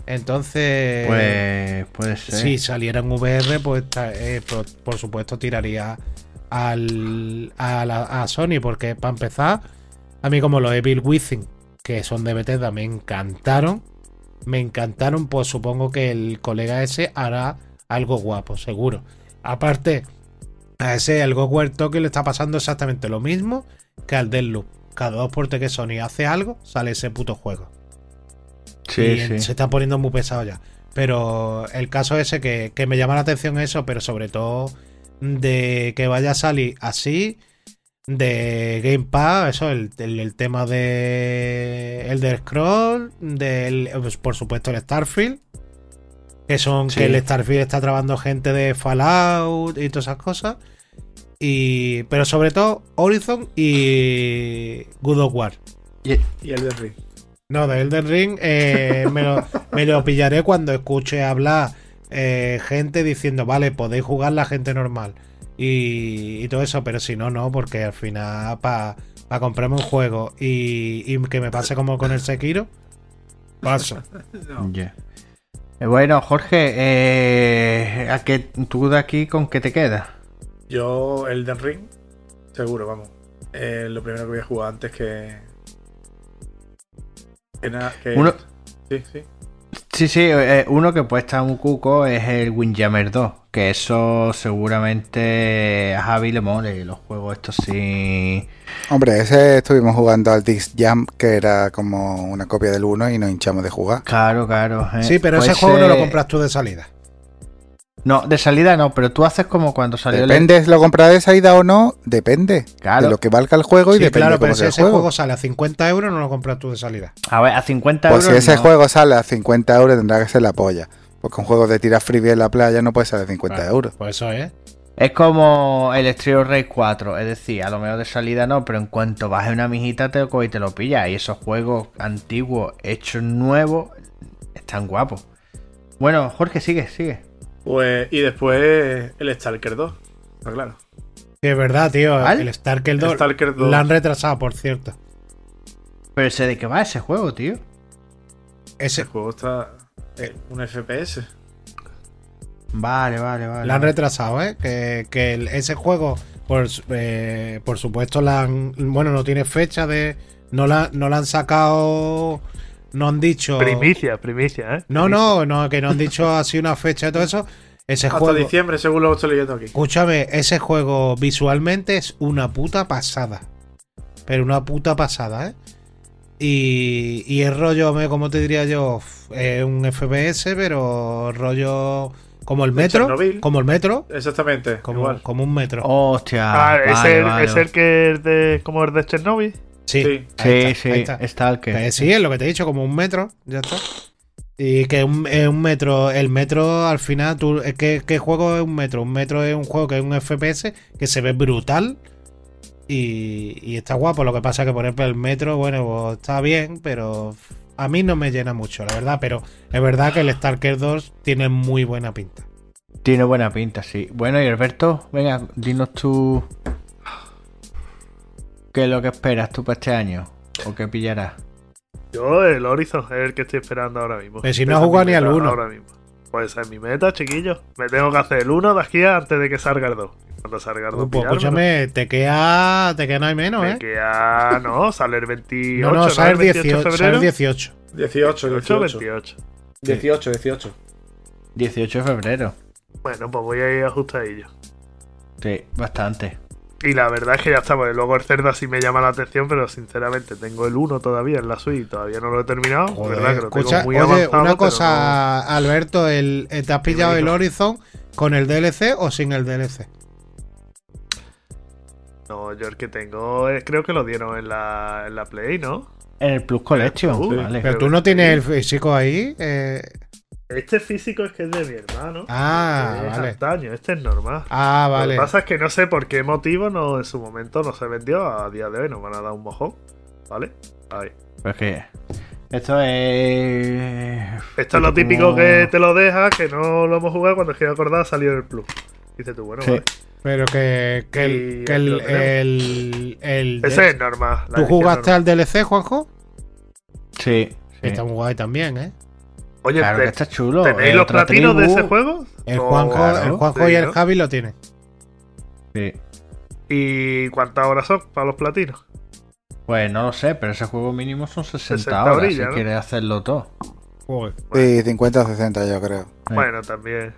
Entonces. Pues puede ser. Si saliera en VR, pues eh, por, por supuesto tiraría al, a, la- a Sony, porque para empezar, a mí como los Evil Within, que son de Bethesda, me encantaron. Me encantaron, pues supongo que el colega ese hará algo guapo, seguro. Aparte, a ese, el Ghostwire Tokyo le está pasando exactamente lo mismo que al Deathloop. Cada dos que Sony hace algo, sale ese puto juego sí, y sí. se está poniendo muy pesado ya. Pero el caso ese que, que me llama la atención eso, pero sobre todo de que vaya a salir así de Game Pass, eso, el, el- el tema de Elder Scroll, del, pues, por supuesto el Starfield, que son Sí. que el Starfield está trabajando gente de Fallout y todas esas cosas. Y, pero sobre todo Horizon y Good of War. Y el de Ring. No, de Elden Ring eh, me, lo, me lo pillaré cuando escuche hablar eh, gente diciendo, vale, podéis jugar la gente normal. Y, y todo eso, pero si no, no, porque al final para comprarme un juego y, y que me pase como con el Sekiro, paso. No. Eh, Bueno, Jorge, eh, ¿a qué, ¿tú de aquí con qué te quedas? Yo, Elden Ring, seguro, vamos. Eh, lo primero que voy a jugar antes que. Que nada. Que... Uno- Sí, sí. Sí, sí, eh, uno que puede estar muy cuco es el Windjammer 2, que eso seguramente a Javi le mole, los juegos estos sí... Hombre, ese estuvimos jugando al Dix Jam, que era como una copia del 1 y nos hinchamos de jugar. Claro, claro. eh. Sí, pero Pues, ese juego no lo compras tú de salida. No, de salida no, pero tú haces como cuando salió el- Depende si lo compras de salida o no, depende Claro. de lo que valga el juego y depende claro, de cómo pero si sea el ese juego. juego sale a 50 euros, no lo compras tú de salida. A ver, a 50 Pues si euros. ese no. juego sale a 50 euros tendrá que ser la polla. Porque un juego de tirar freebie en la playa no puede salir a 50 Claro, euros. Pues eso es. Es como el Street of Rage 4, es decir, a lo mejor de salida no, pero en cuanto baje una mijita te lo y te lo pillas. Y esos juegos antiguos, hechos nuevos, están guapos. Bueno, Jorge, sigue, sigue. Pues, y después el Stalker 2. Está claro. Sí, es verdad, tío. El Stalker 2 Stalker 2. la han retrasado, por cierto. Pero ese de qué va ese juego, tío. Ese, El juego está. eh, un FPS. Vale, vale, vale. la han retrasado, ¿eh? Que, que el- ese juego, por, eh, por supuesto, la han- bueno, no tiene fecha de. No la, no la han sacado. No han dicho. Primicia, primicia, ¿eh? No, no, no, que no han dicho así una fecha y todo eso. Ese Hasta juego. diciembre, según lo estoy leyendo aquí. Escúchame, ese juego visualmente es una puta pasada. Pero una puta pasada, ¿eh? Y, y es rollo, me- como te diría yo, es un FPS, pero rollo como el metro. Chernobyl. Como el metro. Exactamente. Como, igual. como un metro. Hostia. Ah, ¿es, el, vale, es el que es de, como el de Chernobyl? Sí, sí. Sí, ahí está, sí, ahí está. Stalker. Eh, sí, es lo que te he dicho, como un metro, ya está. Y que un, es un metro, el metro al final, tú, es que, ¿qué juego es un metro? Un metro es un juego que es un FPS que se ve brutal y, y está guapo. Lo que pasa que, por ejemplo, el metro, bueno, pues, está bien, pero a mí no me llena mucho, la verdad. Pero es verdad que el Stalker 2 tiene muy buena pinta. Tiene buena pinta, sí. Bueno, y Alberto, venga, dinos tú. ¿Qué es lo que esperas tú para este año? ¿O qué pillarás? Yo, el Horizon es el que estoy esperando ahora mismo. Pero si no has ni al meta uno. Ahora mismo. Pues esa es mi meta, chiquillo. Me tengo que hacer el 1 de aquí antes de que salga el 2. Cuando salga el 2, Pues escúchame, te queda, te queda no hay menos, Me ¿eh? queda, no, sale el 28. No, no, sale el 18, de sale el 18. 18, 18, 18. 28. 18, 18. 18 de febrero. Bueno, pues voy a ir ajustadillo. Sí, bastante. Y la verdad es que ya estamos. Luego el Cerda sí me llama la atención, pero sinceramente tengo el 1 todavía en la suite y todavía no lo he terminado. Joder, verdad que lo escucha, tengo muy oye, avanzado, una cosa, Alberto, el, eh, ¿te has pillado el. Horizon con el DLC o sin el DLC? No, yo el que tengo, eh, creo que lo dieron en la, en la Play, ¿no? En el Plus Collection, Uh, vale. Pero tú no tienes el físico ahí. eh, Este físico es que es de mi hermano. Ah, es vale. antaño, este es normal. Ah, Lo vale. que pasa es que no sé por qué motivo no en su momento no se vendió. A día de hoy nos van a dar un mojón. ¿Vale? Ahí. Pero es que. Esto es. Esto es lo típico que te lo deja, que no lo hemos jugado cuando es que acordar salió en el Plus. Dice tú, bueno, Sí. vale. Pero que, que el, que el, lo el, el- Ese es normal. ¿Tú jugaste normal. al DLC, Juanjo? Sí. sí. Está muy guay también, ¿eh? Oye, Claro que está chulo. ¿tenéis es los platinos de tribu. ese juego? El Juanjo, claro. el Juanjo Sí, y el ¿no? Javi lo tienen. Sí. ¿Y cuántas horas son para los platinos? Pues no lo sé, pero ese juego mínimo son 60, 60 horas orillas, si ¿no? quieres hacerlo todo. Joder. Sí, 50 o 60 yo creo. Sí. Bueno, también.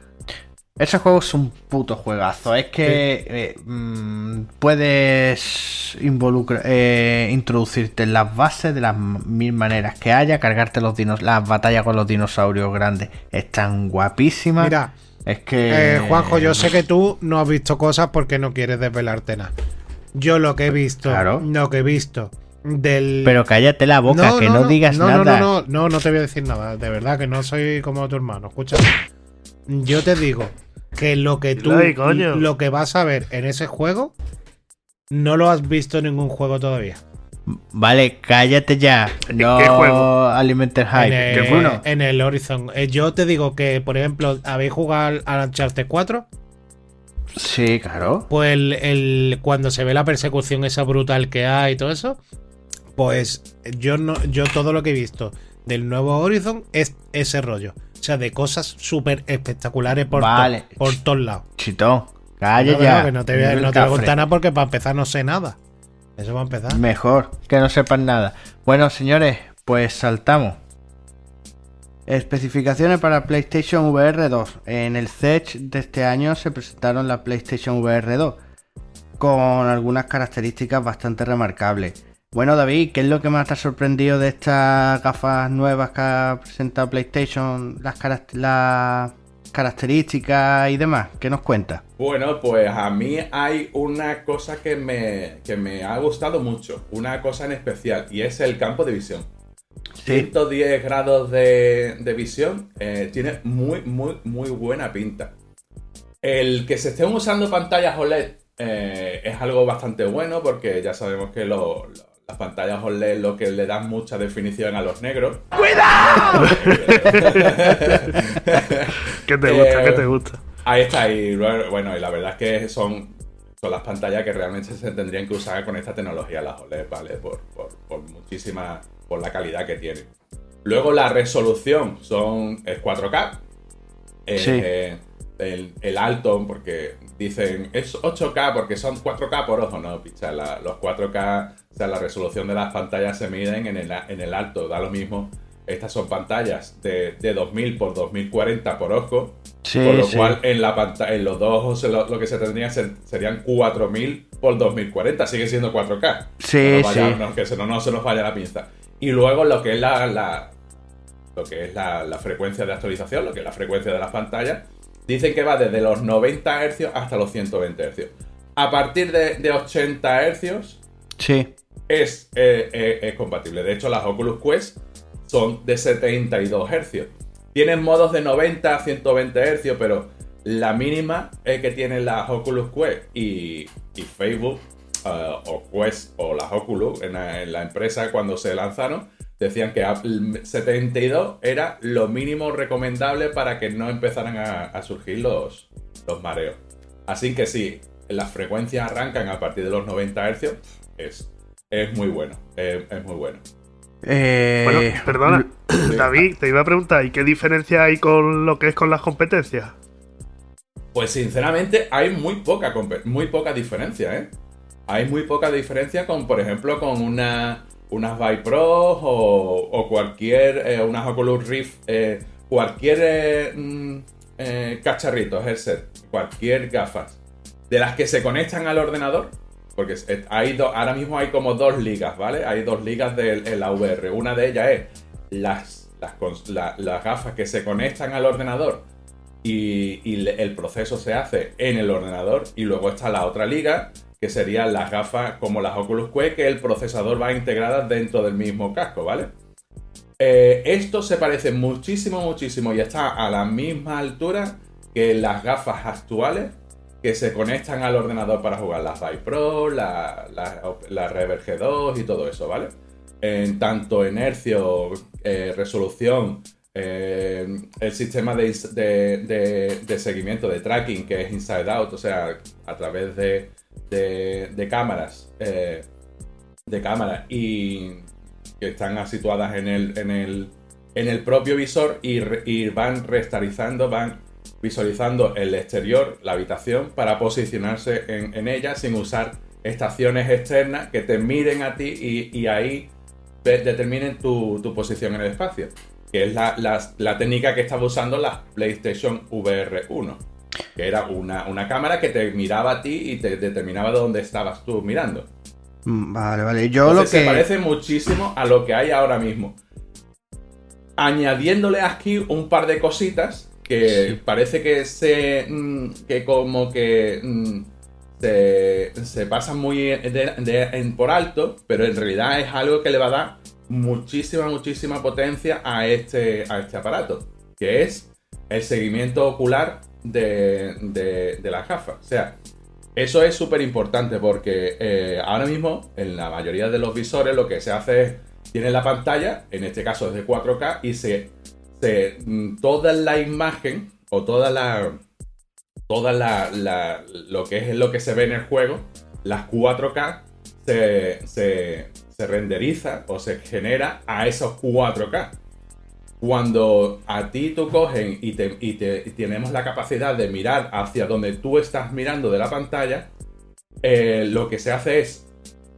Ese juego es un puto juegazo. Es que eh, mm, puedes involucra- eh, introducirte en las bases de las mil maneras que haya, cargarte los dinos las batallas con los dinosaurios grandes. Están guapísimas. Mira, es que. eh, Juanjo, yo sé que tú no has visto cosas porque no quieres desvelarte nada. Yo lo que he visto, Claro. lo que he visto del. Pero cállate la boca, que no, digas no, nada. No, no, no, no, no te voy a decir nada. De verdad que no soy como tu hermano. Escúchame. Yo te digo que lo que tú, lo que vas a ver en ese juego, no lo has visto en ningún juego todavía. Vale, cállate ya. No qué juego? alimentes En hype. el, Ninguno. en el Horizon. Eh, yo te digo que, por ejemplo, ¿habéis jugado al Uncharted 4? Sí, claro. Pues el, el- cuando se ve la persecución esa brutal que hay y todo eso, pues yo no, yo todo lo que he visto del nuevo Horizon es ese rollo. O sea, de cosas súper espectaculares por, Vale. to- por todos lados. Chitón, calla No, ya. no, que no te voy a, Mira el no te voy a cafre. contar nada porque para empezar no sé nada. Eso va a empezar. Mejor que no sepan nada. Bueno, señores, pues saltamos. Especificaciones para PlayStation VR 2. En el CES de este año se presentaron la PlayStation VR 2 con algunas características bastante remarcables. Bueno, David, ¿qué es lo que más te ha sorprendido de estas gafas nuevas que ha presentado PlayStation? Las, carac- las características y demás. ¿Qué nos cuenta? Bueno, pues a mí hay una cosa que me, que me ha gustado mucho, una cosa en especial, y es el campo de visión. 110 grados de, de visión eh, tiene muy, muy, muy buena pinta. El que se estén usando pantallas OLED eh, es algo bastante bueno porque ya sabemos que lo- lo- las pantallas OLED lo que le dan mucha definición a los negros. ¿Qué te gusta? Eh, ¿Qué te gusta? Ahí está, y bueno, y la verdad es que son, son las pantallas que realmente se tendrían que usar con esta tecnología, las OLED, ¿vale? Por, por, por muchísima, por la calidad que tienen. Luego la resolución son, es 4K. Eh, Sí. eh, el, el alto, porque dicen, es 8K porque son 4K por ojo, no, picha, la- los 4K, o sea, la resolución de las pantallas se miden en el, en el alto, da lo mismo. Estas son pantallas de, de 2000 por 2040 por ojo, Sí, con lo sí. cual en, la pantalla, en los dos ojos lo, lo que se tendría ser- serían 4000 por 2040, sigue siendo 4K. Sí, No vaya- sí. no, que se- no, no se nos vaya la pinza. Y luego lo que es la, la- lo que es la, la frecuencia de actualización, lo que es la frecuencia de las pantallas, dicen que va desde los 90 Hz hasta los 120 Hz. A partir de, de 80 Hz Sí. es, eh, eh, es compatible. De hecho, las Oculus Quest son de 72 Hz. Tienen modos de 90 a 120 Hz, pero la mínima es que tienen las Oculus Quest y, y Facebook, eh, o Quest, o las Oculus en la, en la empresa cuando se lanzaron, decían que a- 72 era lo mínimo recomendable para que no empezaran a, a surgir los, los mareos. Así que sí, las frecuencias arrancan a partir de los 90 Hz, es, es muy bueno, es, es muy bueno. Eh, Bueno, perdona, David, te iba a preguntar, ¿y qué diferencia hay con lo que es con las competencias? Pues sinceramente hay muy poca, muy poca diferencia, ¿eh? Hay muy poca diferencia con, por ejemplo, con una, unas Vive Pro o, o cualquier, eh, unas Oculus Rift, eh, cualquier eh, mm, eh, cacharrito, headset, cualquier gafas, de las que se conectan al ordenador, porque hay do- ahora mismo hay como dos ligas, ¿vale? Hay dos ligas de, en la VR. Una de ellas es las, las, la- las gafas que se conectan al ordenador y, y el proceso se hace en el ordenador y luego está la otra liga que serían las gafas como las Oculus Quest que el procesador va integradas dentro del mismo casco, ¿vale? Eh, esto se parece muchísimo, muchísimo y está a la misma altura que las gafas actuales que se conectan al ordenador para jugar las Vive Pro, la, la, la Reverb G2 y todo eso, ¿vale? En tanto inercio, eh, resolución, eh, el sistema de, de- de- de seguimiento, de tracking, que es inside out, o sea, a través de, de- cámaras, eh, de cámaras y que están situadas en el, en el, en el propio visor y, van restarizando, van visualizando el exterior, la habitación, para posicionarse en, ella sin usar estaciones externas que te miren a ti y, ahí de- determinen tu, tu posición en el espacio. Que es la, la- la técnica que estaba usando la PlayStation VR 1. Que era una, una cámara que te miraba a ti y te determinaba de dónde estabas tú mirando. Mm, Vale, vale. Yo Entonces lo que. se parece muchísimo a lo que hay ahora mismo. Añadiéndole aquí un par de cositas que parece que se. mm, que como que. mm, se, se pasan muy de- de- en por alto, pero en realidad es algo que le va a dar muchísima, muchísima potencia a este, a este aparato, que es el seguimiento ocular de, de, de. O sea, eso es súper importante porque eh, ahora mismo en la mayoría de los visores lo que se hace es, tiene la pantalla, en este caso es de 4K, y se, se mm, toda la imagen o toda la, toda la, la- lo que es lo que se ve en el juego, las 4K se, se, se renderiza o se genera a esos 4K. Cuando a ti tú cogen y, te, y te- tenemos la capacidad de mirar hacia donde tú estás mirando de la pantalla, eh, lo que se hace es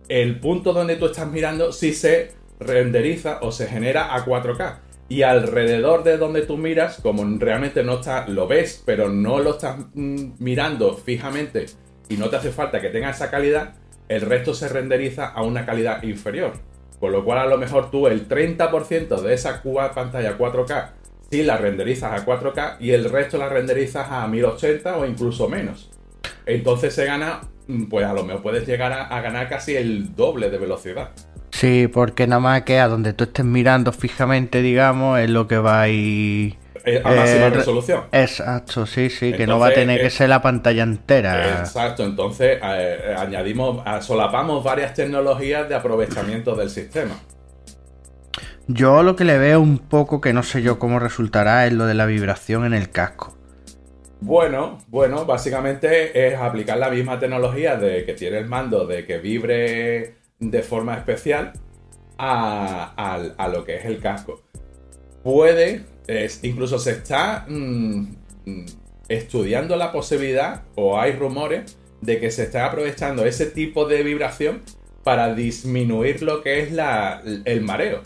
el punto donde tú estás mirando si se renderiza o se genera a 4K. Y alrededor de donde tú miras, como realmente no está, lo ves, pero no lo estás mm, mirando fijamente y no te hace falta que tenga esa calidad, el resto se renderiza a una calidad inferior. Con lo cual, a lo mejor tú el 30% de esa pantalla 4K sí la renderizas a 4K y el resto la renderizas a 1080 o incluso menos. Entonces se gana, mm, pues a lo mejor puedes llegar a, ganar casi el doble de velocidad. Sí, porque nada más que a donde tú estés mirando fijamente, digamos, es lo que va. Eh, a máxima re- resolución. Exacto, sí, sí, que no va a tener que eh, ser la pantalla entera. Exacto, entonces eh, eh, añadimos, solapamos varias tecnologías de aprovechamiento del sistema. Yo lo que le veo un poco que no sé yo cómo resultará es lo de la vibración en el casco. Bueno, bueno, básicamente es aplicar la misma tecnología de que tiene el mando de que vibre de forma especial a, a lo que es el casco. Puede, es- incluso se está mm, mm, estudiando la posibilidad, o hay rumores, de que se está aprovechando ese tipo de vibración para disminuir lo que es la, el mareo.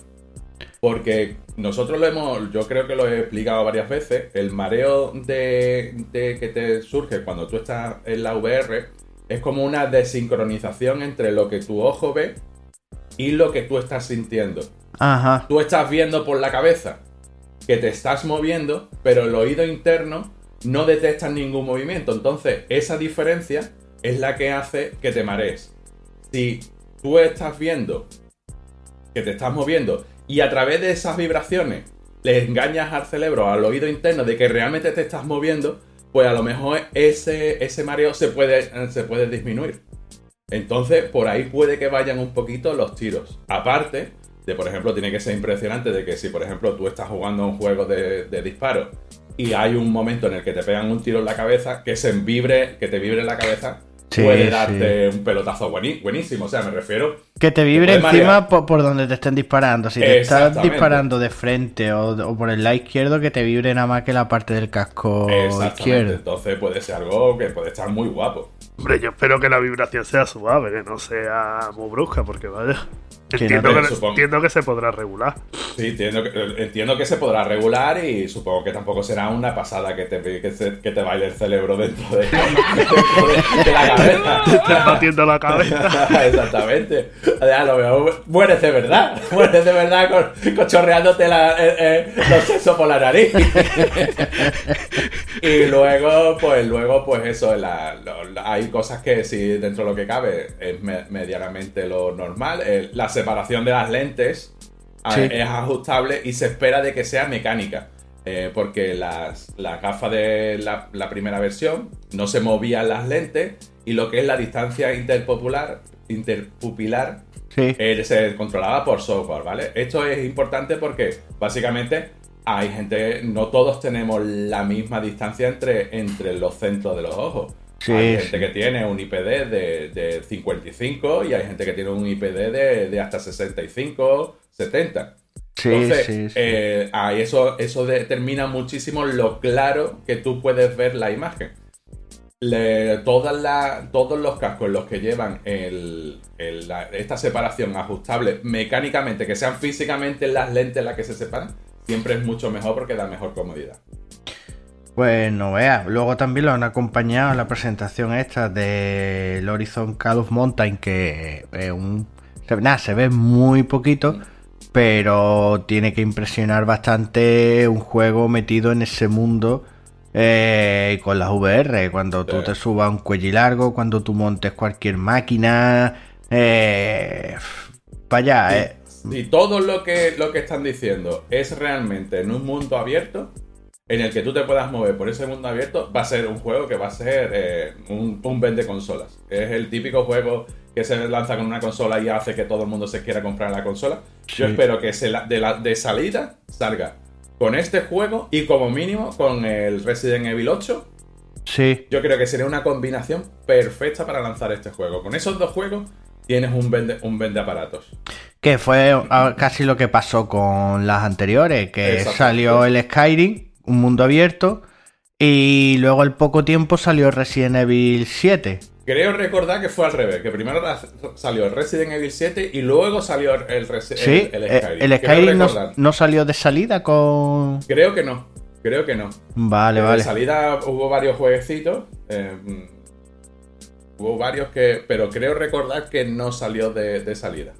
Porque nosotros lo hemos, yo creo que lo he explicado varias veces, el mareo de, de que te surge cuando tú estás en la VR es como una desincronización entre lo que tu ojo ve y lo que tú estás sintiendo. Ajá. Tú estás viendo por la cabeza que te estás moviendo, pero el oído interno no detecta ningún movimiento. Entonces, esa diferencia es la que hace que te marees. Si tú estás viendo que te estás moviendo y a través de esas vibraciones le engañas al cerebro, al oído interno de que realmente te estás moviendo, pues a lo mejor ese, ese mareo se puede, se puede disminuir. Entonces, por ahí puede que vayan un poquito los tiros. Aparte de, por ejemplo, tiene que ser impresionante de que si, por ejemplo, tú estás jugando un juego de, de disparo y hay un momento en el que te pegan un tiro en la cabeza, que se vibre, que te vibre la cabeza, Sí, puede sí. darte un pelotazo buení- buenísimo. O sea, me refiero Que te vibre encima por, por donde te estén disparando. Si te estás disparando de frente o, o por el lado izquierdo, que te vibre nada más que la parte del casco izquierdo. Entonces puede ser algo que puede estar muy guapo. Hombre, yo espero que la vibración sea suave, que no sea muy brusca, porque vaya. Sí, Entiendo, no te- que, supongo. entiendo que se podrá regular. Sí, entiendo que, entiendo que se podrá regular y supongo que tampoco será una pasada que te, que se- que te baile el cerebro dentro de, dentro de- de la cabeza. Batiendo la cabeza. Exactamente. A lo mueres de verdad. Mueres de verdad con, cochorreándote la, eh, eh, los sesos por la nariz. y luego, pues, luego, pues eso, la- lo- la- hay cosas que si dentro de lo que cabe es me- medianamente lo normal. Eh, la separación de las lentes Sí. es ajustable y se espera de que sea mecánica. Eh, porque las, las gafas de la, la primera versión no se movían las lentes y lo que es la distancia interpopular, interpupilar Sí. eh, se controlaba por software, ¿vale? Esto es importante porque básicamente hay gente, no todos tenemos la misma distancia entre, entre los centros de los ojos. Sí, hay gente que tiene un IPD de, de 55 y hay gente que tiene un IPD de, de hasta 65, 70. Sí, Entonces, sí. eh, ahí eso, eso determina muchísimo lo claro que tú puedes ver la imagen. Le- todas la- todos los cascos los que llevan el- el- la- esta separación ajustable mecánicamente, que sean físicamente las lentes las que se separan, siempre es mucho mejor porque da mejor comodidad. Pues no veas. Luego también lo han acompañado en la presentación esta del Horizon Call of Mountain, que es un. se- Nada, se ve muy poquito, pero tiene que impresionar bastante un juego metido en ese mundo eh, con las VR. Cuando tú te subas un cuello largo, cuando tú montes cualquier máquina. Eh, para allá, eh. Si todo lo que, lo que están diciendo es realmente en un mundo abierto, en el que tú te puedas mover por ese mundo abierto, va a ser un juego que va a ser eh, un, un vende consolas. Es el típico juego que se lanza con una consola y hace que todo el mundo se quiera comprar la consola. Yo espero que se la- de, la, de salida salga con este juego y como mínimo con el Resident Evil 8. Sí. Yo creo que sería una combinación perfecta para lanzar este juego. Con esos dos juegos tienes un vende, un vende aparatos. Que fue ah, casi lo que pasó con las anteriores, que salió el Skyrim, un mundo abierto, y luego al poco tiempo salió Resident Evil 7. Creo recordar que fue al revés, que primero salió Resident Evil 7 y luego salió el, Resi- Sí, el, el eh, Skyrim. el Skyrim no, salió de salida con... Creo que no, creo que no. Vale, De vale. salida hubo varios jueguecitos. eh, hubo varios que. Pero creo recordar que no salió de, de salida.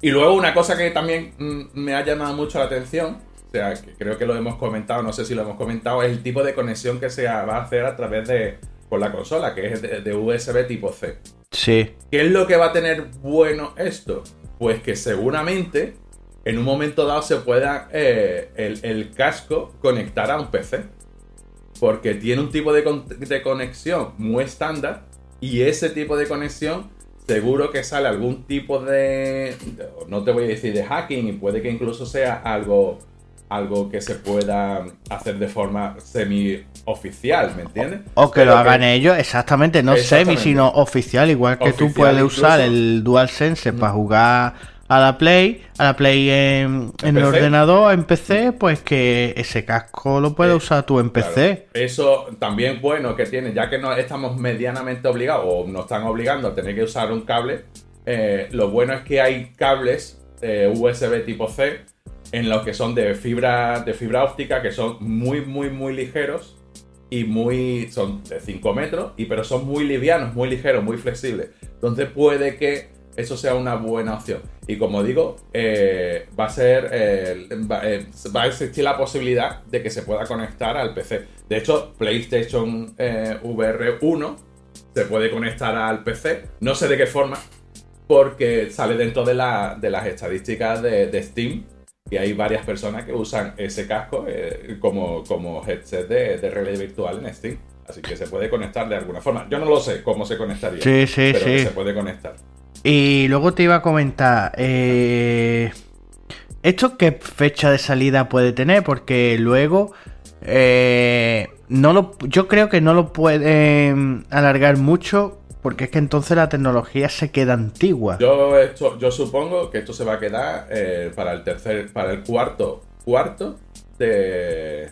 Y luego una cosa que también mm, me ha llamado mucho la atención. O sea, que creo que lo hemos comentado, no sé si lo hemos comentado, es el tipo de conexión que se va a hacer a través de. con la consola, que es de, de USB tipo C. Sí. ¿Qué es lo que va a tener bueno esto? Pues que seguramente en un momento dado se pueda eh, el, el casco conectar a un PC. Porque tiene un tipo de, con- de conexión muy estándar y ese tipo de conexión seguro que sale algún tipo de, de- no te voy a decir de hacking y puede que incluso sea algo algo que se pueda hacer de forma semi oficial, ¿me entiendes? O que Pero lo hagan ellos, exactamente, no semi, sino oficial, igual que tú puedes usar el DualSense para jugar a la Play, a la Play en, en el PC. ordenador, en PC, pues que ese casco lo puedes Eh, usar tú en Claro. PC. Eso también bueno que tiene, ya que no estamos medianamente obligados o nos están obligando a tener que usar un cable, eh, lo bueno es que hay cables eh, USB tipo C en los que son de fibra, de fibra óptica, que son muy, muy, muy ligeros y muy. son de 5 metros, y, pero son muy livianos, muy ligeros, muy flexibles. Entonces puede que eso sea una buena opción. Y como digo, eh, va a ser. eh, va, eh, va a existir la posibilidad de que se pueda conectar al PC. De hecho, PlayStation VR 1 se puede conectar al PC. No sé de qué forma, porque sale dentro de, la- de las estadísticas de Steam. Y hay varias personas que usan ese casco eh, como, como headset de, de realidad virtual en Steam. Así que se puede conectar de alguna forma. Yo no lo sé cómo se conectaría. Sí, sí, pero que sí. se puede conectar. Y luego te iba a comentar, eh, ¿esto qué fecha de salida puede tener? Porque luego, eh, no lo, yo creo que no lo pueden alargar mucho, porque es que entonces la tecnología se queda antigua. Yo, esto, yo supongo que esto se va a quedar eh, para el tercer, para el cuarto, cuarto de,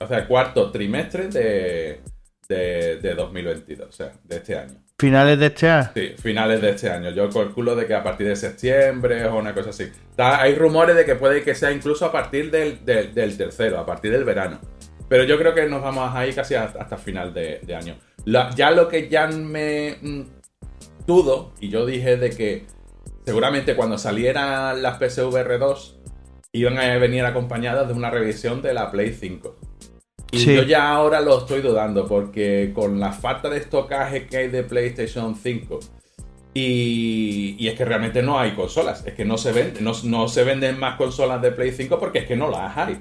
o sea, cuarto trimestre de, de, de 2022, o sea, de este año. Finales de este año. Sí, finales de este año. Yo calculo de que a partir de septiembre o una cosa así. Está- hay rumores de que puede que sea incluso a partir del, del- del tercero, a partir del verano. Pero yo creo que nos vamos a ir casi hasta, hasta final de, de año. La- ya lo que ya me mm, dudo, y yo dije de que seguramente cuando salieran las PSVR 2 iban a venir acompañadas de una revisión de la Play 5. Y Sí. yo ya ahora lo estoy dudando porque con la falta de estocaje que hay de PlayStation 5 y, y es que realmente no hay consolas, es que no se, venden, no, no se venden más consolas de Play 5 porque es que no las hay.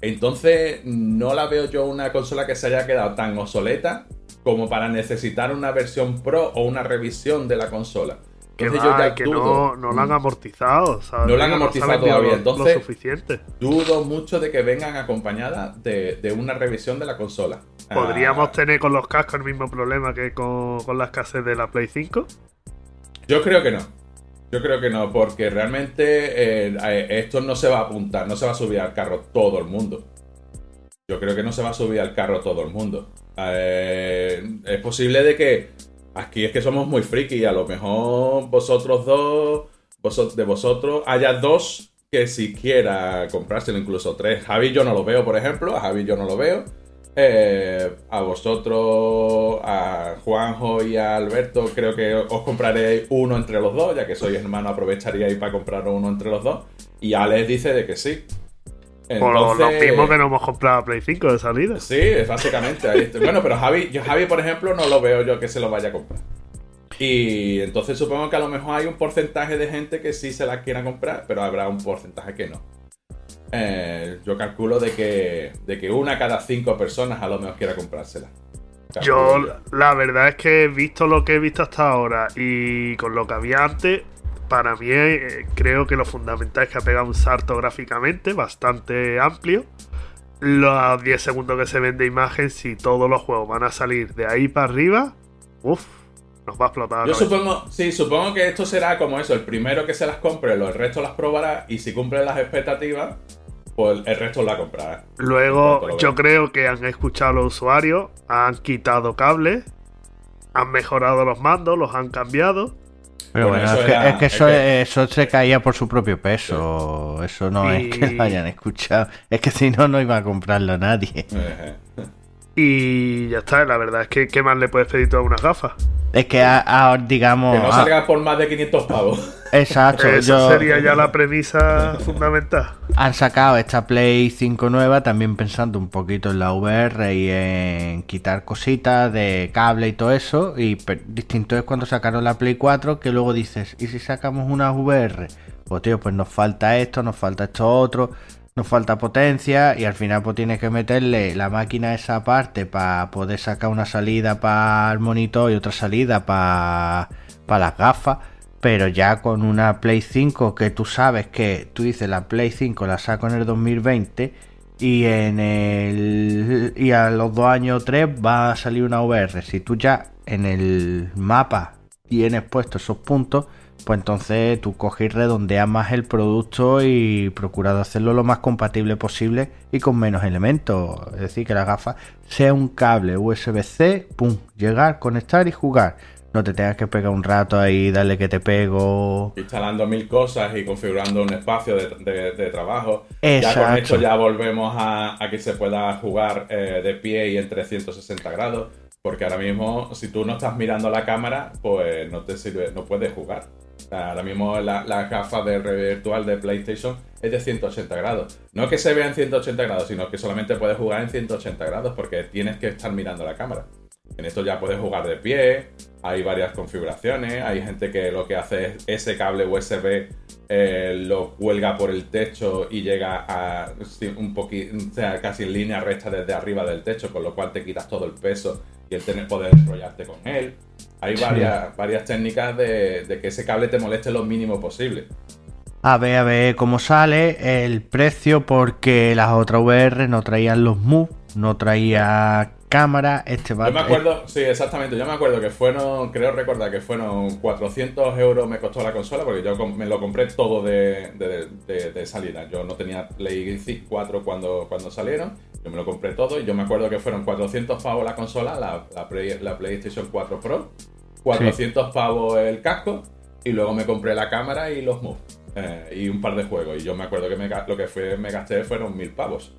Entonces no la veo yo una consola que se haya quedado tan obsoleta como para necesitar una versión Pro o una revisión de la consola. Que, Entonces va, yo ya que dudo. no, no la han amortizado. ¿sabes? No la han amortizado todavía, entonces- Lo suficiente. Dudo mucho de que vengan acompañadas de, de una revisión de la consola. ¿Podríamos Ah, tener con los cascos el mismo problema que con, con las cassettes de la Play 5? Yo creo que no. Yo creo que no, porque realmente eh, eh, esto no se va a apuntar, no se va a subir al carro todo el mundo. Yo creo que no se va a subir al carro todo el mundo. Eh, es posible de que aquí es que somos muy friki y a lo mejor vosotros dos, vosot- de vosotros, haya dos que siquiera comprárselo, incluso tres. Javi yo no lo veo, por ejemplo, a Javi yo no lo veo. Eh, a vosotros, a Juanjo y a Alberto, creo que os compraré uno entre los dos, ya que sois hermano, aprovecharíais para comprar uno entre los dos. Y Alex dice de que sí. Por lo Entonces- mismo que no hemos comprado la Play 5 de salida. Sí, es básicamente. ahí. Bueno, pero Javi, yo, Javi, por ejemplo, no lo veo yo que se lo vaya a comprar. Y entonces supongo que a lo mejor hay un porcentaje de gente que sí se la quiera comprar, pero habrá un porcentaje que no. Eh, yo calculo de que, de que una cada cinco personas a lo mejor quiera comprársela. Yo, la verdad es que he visto lo que he visto hasta ahora y con lo que había antes, para mí eh, creo que lo fundamental es que ha pegado un salto gráficamente bastante amplio. Los 10 segundos que se ven de imagen, si todos los juegos van a salir de ahí para arriba, uff, nos va a explotar. Yo supongo, sí, supongo que esto será como eso, el primero que se las compre, los restos las probará y si cumple las expectativas, pues el resto la comprará. Luego, yo creo que han escuchado a los usuarios, han quitado cables, han mejorado los mandos, los han cambiado. Pero Bueno, es, que, era- es que es eso, que- eso se caía por su propio peso. Eso no Y- es que lo hayan escuchado. Es que si no, no iba a comprarlo nadie. Y ya está, la verdad es que ¿qué más le puedes pedir tú a unas gafas? Es que, a- a- digamos. Que no ah, salga por más de 500 pavos. exacto. Esa yo- sería ya la premisa fundamental. Han sacado esta Play 5 nueva también pensando un poquito en la VR y en quitar cositas de cable y todo eso. Y distinto es cuando sacaron la Play 4 que luego dices, ¿y si sacamos una VR? Pues tío, pues nos falta esto, nos falta esto otro, nos falta potencia y al final pues tienes que meterle la máquina a esa parte para poder sacar una salida para el monitor y otra salida para las gafas. Pero ya con una Play 5 que tú sabes que tú dices la Play 5 la saco en el 2020 y en el y a los dos años o tres va a salir una VR. Si tú ya en el mapa tienes puesto esos puntos, pues entonces tú coges y redondeas más el producto y procuras hacerlo lo más compatible posible y con menos elementos. Es decir, que la gafa sea un cable USB-C, pum, llegar, conectar y jugar. No te tengas que pegar un rato ahí, darle que te pego. instalando mil cosas y configurando un espacio de, de- de trabajo. Ya con Exacto. esto ya volvemos a, a que se pueda jugar eh, de pie y en 360 grados. Porque ahora mismo, si tú no estás mirando la cámara, pues no te sirve, no puedes jugar. Ahora mismo la, la gafa de virtual de PlayStation es de 180 grados. No que se vea en 180 grados, sino que solamente puedes jugar en 180 grados porque tienes que estar mirando la cámara. En esto ya puedes jugar de pie, hay varias configuraciones, hay gente que lo que hace es ese cable USB eh, lo cuelga por el techo y llega a un poquito, casi en línea recta desde arriba del techo, con lo cual te quitas todo el peso y el tener poder enrollarte con él. Hay varias, varias técnicas de, de que ese cable te moleste lo mínimo posible. A ver, a ver cómo sale el precio, porque las otras VR no traían los Move, no traía cámara. Este va Yo me acuerdo, sí, exactamente. Yo me acuerdo que fueron, creo recordar que fueron 400 euros me costó la consola porque yo me lo compré todo de, de- de- de salida. Yo no tenía Play 4 cuando, cuando salieron. Yo me lo compré todo y yo me acuerdo que fueron 400 pavos la consola, la, la Play- la PlayStation 4 Pro, 400 pavos el casco y luego me compré la cámara y los Move eh, y un par de juegos. Y yo me acuerdo que me lo que fue, me gasté fueron 1000 pavos.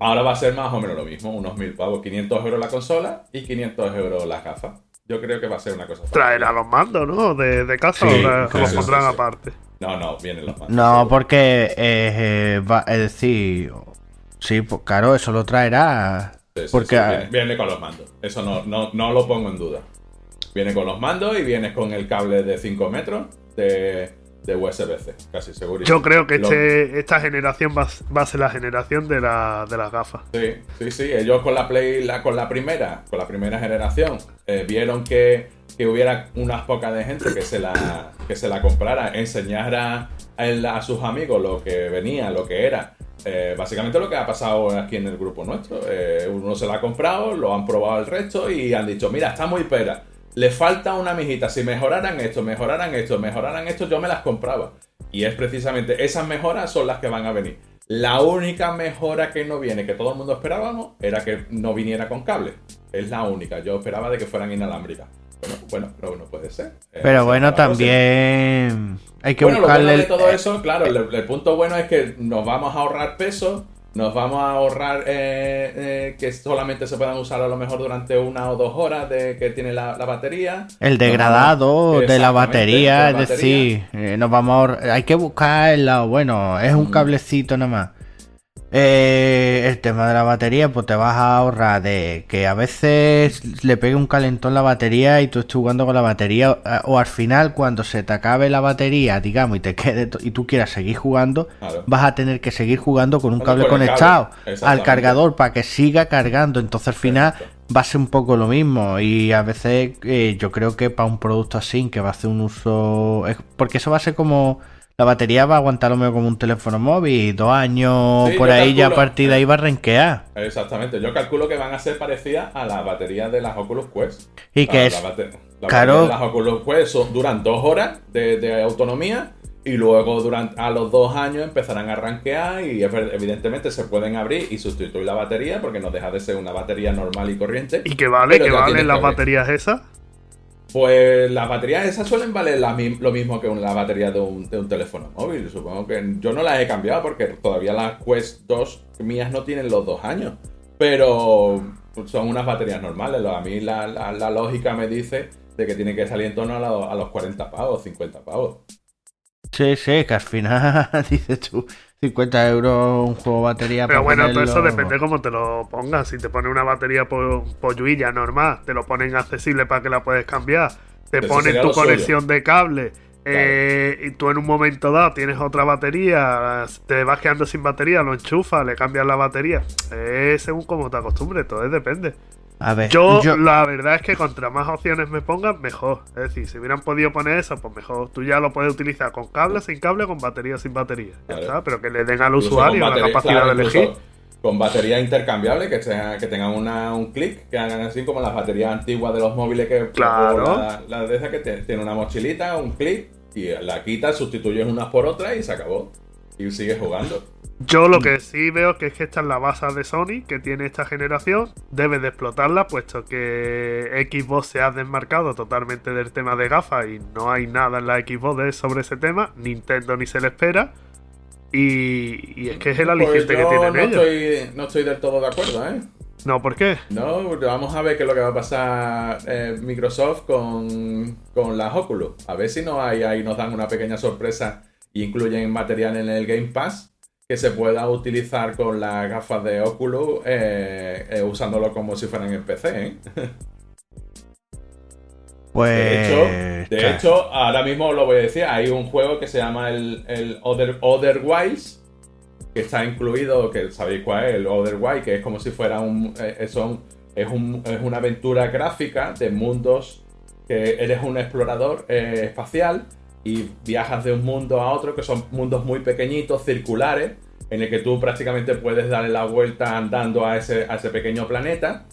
Ahora va a ser más o menos lo mismo, unos 1000 pavos, 500 euros la consola y 500 euros las gafas. Yo creo que va a ser una cosa. Traerá los mandos, ¿no? De, de casa Sí, o sí, los pondrán sí, sí. aparte. No, no, vienen los mandos. No, porque eh, eh, va, es decir, sí, pues claro, eso lo traerá. Sí, sí, porque sí, viene, viene con los mandos. Eso no, no, no lo pongo en duda. Viene con los mandos y viene con el cable de 5 metros de, de USB-C, casi seguro. Yo creo que Lo- este, esta generación va, a- va a ser la generación de, la, de las gafas. Sí, sí, sí. Ellos con la Play, la, con la primera, con la primera generación, eh, vieron que, que hubiera unas pocas de gente que se la, que se la comprara, enseñara a, sus amigos lo que venía, lo que era. Eh, básicamente lo que ha pasado aquí en el grupo nuestro. Eh, uno se la ha comprado, lo han probado el resto y han dicho, mira, está muy pera. Le falta una mijita. Si mejoraran esto, mejoraran esto, mejoraran esto, yo me las compraba. Y es precisamente esas mejoras son las que van a venir. La única mejora que no viene, que todo el mundo esperábamos, era que no viniera con cable. Es la única. Yo esperaba de que fueran inalámbricas. Bueno, bueno, pero no puede ser. Eh, Pero bueno, también hay que bueno, lo buscarle bueno de el- todo eso, claro, el, el punto bueno es que nos vamos a ahorrar peso, nos vamos a ahorrar eh, eh, que solamente se puedan usar a lo mejor durante una o dos horas de que tiene la, la batería. El degradado vamos- de la batería, es decir, eh, nos vamos a ahorrar- hay que buscar el lado bueno, es un Mm. cablecito nada más. Eh, el tema de la batería, pues te vas a ahorrar de que a veces le pegue un calentón la batería y tú estés jugando con la batería, eh, o al final, cuando se te acabe la batería, digamos, y te quede y tú quieras seguir jugando, Claro. vas a tener que seguir jugando con un Con cable conectado al cargador para que siga cargando. Entonces al final va a ser un poco lo mismo. Y a veces eh, yo creo que para un producto así, que va a hacer un uso. Porque eso va a ser como la batería va a aguantar lo mismo como un teléfono móvil. Dos años Sí, por ahí ya a calculo. partir de ahí va a renquear. Exactamente, yo calculo que van a ser parecidas a las baterías de las Oculus Quest. Y que La- es. la bate- la claro. batería de las Oculus Quest son- duran dos horas de, de autonomía y luego durante, a los dos años empezarán a ranquear y ev- evidentemente se pueden abrir y sustituir la batería porque no deja de ser una batería normal y corriente. ¿Y qué vale? ¿Qué valen las baterías esas? Pues las baterías esas suelen valer lo mismo que una batería de un, teléfono móvil. Supongo que yo no las he cambiado porque todavía las Quest 2 mías no tienen los dos años. Pero son unas baterías normales. A mí la, la- lógica me dice de que tiene que salir en torno a, a los 40 pavos, 50 pavos. Sí, sí, que al final dices tú 50 euros un juego de batería. Pero para bueno, todo eso depende cómo te lo pongas. Si te pone una batería po- polluilla normal, te lo ponen accesible para que la puedes cambiar. Te Eso ponen tu suyo. conexión de cable. eh, y tú en un momento dado tienes otra batería, te vas quedando sin batería, lo enchufas, le cambias la batería. Es según como te acostumbres, todo es depende. A ver, Yo, yo, la verdad es que contra más opciones me pongan, mejor. Es decir, si hubieran podido poner eso, pues mejor. Tú ya lo puedes utilizar con cable, sin cable, con batería, sin batería. Ya Claro. está, pero que le den al Incluso usuario con la batería- capacidad claro, de elegir. Con batería intercambiable, que, sea- que tengan una- un clic, que hagan así como las baterías antiguas de los móviles que Claro. la de esas que te- tiene una mochilita, un clic, y la quitas, sustituyes unas por otras y se acabó. Y sigues jugando. Yo lo que sí veo que es que esta es la base de Sony que tiene esta generación, debe de explotarla, puesto que Xbox se ha desmarcado totalmente del tema de gafas y no hay nada en la Xbox sobre ese tema, Nintendo ni se le espera. Y, y es que es el Pues aliciente que tienen no ellos. estoy, no estoy del todo de acuerdo, ¿eh? No, ¿por qué? No, vamos a ver qué es lo que va a pasar eh, Microsoft con, con las Oculus. A ver si no hay ahí nos dan una pequeña sorpresa y incluyen material en el Game Pass que se pueda utilizar con las gafas de Oculus eh, eh, usándolo como si fueran en PC. ¿eh? pues. De hecho, de hecho, ahora mismo lo voy a decir, hay un juego que se llama el, el Other, Other Wilds, que está incluido, que sabéis cuál es, el Other Wild, que es como si fuera un, eh, son, es, un- es una aventura gráfica de mundos, que eres un explorador eh, espacial y viajas de un mundo a otro, que son mundos muy pequeñitos, circulares, en el que tú prácticamente puedes darle la vuelta andando a ese, a ese pequeño planeta.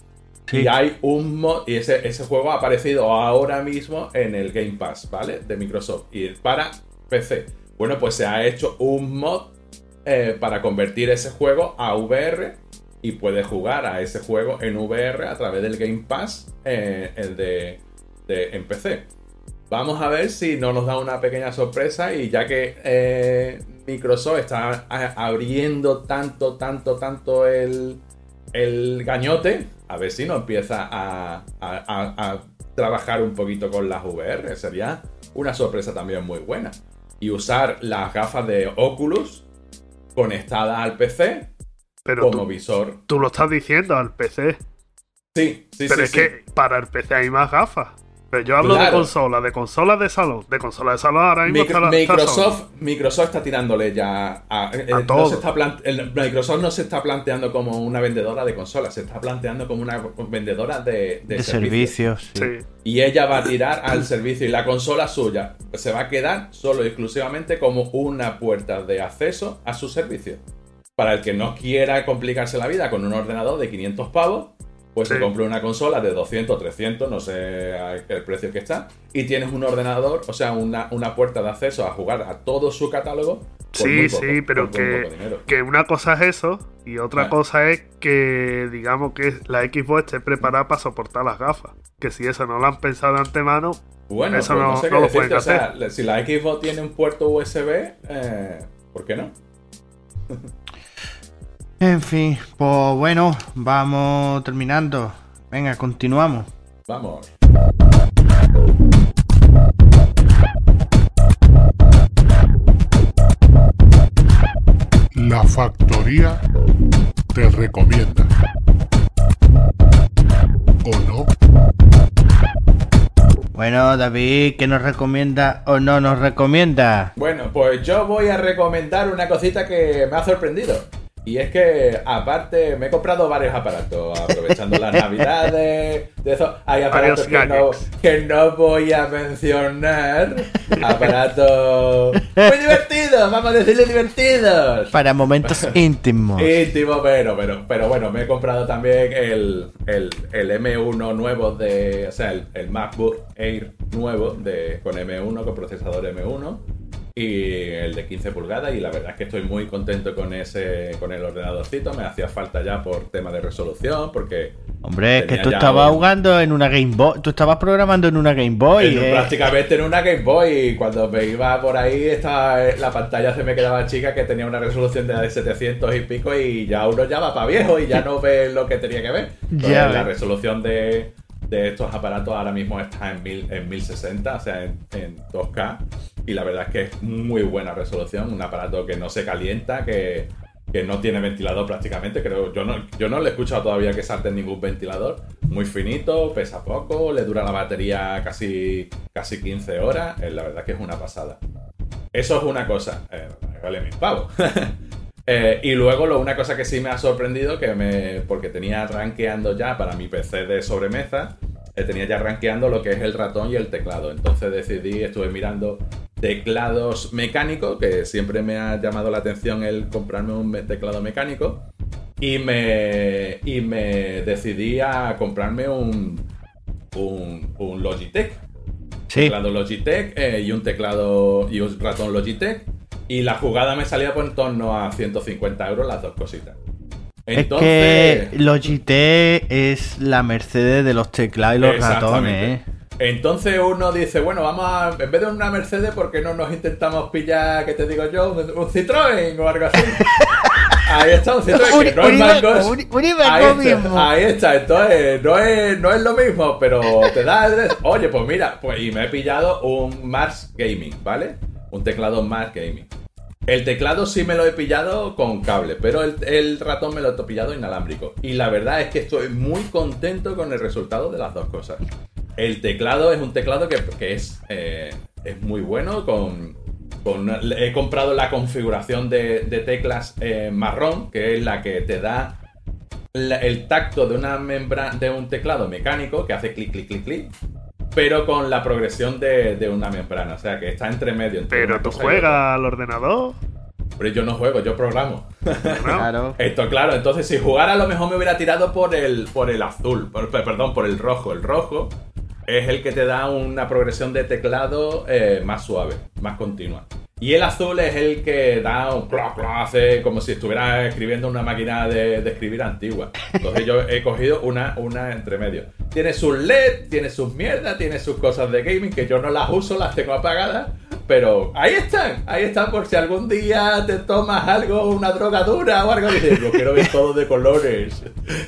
Sí. Y hay un mod, y ese, ese juego ha aparecido ahora mismo en el Game Pass, ¿vale? De Microsoft. Y para PC. Bueno, pues se ha hecho un mod eh, para convertir ese juego a VR y puedes jugar a ese juego en VR a través del Game Pass eh, el de, de- en PC. Vamos a ver si no nos da una pequeña sorpresa y ya que eh, Microsoft está abriendo tanto, tanto, tanto el, el gañote, a ver si no empieza a, a- a- a trabajar un poquito con las VR. Sería una sorpresa también muy buena. Y usar las gafas de Oculus conectadas al PC Pero como tú, visor. tú lo estás diciendo al PC. Sí, sí, pero sí. es sí. que para el PC hay más gafas. Pero yo hablo de consolas, de consolas de salón. De consolas de salón ahora mismo Micro- está la- está Microsoft, Microsoft está tirándole ya a, eh, no todo. se está el- Microsoft no se está planteando como una vendedora de consolas, se está planteando como una vendedora de, de de servicios. servicios. Sony. sí. Sí. Y ella va a tirar al servicio y la consola suya se va a quedar solo y exclusivamente como una puerta de acceso a su servicio. Para el que no quiera complicarse la vida con un ordenador de 500 pavos, pues se Sí. compra una consola de 200, 300, no sé el precio que está, y tienes un ordenador, o sea, una, una puerta de acceso a jugar a todo su catálogo. Sí, poco- sí, pero que, que una cosa es eso y otra cosa es que digamos que la Xbox esté preparada para soportar las gafas. Que si eso no lo han pensado de antemano, Bueno, eso pues no, no- sé no qué lo pueden o sea, si la Xbox tiene un puerto USB, eh, ¿por qué no? En fin, pues bueno, vamos terminando. Venga, continuamos. Vamos. La factoría te recomienda. ¿O no? Bueno, David, ¿qué nos recomienda o no nos recomienda? Bueno, pues yo voy a recomendar una cosita que me ha sorprendido. Y es que, aparte, me he comprado varios aparatos, aprovechando las navidades. De eso, hay aparatos que no, gadgets. que no voy a mencionar. Aparatos muy divertidos, vamos a decirle divertidos. Para momentos íntimos. Íntimo, pero, pero, pero bueno, me he comprado también el, el, el M1 nuevo de. O sea, el, el MacBook Air nuevo de, con M1, con procesador M1. Y el de 15 pulgadas. Y la verdad es que estoy muy contento con ese. con el ordenadorcito. Me hacía falta ya por tema de resolución. Porque. Hombre, es que tú estabas un- jugando en una Game Boy. Tú estabas programando en una Game Boy. en eh. prácticamente en una Game Boy. Y cuando me iba por ahí, estaba, la pantalla se me quedaba chica que tenía una resolución de, de 700 y pico. Y ya uno ya va para viejo y ya no ve lo que tenía que ver. Entonces, Ya la resolución de, de estos aparatos ahora mismo está en, mil, en 1060, o sea, en, en 2K. Y la verdad es que es muy buena resolución. Un aparato que no se calienta, que, que no tiene ventilador prácticamente. Creo, yo no, yo no le he escuchado todavía que salte ningún ventilador. Muy finito, pesa poco, le dura la batería casi, casi 15 horas. Eh, la verdad que es una pasada. Eso es una cosa. eh, vale mil pavos. Eh, y luego lo, una cosa que sí me ha sorprendido, que me, porque tenía rankeando ya para mi PC de sobremesa, tenía ya rankeando lo que es el ratón y el teclado. Entonces decidí, estuve mirando teclados mecánicos, que siempre me ha llamado la atención el comprarme un teclado mecánico. Y me, y me decidí a comprarme un, un, un Logitech Sí. teclado Logitech eh, y un teclado y un ratón Logitech. Y la jugada me salía por en torno a 150 euros las dos cositas. Entonces, es que Logitech es la Mercedes de los teclados y los ratones, ¿eh? entonces uno dice, bueno, vamos a, en vez de una Mercedes, ¿por qué no nos intentamos pillar, qué te digo yo, un, un Citroën o algo así? Ahí está, un Citroën, que no es Iberco Ahí mismo. está, ahí está, entonces no es, no es lo mismo, pero te da el- Oye, pues mira, pues y me he pillado un Mars Gaming, ¿vale? Un teclado Mars Gaming. El teclado sí me lo he pillado con cable, pero el, ratón me lo he pillado inalámbrico. Y la verdad es que estoy muy contento con el resultado de las dos cosas. El teclado es un teclado que, es, eh, es muy bueno. Con, he comprado la configuración de, teclas eh, marrón, que es la que te da el tacto de una membrana de un teclado mecánico que hace clic, clic, clic, clic. Pero con la progresión de, de una membrana, o sea que está entre medio. entre Pero tú juegas al ordenador. Pero yo no juego, yo programo. Claro. Esto, claro, entonces si jugara a lo mejor me hubiera tirado por el, por el azul, por- per- perdón, por el rojo. El rojo es el que te da una progresión de teclado eh, más suave, más continua. Y el azul es el que da un cloc, cloc, hace como si estuviera escribiendo una máquina de, escribir antigua. Entonces yo he cogido una, una entre medio. Tiene sus LED, tiene sus mierdas, tiene sus cosas de gaming que yo no las uso, las tengo apagadas. Pero ahí están, ahí están por si algún día te tomas algo, una drogadura o algo. Dices, yo quiero ver todo de colores.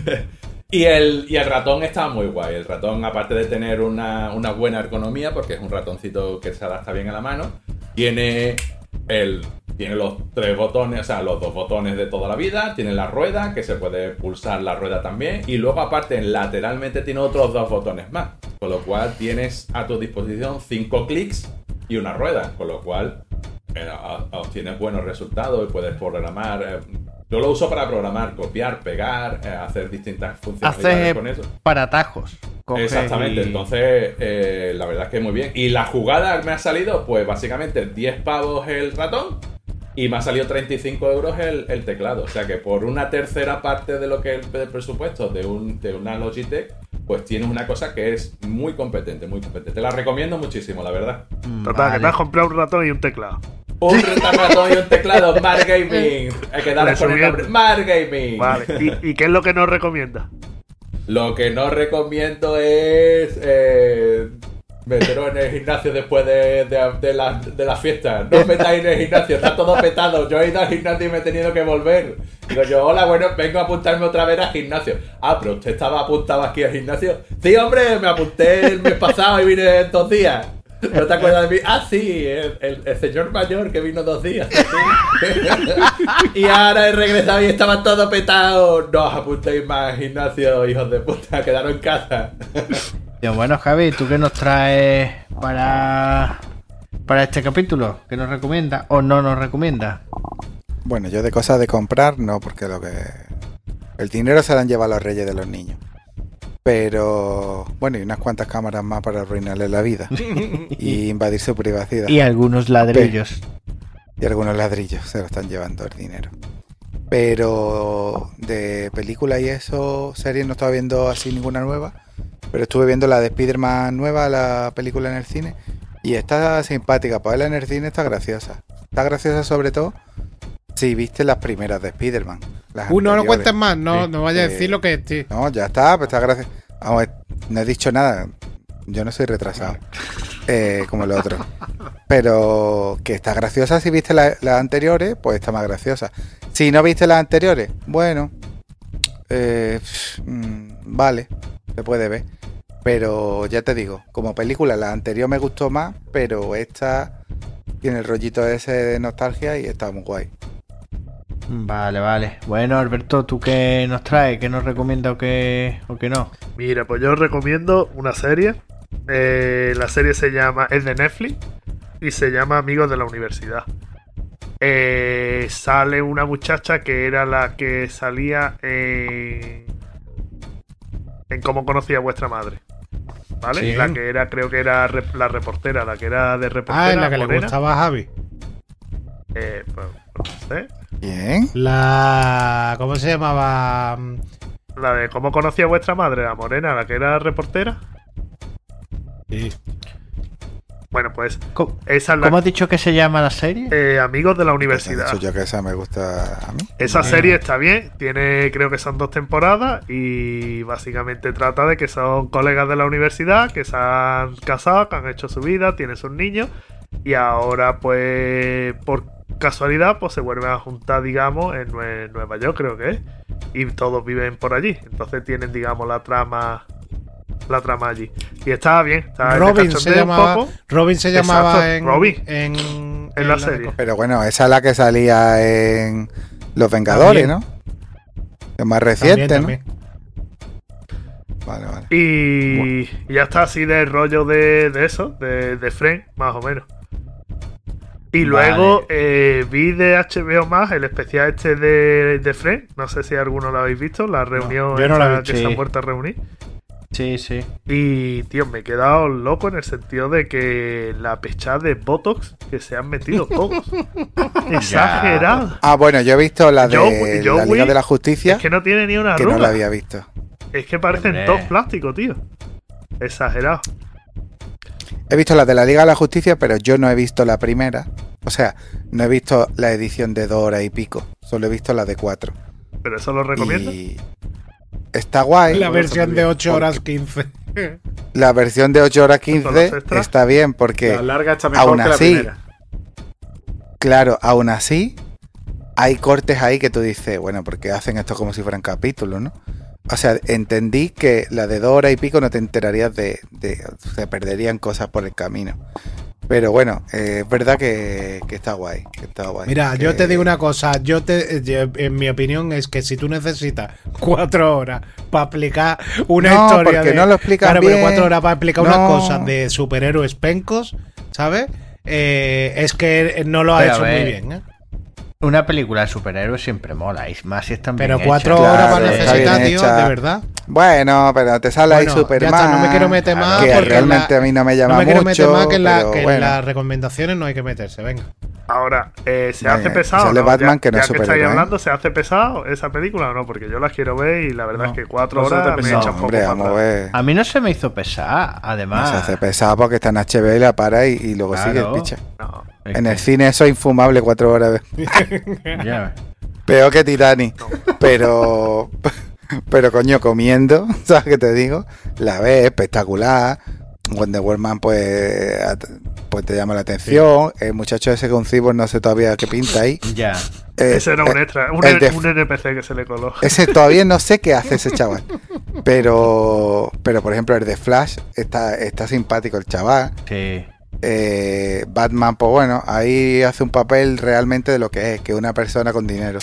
Y el, y el ratón está muy guay. El ratón, aparte de tener una, una buena ergonomía, porque es un ratoncito que se adapta bien a la mano, tiene, el, tiene los tres botones, o sea, los dos botones de toda la vida, tiene la rueda, que se puede pulsar la rueda también, y luego aparte lateralmente tiene otros dos botones más, con lo cual tienes a tu disposición cinco clics y una rueda, con lo cual eh, obtienes buenos resultados y puedes programar. eh, yo lo uso para programar, copiar, pegar, eh, hacer distintas funcionalidades Hace con eso. para atajos. Exactamente, y- entonces eh, la verdad es que muy bien. Y la jugada me ha salido, pues básicamente 10 pavos el ratón y me ha salido 35 euros el, el teclado. O sea que por una tercera parte de lo que es el presupuesto de, un, de una Logitech, pues tienes una cosa que es muy competente, muy competente. Te la recomiendo muchísimo, la verdad. Total, que te has comprado un ratón y un teclado. Un ratón y un teclado, Mar Gaming. Hay que darle con el nombre. Mar Gaming. Vale. ¿Y, y qué es lo que nos recomienda? Lo que no recomiendo es eh, meteros en el gimnasio después de, de, de la, de la fiesta. No os metáis en el gimnasio, está todo petado. Yo he ido al gimnasio y me he tenido que volver. Digo yo, hola, bueno, vengo a apuntarme otra vez al gimnasio. Ah, pero usted estaba apuntado aquí al gimnasio. Sí, hombre, me apunté el mes pasado y vine en dos días. ¿No te acuerdas de mí? Ah, sí, el, el- el señor mayor que vino dos días. sí. y ahora he regresado y estaba todo petado. No os apuntéis más al gimnasio, hijos de puta, quedaron en casa. Bueno, Javi, ¿tú qué nos traes para, para este capítulo? ¿Qué nos recomienda o no nos recomienda? Bueno, yo de cosas de comprar, no, porque lo que. El dinero se lo han llevado los reyes de los niños. Pero. Bueno, y unas cuantas cámaras más para arruinarle la vida. y invadir su privacidad. Y algunos ladrillos. Y algunos ladrillos se lo están llevando el dinero. Pero de película y eso, series no estaba viendo así ninguna nueva. Pero estuve viendo la de Spider-Man nueva, la película en el cine. Y está simpática. Para verla en el cine está graciosa. Está graciosa sobre todo si viste las primeras de Spider-Man. Uh, no lo cuentes más, no, Sí, no vaya a eh, decir lo que es. No, ya está, pues está gracioso. Vamos, no he dicho nada. Yo no soy retrasado. eh, como el otro. Pero que está graciosa si viste la- las anteriores, pues está más graciosa. Si no viste las anteriores, bueno. eh, mm, vale, se puede ver. Pero ya te digo, como película, la anterior me gustó más, pero esta tiene el rollito ese de nostalgia y está muy guay. Vale, vale. Bueno, Alberto, ¿tú qué nos traes? ¿Qué nos recomienda o qué, o qué no? Mira, pues yo os recomiendo una serie. Eh, la serie se llama, es de Netflix y se llama Amigos de la Universidad. Eh, sale una muchacha que era la que salía en, en Cómo conocía a vuestra madre. ¿Vale? Sí. La que era, creo que era la reportera, la que era de reportera. Ah, en la que le gustaba a Javi. Eh, pues, sé. Bien. La. ¿Cómo se llamaba? La de Cómo conocía a vuestra madre, la morena, la que era reportera. Sí. Bueno, pues ¿Cómo, esa es la cómo has dicho que se llama la serie? eh, Amigos de la Pues Universidad. dicho yo que esa me gusta a mí. Esa Bueno. serie está bien, tiene creo que son dos temporadas y básicamente trata de que son colegas de la universidad que se han casado, que han hecho su vida, tienen sus niños y ahora pues por casualidad pues se vuelven a juntar digamos en Nue- Nueva York creo que es y todos viven por allí, entonces tienen digamos la trama la trama allí y está bien, está de Robin se un llamaba. poco. Robin se llamaba Exacto, en, Robin. en. En la serie. Pero bueno, esa es la que salía en Los Vengadores, También. ¿no? Es más reciente, también. ¿no? Vale, vale. Y, y ya está así de rollo de, de eso, de, de Friends, más o menos. Y luego eh, vi de HBO más el especial este de, de Friends. No sé si alguno lo habéis visto, la reunión yo no la que se han vuelto a reunir. Sí, sí. Y, tío, me he quedado loco en el sentido de que la pechada de Botox que se han metido todos. Exagerado. Ah, bueno, yo he visto la de Yo- yo la Liga de la Justicia, Es que no tiene ni una que no arruga. la había visto. Es que parecen Hombre. todos plásticos, tío. Exagerado. He visto la de la Liga de la Justicia, pero yo no he visto la primera. O sea, no he visto la edición de dos horas y pico. Solo he visto la de cuatro. Pero eso lo recomiendo. Y está guay. La versión de 8 Porque- horas 15. La versión de 8 horas Con los 15 extras. está bien porque La larga está mejor aún que la así- primera. Claro, aún así, hay cortes ahí que tú dices, bueno, porque hacen esto como si fueran capítulos, ¿no? O sea, entendí que la de dos horas y pico no te enterarías de, de se perderían cosas por el camino. Pero bueno, eh, es verdad que, que está guay, que está guay. Mira, yo te digo una cosa. Yo te, yo- en mi opinión es que si tú necesitas cuatro horas para explicar una No, historia porque de. no lo explican Claro, pero bien. cuatro horas para explicar No. unas cosas de superhéroes pencos, ¿sabes? Eh, es que no lo ha Pero hecho muy bien, ¿eh? Una película de superhéroes siempre mola, y más si están Pero bien cuatro hechas. horas Claro, para necesitar, tío, hecha. de verdad. Bueno, pero te sale ahí Bueno, Superman. ya está, no me quiero meter más que porque realmente la- a mí no me llama No me quiero meter mucho, más que, en la- las recomendaciones no hay que meterse, venga. Ahora, eh, ¿se Venga, hace y pesado? sale ¿no? Batman, ya, que no ya es que estáis superhéroe, ¿eh? hablando, ¿se hace pesado esa película o no? Porque yo las quiero ver y la verdad No, es que cuatro horas me un poco Hombre, a mí no se me hizo pesar, No además. se hace pesado porque está en HBO y la para y, y luego sigue el picha. No, Es En que- el cine eso es infumable cuatro horas. ya. Peor que Titanic. Pero. Pero coño, comiendo, ¿sabes qué te digo? La ves espectacular. Wonder Woman, pues. Pues te llama la atención. El muchacho ese con Cibor, no sé todavía qué pinta ahí. Ya. Eh, ese era un eh, extra, un, de- un NPC que se le coló. Ese todavía no sé qué hace ese chaval. Pero. Pero por ejemplo, el de Flash está, está simpático el chaval. Sí. Eh, Batman, pues bueno, ahí hace un papel realmente de lo que es, que es una persona con dinero.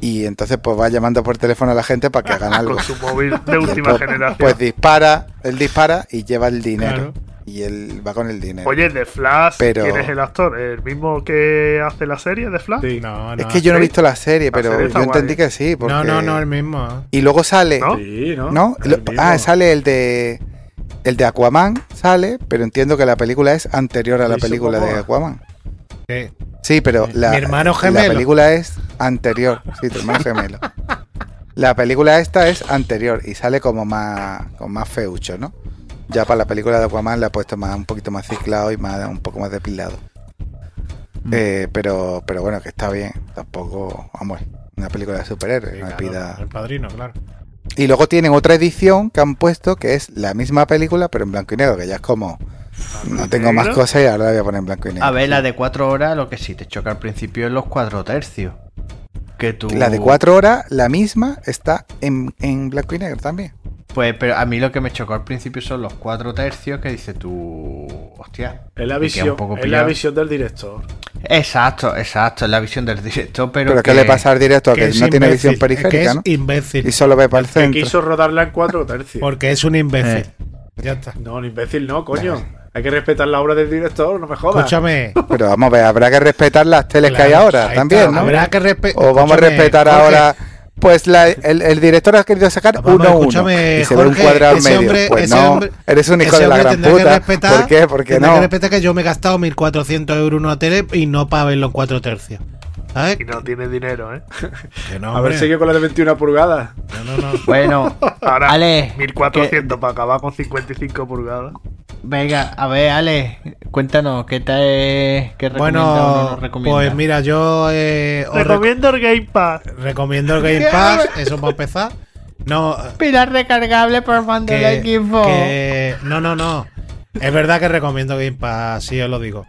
Y entonces pues va llamando por teléfono a la gente para que hagan algo. Con su móvil de última Pues- generación. Pues dispara, él dispara y lleva el dinero. Claro. y él va con el dinero. Oye, de Flash, Pero- ¿quién es el actor? ¿El mismo que hace la serie de Flash? Sí. No, no. es que yo no he visto la serie, La pero serie yo guay. entendí que sí. Porque... No, no, no, el mismo. Y luego sale, ¿No? Sí, ¿no? ah, sale el de el de Aquaman, sale, pero entiendo que la película es anterior a la película de. Aquaman. Sí. Sí, pero la, Mi hermano la película es anterior. Sí, tu hermano gemelo. La película esta es anterior y sale como más, con más feucho, ¿no? Ya para la película de Aquaman le ha puesto más, un poquito más ciclado y más, un poco más depilado. Eh, pero, pero bueno, que está bien. Tampoco, vamos, una película de superhéroes. Sí, no me claro, pida- El padrino, claro. Y luego tienen otra edición que han puesto que es la misma película, pero en blanco y negro, que ya es como. No tengo más cosas y ahora voy a poner en blanco y negro. A ver, la de 4 horas, lo que sí te choca al principio es los 4 tercios. Que tú... La de cuatro horas, la misma, está en, en blanco y negro también. Pues, pero a mí lo que me chocó al principio son los 4 tercios que dices tú. Hostia. Es la visión, es la visión del director. Exacto, exacto, es la visión del director, pero. Pero, que... ¿qué le pasa al director? Que, es no tiene visión periférica, que ¿no? es imbécil. Y solo ve para el Que centro. quiso rodarla en cuatro tercios. Porque es un imbécil. Eh. Ya está. No, un imbécil no, coño. Hay que respetar la obra del director, no me jodas. Escúchame. Pero vamos a ver, habrá que respetar las teles que hay ahora también. ¿no? Habrá que respe- O vamos a respetar Jorge, ahora. Pues la- el, el director ha querido sacar Vamos, uno a uno. escúchame, Y se ve un cuadrado en ese medio. hombre- pues ese no, hombre- eres un hijo de la gran puta. respetar- ¿Por qué? Porque no. que respetar que yo me he gastado 1.400 euros en una tele y no para verlo en 4 tercios. ¿Sabes? Y no tiene dinero, ¿eh? Que no, A ver, sigue con la de 21 pulgadas. No, no, no. Bueno, Ahora, Ale, 1400 para acabar con 55 pulgadas. Venga, a ver, Ale, cuéntanos, ¿qué te qué recomienda o no Bueno, nos recomienda? pues mira, yo eh, rec- Recomiendo el Game Pass. recomiendo el Game Pass, eso para empezar. No, Pilar recargable por mando que, del equipo. que- no, no, no. Es verdad que recomiendo Game Pass, sí os lo digo.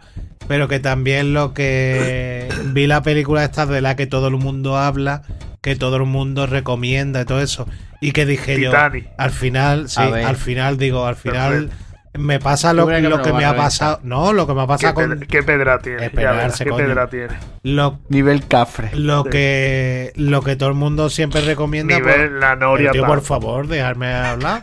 Pero que también lo que vi la película esta de la que todo el mundo habla, que todo el mundo recomienda y todo eso. Y que dije Titanic. yo, al final, sí, al final digo, al final Perfecto. Me pasa lo, que lo me que ha pasado. No, lo que me ha ¿Qué, pasado con pedra, qué pedra tiene? Esperarse, verás, ¿Qué coño. pedra tiene? lo, Nivel cafre. lo Sí. que lo que todo el mundo siempre recomienda. por- Nivel la Noria tío, por favor, dejarme hablar.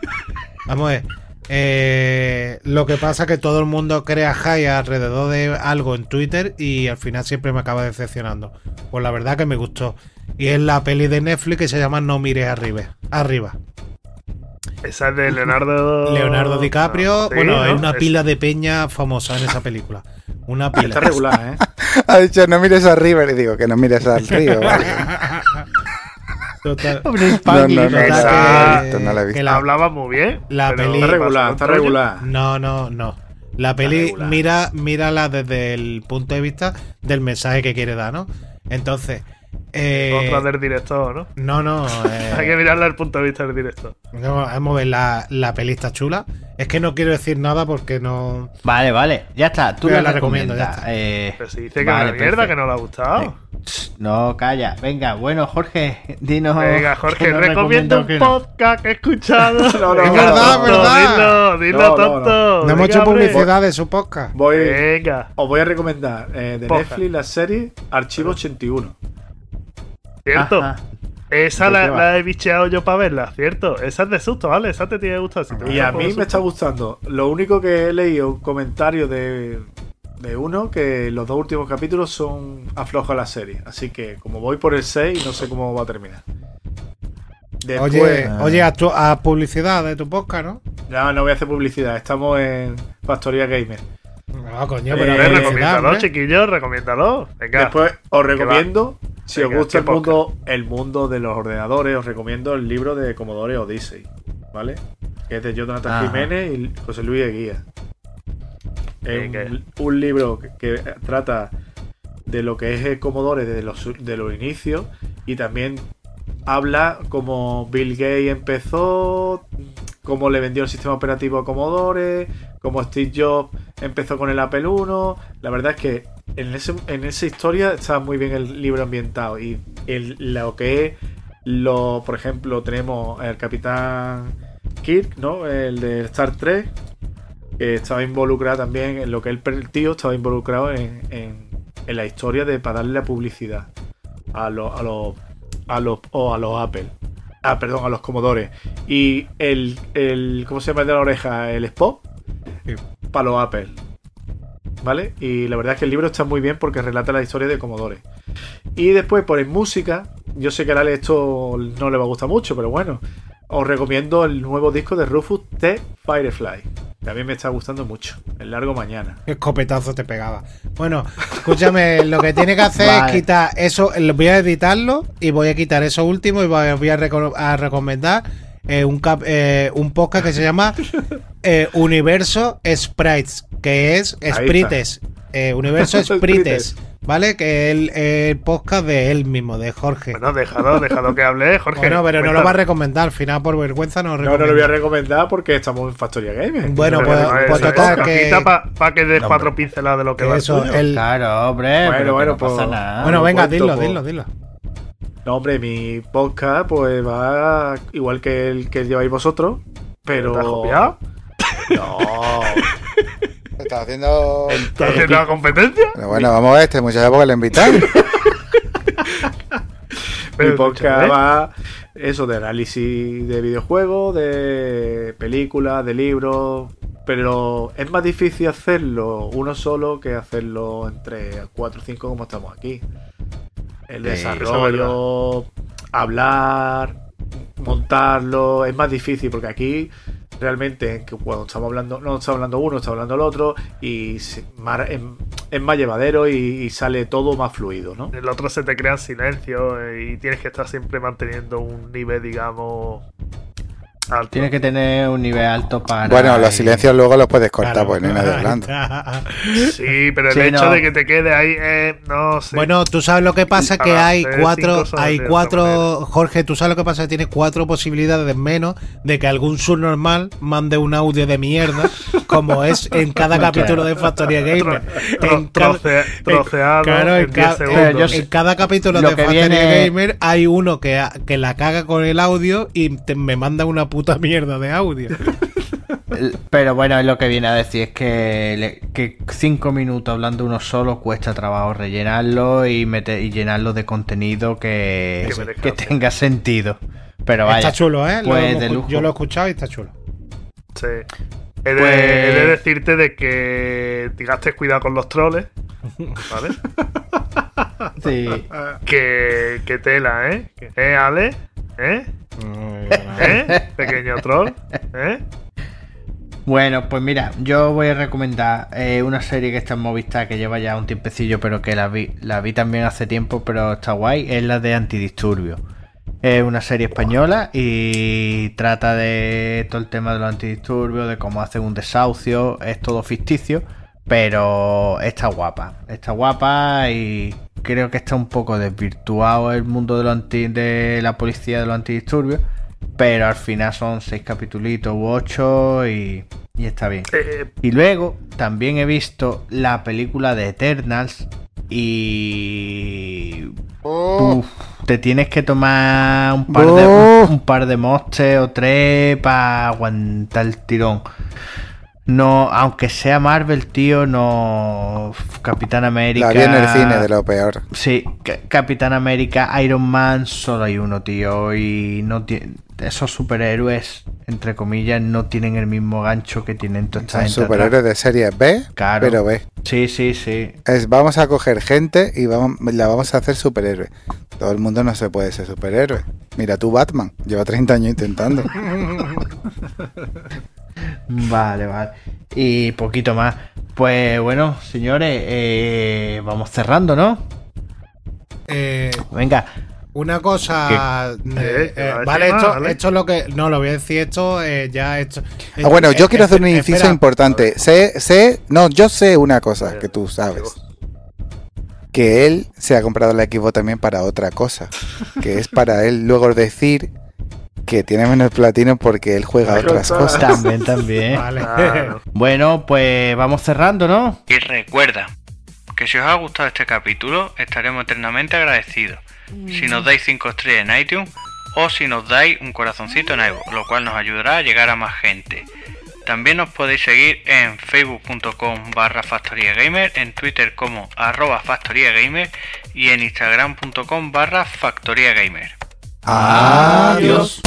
Vamos a ver. Eh, lo que pasa es que todo el mundo crea high alrededor de algo en Twitter y al final siempre me acaba decepcionando. Pues la verdad que me gustó. Y es la peli de Netflix que se llama No mires arriba. Arriba. Esa es de Leonardo. Leonardo DiCaprio. Sí, bueno, ¿no? hay una Es- pila de peña famosa en esa película. Una pila. Está regular, ¿eh? Ha dicho, no mires arriba. Y digo, que no mires al río. vale. Total- No, no, no, total esa- que- esto no la he visto. que la- Hablaba muy bien. La pero peli- Está ¿qué regular, está regular. No, no, no. La peli, mira, mírala desde el punto de vista del mensaje que quiere dar, ¿no? Entonces, eh, Otra del director, ¿no? no, no, eh, Hay que mirarla desde el punto de vista del director. vamos vamos a ver, la, la peli está chula. Es que no quiero decir nada porque no... Vale, vale, ya está, tú Yo la, la recomiendo, recomiendas. ya está. Eh, Pero si dice que vale, es una mierda, que no le ha gustado. No, calla. Venga, bueno, Jorge, dinos. Venga, que Jorge, recomiendo un que no. podcast que he escuchado. No, no, Es verdad, no, verdad. Dilo, dilo, No, no, tonto. No hemos hecho publicidad de su podcast. Voy, Venga, os voy a recomendar eh, de. Netflix la serie Archivo 81. Cierto. Ajá. Esa ¿De la, he bicheado yo para verla, ¿cierto? Esa es de susto, ¿vale? Esa te tiene que gustar. Si te Y a mí me susto. está gustando. Lo único que he leído comentarios de, de uno que los dos últimos capítulos son afloja la serie. Así que como voy por el 6, no sé cómo va a terminar. Después, Oye, oye, haz, tu- haz publicidad de tu podcast, ¿no? ya no voy a hacer publicidad. Estamos en Factoría Gamer. No, coño, Eh, pero A haz ver, publicidad, recomiéndalo, chiquillos, recomiéndalo. Venga. Después os recomiendo, si Venga, os gusta ¿qué el mundo, el mundo de los ordenadores, os recomiendo el libro de Commodore Odyssey, ¿vale? Que es de Jonathan Ajá. Jiménez y José Luis Eguía. Es un, un libro que, que trata de lo que es el Commodore desde los, de los inicios y también habla como Bill Gates empezó, cómo le vendió el sistema operativo a Commodore, cómo Steve Jobs empezó con el Apple I. La verdad es que en, ese, en esa historia está muy bien el libro ambientado y lo que es, lo, por ejemplo, tenemos el Capitán Kirk, ¿no? El de Star Trek, que estaba involucrado también en lo que el tío estaba involucrado en, en, la historia de para darle la publicidad a los a los a los o a los Apple. Ah, perdón, a los Commodore. Y el, el ¿cómo se llama el de la oreja? El Spock. Sí. palo Apple. ¿Vale? Y la verdad es que el libro está muy bien porque relata la historia de Commodore. Y después, por en música, yo sé que a Ale esto no le va a gustar mucho, pero bueno, os recomiendo el nuevo disco de Rufus T. Firefly. Que a mí me está gustando mucho. El largo mañana. Qué escopetazo te pegaba. Bueno, escúchame, lo que tiene que hacer Vale. es quitar eso, lo voy a editarlo y voy a quitar eso último y voy a, voy a reco- a recomendar eh, un, cap- eh, un podcast que se llama eh, Universo Sprites, que es. Sprites. eh, Universo Sprites, ¿vale? Que es el, el podcast de él mismo, de Jorge. Bueno, déjalo, déjalo que hable, Jorge. Bueno, pero no lo va a recomendar, al final por vergüenza no lo No, no lo voy a recomendar porque estamos en Factoria Gamer. Bueno, pues, no pues es- total que, Para que des No, cuatro pinceladas de lo que que va eso, el- Claro, hombre. Bueno, pero que bueno, no pues- pasa nada. bueno, venga, cuento, dilo, pues. dilo, dilo. No, hombre, mi podcast pues va igual que el que lleváis vosotros, pero... ¿Te has copiado? No. ¿Estás haciendo...? ¿Estás haciendo la competencia? Pero bueno, vamos a ver, este muchacho porque le invitan. Mi Pero, podcast va eso de análisis de videojuegos, de películas, de libros, pero es más difícil hacerlo uno solo que hacerlo entre 4 o 5 como estamos aquí. El desarrollo, hablar, montarlo, es más difícil porque aquí realmente que cuando estamos hablando, no está hablando uno, está hablando el otro y es más llevadero y, y sale todo más fluido, ¿no? El otro se te crea en silencio eh, y tienes que estar siempre manteniendo un nivel, digamos, alto. Tienes que tener un nivel alto para. Bueno, los y- silencios luego los puedes cortar, Claro. pues no hay nadie hablando. Sí, pero el Sí, hecho no. de que te quede ahí, eh, no sé. Bueno, tú sabes lo que pasa que hay cuatro, hay cuatro. Jorge, tú sabes lo que pasa que tienes cuatro posibilidades menos de que algún subnormal mande un audio de mierda, como es en cada capítulo de Factoría Gamer. En cada- troceado Claro, en en, 10 ca- segundos. Pero yo en cada capítulo Lo de Factoría viene- Gamer hay uno que, que la caga con el audio y te- me manda una puta mierda de audio. Pero bueno, es lo que viene a decir es que, le- que cinco minutos hablando uno solo cuesta trabajo rellenarlo y, meter, y llenarlo de contenido que, Que tenga sentido. Pero vaya. está chulo, ¿eh? Lo pues hemos de lujo. yo lo he escuchado y está chulo. Sí. He de, Pues- he de decirte de que tengas cuidado con los troles, ¿vale? Sí. que, que tela, ¿eh? ¿Eh, Ale? ¿Eh? ¿Eh? Pequeño troll, ¿eh? Bueno, pues mira, yo voy a recomendar eh, una serie que está en Movistar que lleva ya un tiempecillo, pero que la vi, la vi también hace tiempo, pero está guay. Es la de Antidisturbios. Es una serie española y trata de todo el tema de los antidisturbios, de cómo hacen un desahucio. Es todo ficticio, pero está guapa. Está guapa y creo que está un poco desvirtuado el mundo de, los anti- de la policía de los antidisturbios. Pero al final son seis capitulitos u ocho y, y está bien. Eh, Y luego también he visto la película de Eternals y Oh, uf, te tienes que tomar un par de Oh. un par de mostes o tres para aguantar el tirón. No, aunque sea Marvel, tío, no Capitán América. la vi en el cine de lo peor. Sí, Ca- Capitán América, Iron Man, solo hay uno, tío. Y no tiene, esos superhéroes, entre comillas, no tienen el mismo gancho que tienen toda esta Son gente atrás. superhéroes de serie B, Claro. pero B. Sí, sí, sí. Es, vamos a coger gente y vamos, la vamos a hacer superhéroe. Todo el mundo no se puede ser superhéroe. Mira tú, Batman, lleva 30 años intentando. Vale, vale. Y poquito más. Pues bueno, señores, eh, vamos cerrando, ¿no? Eh, Venga, Una cosa. eh, Eh, ¿qué eh, vale, esto, más, esto es lo que. No, lo voy a decir esto. eh, ya esto. Ah, bueno, yo eh, quiero hacer un inciso espera. importante. Sé, sé, no, yo sé una cosa que tú sabes. Que él se ha comprado la Xbox también para otra cosa. Que es para él luego decir que tiene menos platino porque él juega otras cosas. también, también. Vale. Claro. Bueno, pues vamos cerrando, ¿no? Y recuerda que si os ha gustado este capítulo, estaremos eternamente agradecidos. Si nos dais 5 estrellas en iTunes o si nos dais un corazoncito en iVoox, lo cual nos ayudará a llegar a más gente. También nos podéis seguir en facebook.com barra factoriagamer, en twitter como arroba factoriagamer y en instagram.com barra factoriagamer. Adiós.